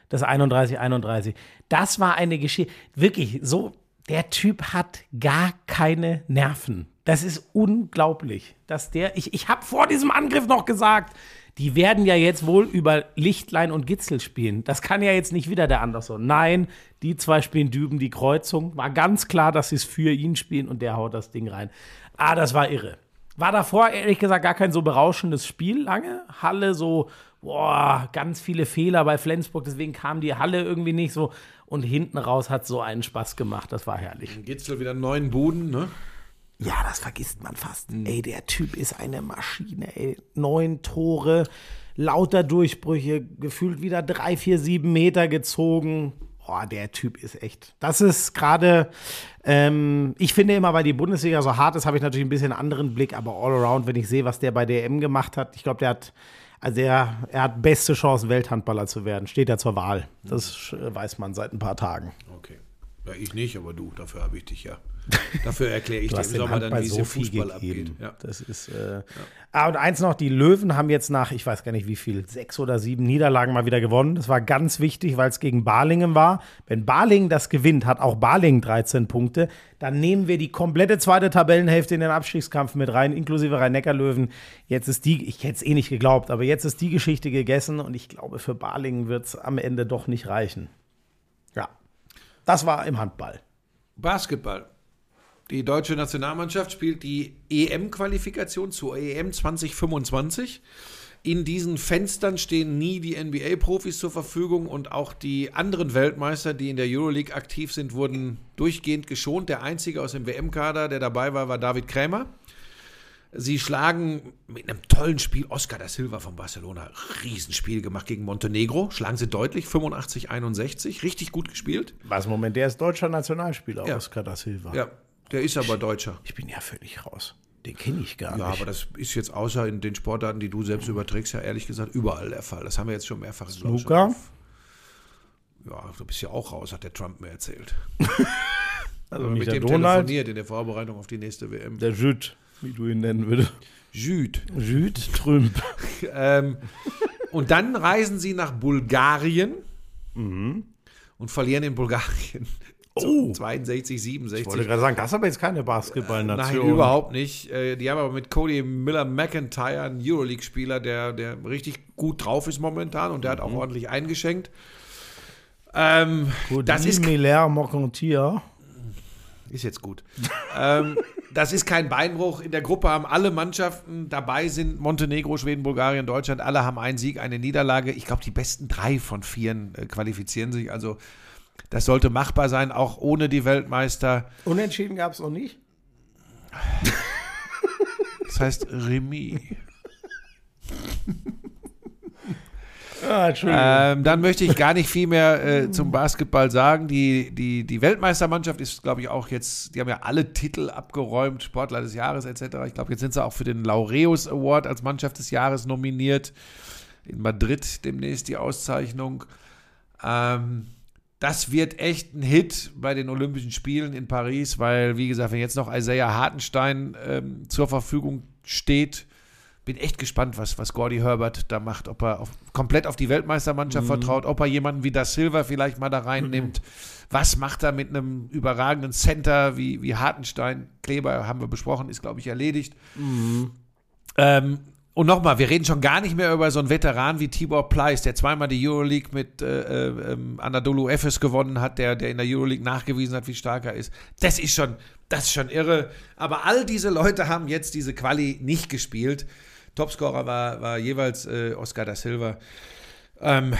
das 31-31. Das war eine Geschichte, wirklich so, der Typ hat gar keine Nerven. Das ist unglaublich, dass der, ich, ich habe vor diesem Angriff noch gesagt, die werden ja jetzt wohl über Lichtlein und Gitzel spielen. Das kann ja jetzt nicht wieder der Anderson. Nein, die zwei spielen Düben die Kreuzung. War ganz klar, dass sie es für ihn spielen und der haut das Ding rein. Ah, das war irre. War davor ehrlich gesagt gar kein so berauschendes Spiel lange. Halle so, boah, ganz viele Fehler bei Flensburg, deswegen kam die Halle irgendwie nicht so. Und hinten raus hat so einen Spaß gemacht. Das war herrlich. Gitzel wieder neun Buden, ne? Ja, das vergisst man fast. Ey, der Typ ist eine Maschine, ey. Neun Tore, lauter Durchbrüche, gefühlt wieder drei, vier, sieben Meter gezogen. Boah, der Typ ist echt. Das ist gerade, ähm, ich finde immer, weil die Bundesliga so hart ist, habe ich natürlich ein bisschen einen anderen Blick, aber all around, wenn ich sehe, was der bei DM gemacht hat, ich glaube, der hat, also er, er hat beste Chancen, Welthandballer zu werden. Steht ja zur Wahl. Das äh, weiß man seit ein paar Tagen. Okay. Ja, ich nicht, aber du, dafür habe ich dich ja. Dafür erkläre ich dir im Sommer dann, wie es so viel Fußball gegeben. abgeht. Ja. Das ist. Äh, Ah, und eins noch: Die Löwen haben jetzt nach, ich weiß gar nicht wie viel, sechs oder sieben Niederlagen mal wieder gewonnen. Das war ganz wichtig, weil es gegen Balingen war. Wenn Balingen das gewinnt, hat auch Balingen 13 Punkte. Dann nehmen wir die komplette zweite Tabellenhälfte in den Abstiegskampf mit rein, inklusive Rhein-Neckar-Löwen. Jetzt ist die, ich hätte es eh nicht geglaubt, aber jetzt ist die Geschichte gegessen und ich glaube, für Balingen wird es am Ende doch nicht reichen. Das war im Handball. Basketball. Die deutsche Nationalmannschaft spielt die EM-Qualifikation zur EM 2025. In diesen Fenstern stehen nie die NBA-Profis zur Verfügung und auch die anderen Weltmeister, die in der Euroleague aktiv sind, wurden durchgehend geschont. Der einzige aus dem WM-Kader, der dabei war, war David Krämer. Sie schlagen mit einem tollen Spiel Oscar da Silva von Barcelona. Riesenspiel gemacht gegen Montenegro. Schlagen sie deutlich, 85-61. Richtig gut gespielt. Was Moment, der ist deutscher Nationalspieler, Ja. Oscar da Silva. Ja, der ist aber Deutscher. Ich bin ja völlig raus. Den kenne ich gar Ja, nicht. aber das ist jetzt außer in den Sportarten, die du selbst überträgst, ja ehrlich gesagt überall der Fall. Das haben wir jetzt schon mehrfach. schon auf- Ja, du bist ja auch raus, hat der Trump mir erzählt. Also mit dem Donald, telefoniert in der Vorbereitung auf die nächste WM. der Jude, wie du ihn nennen würdest. Jude. Jude Trümp. Ähm, und dann reisen sie nach Bulgarien und verlieren in Bulgarien. Oh. 62, Ich 67. wollte gerade sagen, das ist aber jetzt keine Nein, Basketballnation. überhaupt nicht. Äh, Die haben aber mit Cody Miller McIntyre einen Euroleague-Spieler, der, der richtig gut drauf ist momentan und der hat auch ordentlich eingeschenkt. Ähm, das ist, Miller Mocontier. Ist jetzt gut. ähm, das ist kein Beinbruch. In der Gruppe haben alle Mannschaften dabei sind Montenegro, Schweden, Bulgarien, Deutschland. Alle haben einen Sieg, eine Niederlage. Ich glaube, die besten drei von vieren äh, qualifizieren sich. Also das sollte machbar sein, auch ohne die Weltmeister. Unentschieden gab es noch nicht. Das heißt Remis. Ah. Ähm, dann möchte ich gar nicht viel mehr äh, zum Basketball sagen. Die, die, die Weltmeistermannschaft ist, glaube ich, auch jetzt, die haben ja alle Titel abgeräumt, Sportler des Jahres etc. Ich glaube, jetzt sind sie auch für den Laureus Award als Mannschaft des Jahres nominiert. In Madrid demnächst die Auszeichnung. Ähm, das wird echt ein Hit bei den Olympischen Spielen in Paris, weil, wie gesagt, wenn jetzt noch Isaiah Hartenstein ähm, zur Verfügung steht, bin echt gespannt, was, was Gordy Herbert da macht, ob er auf, komplett auf die Weltmeistermannschaft vertraut, ob er jemanden wie Da Silva vielleicht mal da reinnimmt. Was macht er mit einem überragenden Center wie, wie Hartenstein? Kleber haben wir besprochen, ist, glaube ich, erledigt. Ähm, und nochmal, wir reden schon gar nicht mehr über so einen Veteran wie Tibor Pleiss, der zweimal die Euroleague mit äh, äh, ähm, Anadolu Efes gewonnen hat, der, der in der Euroleague nachgewiesen hat, wie stark er ist. Das ist schon, das ist schon irre. Aber all diese Leute haben jetzt diese Quali nicht gespielt. Topscorer war, war jeweils äh, Oscar da Silva. Ähm,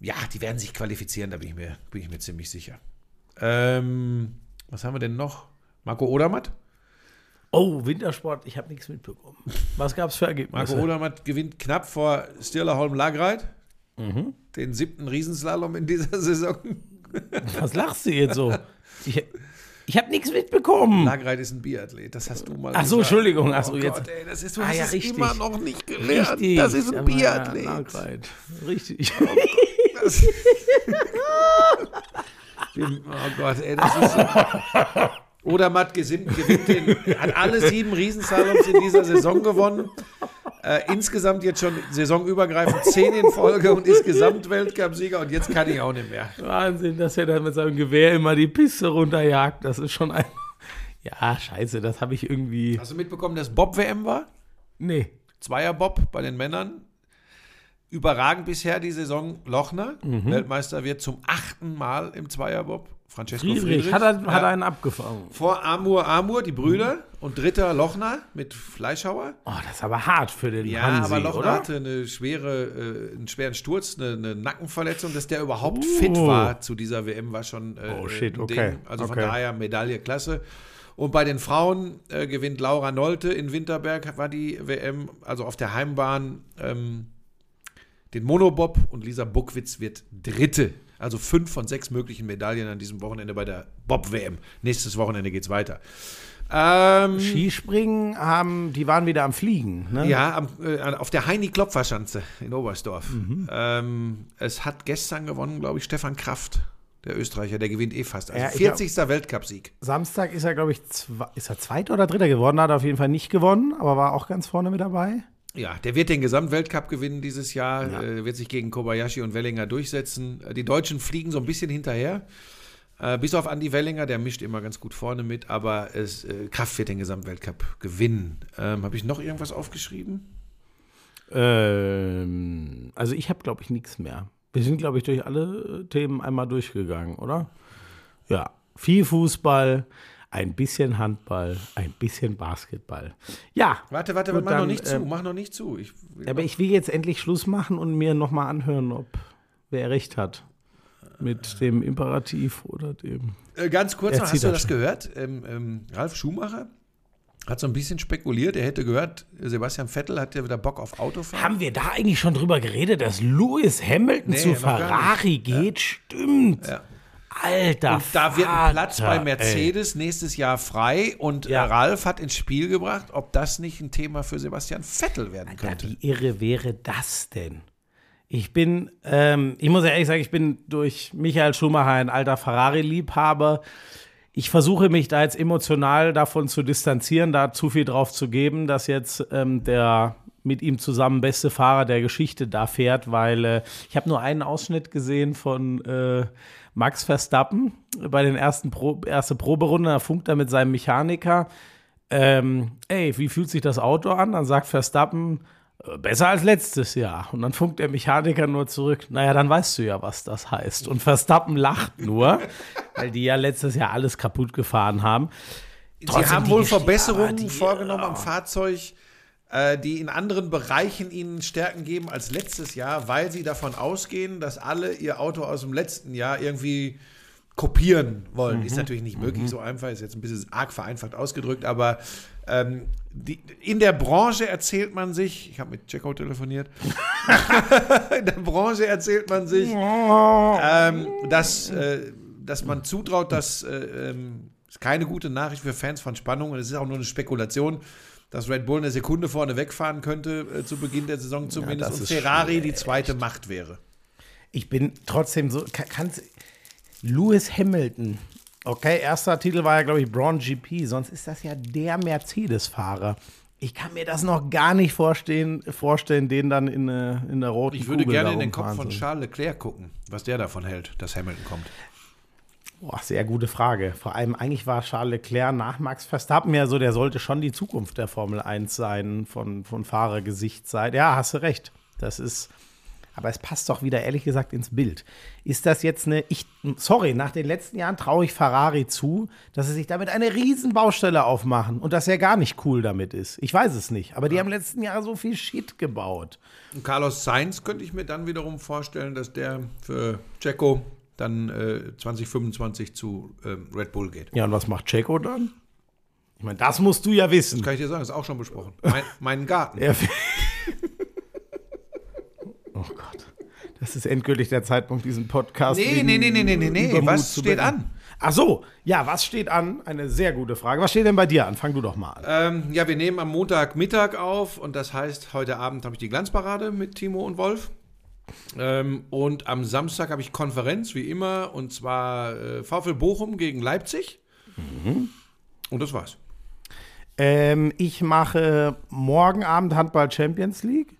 ja, die werden sich qualifizieren, da bin ich mir, bin ich mir ziemlich sicher. Ähm, was haben wir denn noch? Marco Odermatt? Oh, Wintersport, ich habe nichts mitbekommen. Was gab es für Ergebnisse? Marco Odermatt gewinnt knapp vor Stirlerholm Lagreit. Den siebten Riesenslalom in dieser Saison. Was lachst du jetzt so? Ich, ich habe nichts mitbekommen. Lagreit ist ein Biathlet, das hast du mal Ach so, gesagt. Entschuldigung. Ach so, oh jetzt. Gott, ey, das ist, du Ah, hast ja, es richtig. immer noch nicht gelernt. Richtig. Das ist ein Ja, Biathlet. Lagreit. Richtig. Das- oh Gott, ey, das ist so. Odermatt gewinnt, gewinnt den, hat alle sieben Riesenslaloms in dieser Saison gewonnen. Äh, insgesamt jetzt schon saisonübergreifend zehn in Folge und ist Gesamtweltcupsieger und jetzt kann ich auch nicht mehr. Wahnsinn, dass er dann mit seinem Gewehr immer die Piste runterjagt. Das ist schon ein. Ja, scheiße, das habe ich irgendwie. Hast du mitbekommen, dass Bob-WM war? Nee. Zweier-Bob bei den Männern. Überragend bisher die Saison Lochner. Weltmeister wird zum achten Mal im Zweierbob. Francesco Friedrich. Friedrich, hat, er, Ja. hat einen abgefangen. Vor Amur Amur, die Brüder. Und dritter Lochner mit Fleischhauer. Oh, das ist aber hart für den Ja, Hansi, aber Lochner oder? hatte eine schwere, äh, einen schweren Sturz, eine, eine Nackenverletzung. Dass der überhaupt Uh. fit war zu dieser WM, war schon äh, Oh, shit, ein okay. Ding. Also von Okay. daher Medaille klasse. Und bei den Frauen äh, gewinnt Laura Nolte in Winterberg, war die WM, also auf der Heimbahn, ähm, den Monobob und Lisa Buckwitz wird Dritte. Also fünf von sechs möglichen Medaillen an diesem Wochenende bei der Bob-WM. Nächstes Wochenende geht's weiter. Ähm, Skispringen haben, die waren wieder am Fliegen. Ne? ja, am, äh, auf der Heini-Klopfer-Schanze in Oberstdorf. Mhm. Ähm, es hat gestern gewonnen, glaube ich, Stefan Kraft, der Österreicher. Der gewinnt eh fast. Also Ja, ich 40. Weltcupsieg. Samstag ist er, glaube ich, ist er Zweiter oder Dritter geworden. Hat er auf jeden Fall nicht gewonnen, aber war auch ganz vorne mit dabei. Ja, der wird den Gesamtweltcup gewinnen dieses Jahr, äh, wird sich gegen Kobayashi und Wellinger durchsetzen. Äh, Die Deutschen fliegen so ein bisschen hinterher. Äh, bis auf Andy Wellinger, der mischt immer ganz gut vorne mit, aber es, äh, Kraft wird den Gesamtweltcup gewinnen. Ähm, Habe ich noch irgendwas aufgeschrieben? Ähm, also ich habe, glaube ich, nichts mehr. Wir sind, glaube ich, durch alle Themen einmal durchgegangen, oder? Ja, viel Fußball, ein bisschen Handball, ein bisschen Basketball. Ja. Warte, warte, mach noch dann, nicht zu, ähm, mach noch nicht zu. Ich, Aber ich will jetzt endlich Schluss machen und mir nochmal anhören, ob wer recht hat. Mit dem Imperativ oder dem. Äh, ganz kurz noch, hast du das gehört? Ähm, ähm, Ralf Schumacher hat so ein bisschen spekuliert. Er hätte gehört, Sebastian Vettel hat ja wieder Bock auf Autofahren. Haben wir da eigentlich schon drüber geredet, dass Lewis Hamilton Nee, zu noch. Ferrari geht? Stimmt. Ja. Alter. Und da wird ein Platz bei ey. Mercedes nächstes Jahr frei. Und Ja. äh, Ralf hat ins Spiel gebracht, ob das nicht ein Thema für Sebastian Vettel werden Alter, könnte. wie irre wäre das denn? Ich bin, ähm, ich muss ja ehrlich sagen, ich bin durch Michael Schumacher ein alter Ferrari-Liebhaber. Ich versuche mich da jetzt emotional davon zu distanzieren, da zu viel drauf zu geben, dass jetzt ähm, der mit ihm zusammen beste Fahrer der Geschichte da fährt, weil äh, ich habe nur einen Ausschnitt gesehen von äh, Max Verstappen bei den ersten Pro erste Proberunde. Da funkt er mit seinem Mechaniker. Ähm, ey, wie fühlt sich das Auto an? Dann sagt Verstappen, äh, besser als letztes Jahr. Und dann funkt der Mechaniker nur zurück, naja, dann weißt du ja, was das heißt. Und Verstappen lacht nur, weil die ja letztes Jahr alles kaputt gefahren haben. Sie Trotzdem haben die wohl Verbesserungen vorgenommen am Fahrzeug, äh, die in anderen Bereichen ihnen Stärken geben als letztes Jahr, weil sie davon ausgehen, dass alle ihr Auto aus dem letzten Jahr irgendwie kopieren wollen. Mhm. Ist natürlich nicht möglich, so einfach, ist jetzt ein bisschen arg vereinfacht ausgedrückt, aber ähm, die, in der Branche erzählt man sich, ich habe mit Jacko telefoniert, in der Branche erzählt man sich, ähm, dass, äh, dass man zutraut, dass äh, ähm, ist keine gute Nachricht für Fans von Spannung und es ist auch nur eine Spekulation, dass Red Bull eine Sekunde vorne wegfahren könnte äh, zu Beginn der Saison zumindest das und Ferrari die zweite Macht wäre. Ich bin trotzdem so, kann, Lewis Hamilton. Okay, erster Titel war ja, glaube ich, Braun GP. Sonst ist das ja der Mercedes-Fahrer. Ich kann mir das noch gar nicht vorstellen, vorstellen den dann in, äh, in der roten Ich würde Kugel gerne in den Kopf von. Charles Leclerc gucken, was der davon hält, dass Hamilton kommt. Boah, sehr gute Frage. Vor allem, eigentlich war Charles Leclerc nach Max Verstappen ja so, der sollte schon die Zukunft der Formel 1 sein, von, von Fahrergesichtszeit. Ja, hast du recht. Das ist, aber es passt doch wieder ehrlich gesagt ins Bild. Ist das jetzt eine, ich, sorry, nach den letzten Jahren traue ich Ferrari zu, dass sie sich damit eine riesen Baustelle aufmachen und dass er gar nicht cool damit ist. Ich weiß es nicht, aber die haben letzten Jahre so viel Shit gebaut. Und Carlos Sainz könnte ich mir dann wiederum vorstellen, dass der für Jacko dann äh, 2025 zu ähm, Red Bull geht. Ja, und was macht Checo dann? Ich meine, das musst du ja wissen. Kann ich dir sagen, ist auch schon besprochen. Mein, meinen Garten. Oh Gott. Das ist endgültig der Zeitpunkt, diesen Podcast. Nee, nee, nee, nee, nee, nee, nee. Was steht an? Ach so, ja, was steht an? Eine sehr gute Frage. Was steht denn bei dir an? Fang du doch mal an. Ähm, ja, wir nehmen am Montagmittag auf und das heißt, heute Abend habe ich die Glanzparade mit Timo und Wolf. Ähm, und am Samstag habe ich Konferenz, wie immer, und zwar äh, VfL Bochum gegen Leipzig. Und das war's. Ähm, ich mache morgen Abend Handball Champions League.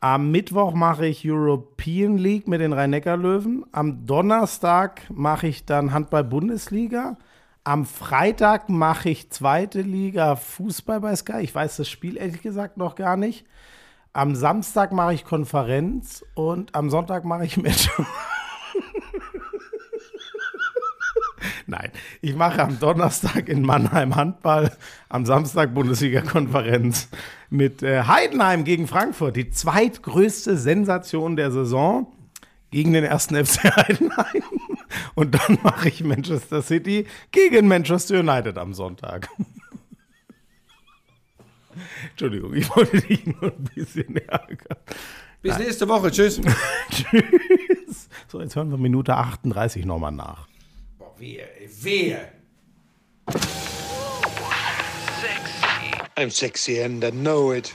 Am Mittwoch mache ich European League mit den Rhein-Neckar-Löwen. Am Donnerstag mache ich dann Handball Bundesliga. Am Freitag mache ich zweite Liga Fußball bei Sky. Ich weiß das Spiel ehrlich gesagt noch gar nicht. Am Samstag mache ich Konferenz und am Sonntag mache ich Match. Nein, ich mache am Donnerstag in Mannheim Handball, am Samstag Bundesliga-Konferenz mit äh, Heidenheim gegen Frankfurt, die zweitgrößte Sensation der Saison gegen den ersten FC Heidenheim. Und dann mache ich Manchester City gegen Manchester United am Sonntag. Entschuldigung, ich wollte dich nur ein bisschen ärgern. Bis nächste Woche. Tschüss. Tschüss. So, jetzt hören wir Minute 38 nochmal nach. Boah, wehe, ey, wehe. I'm sexy and I know it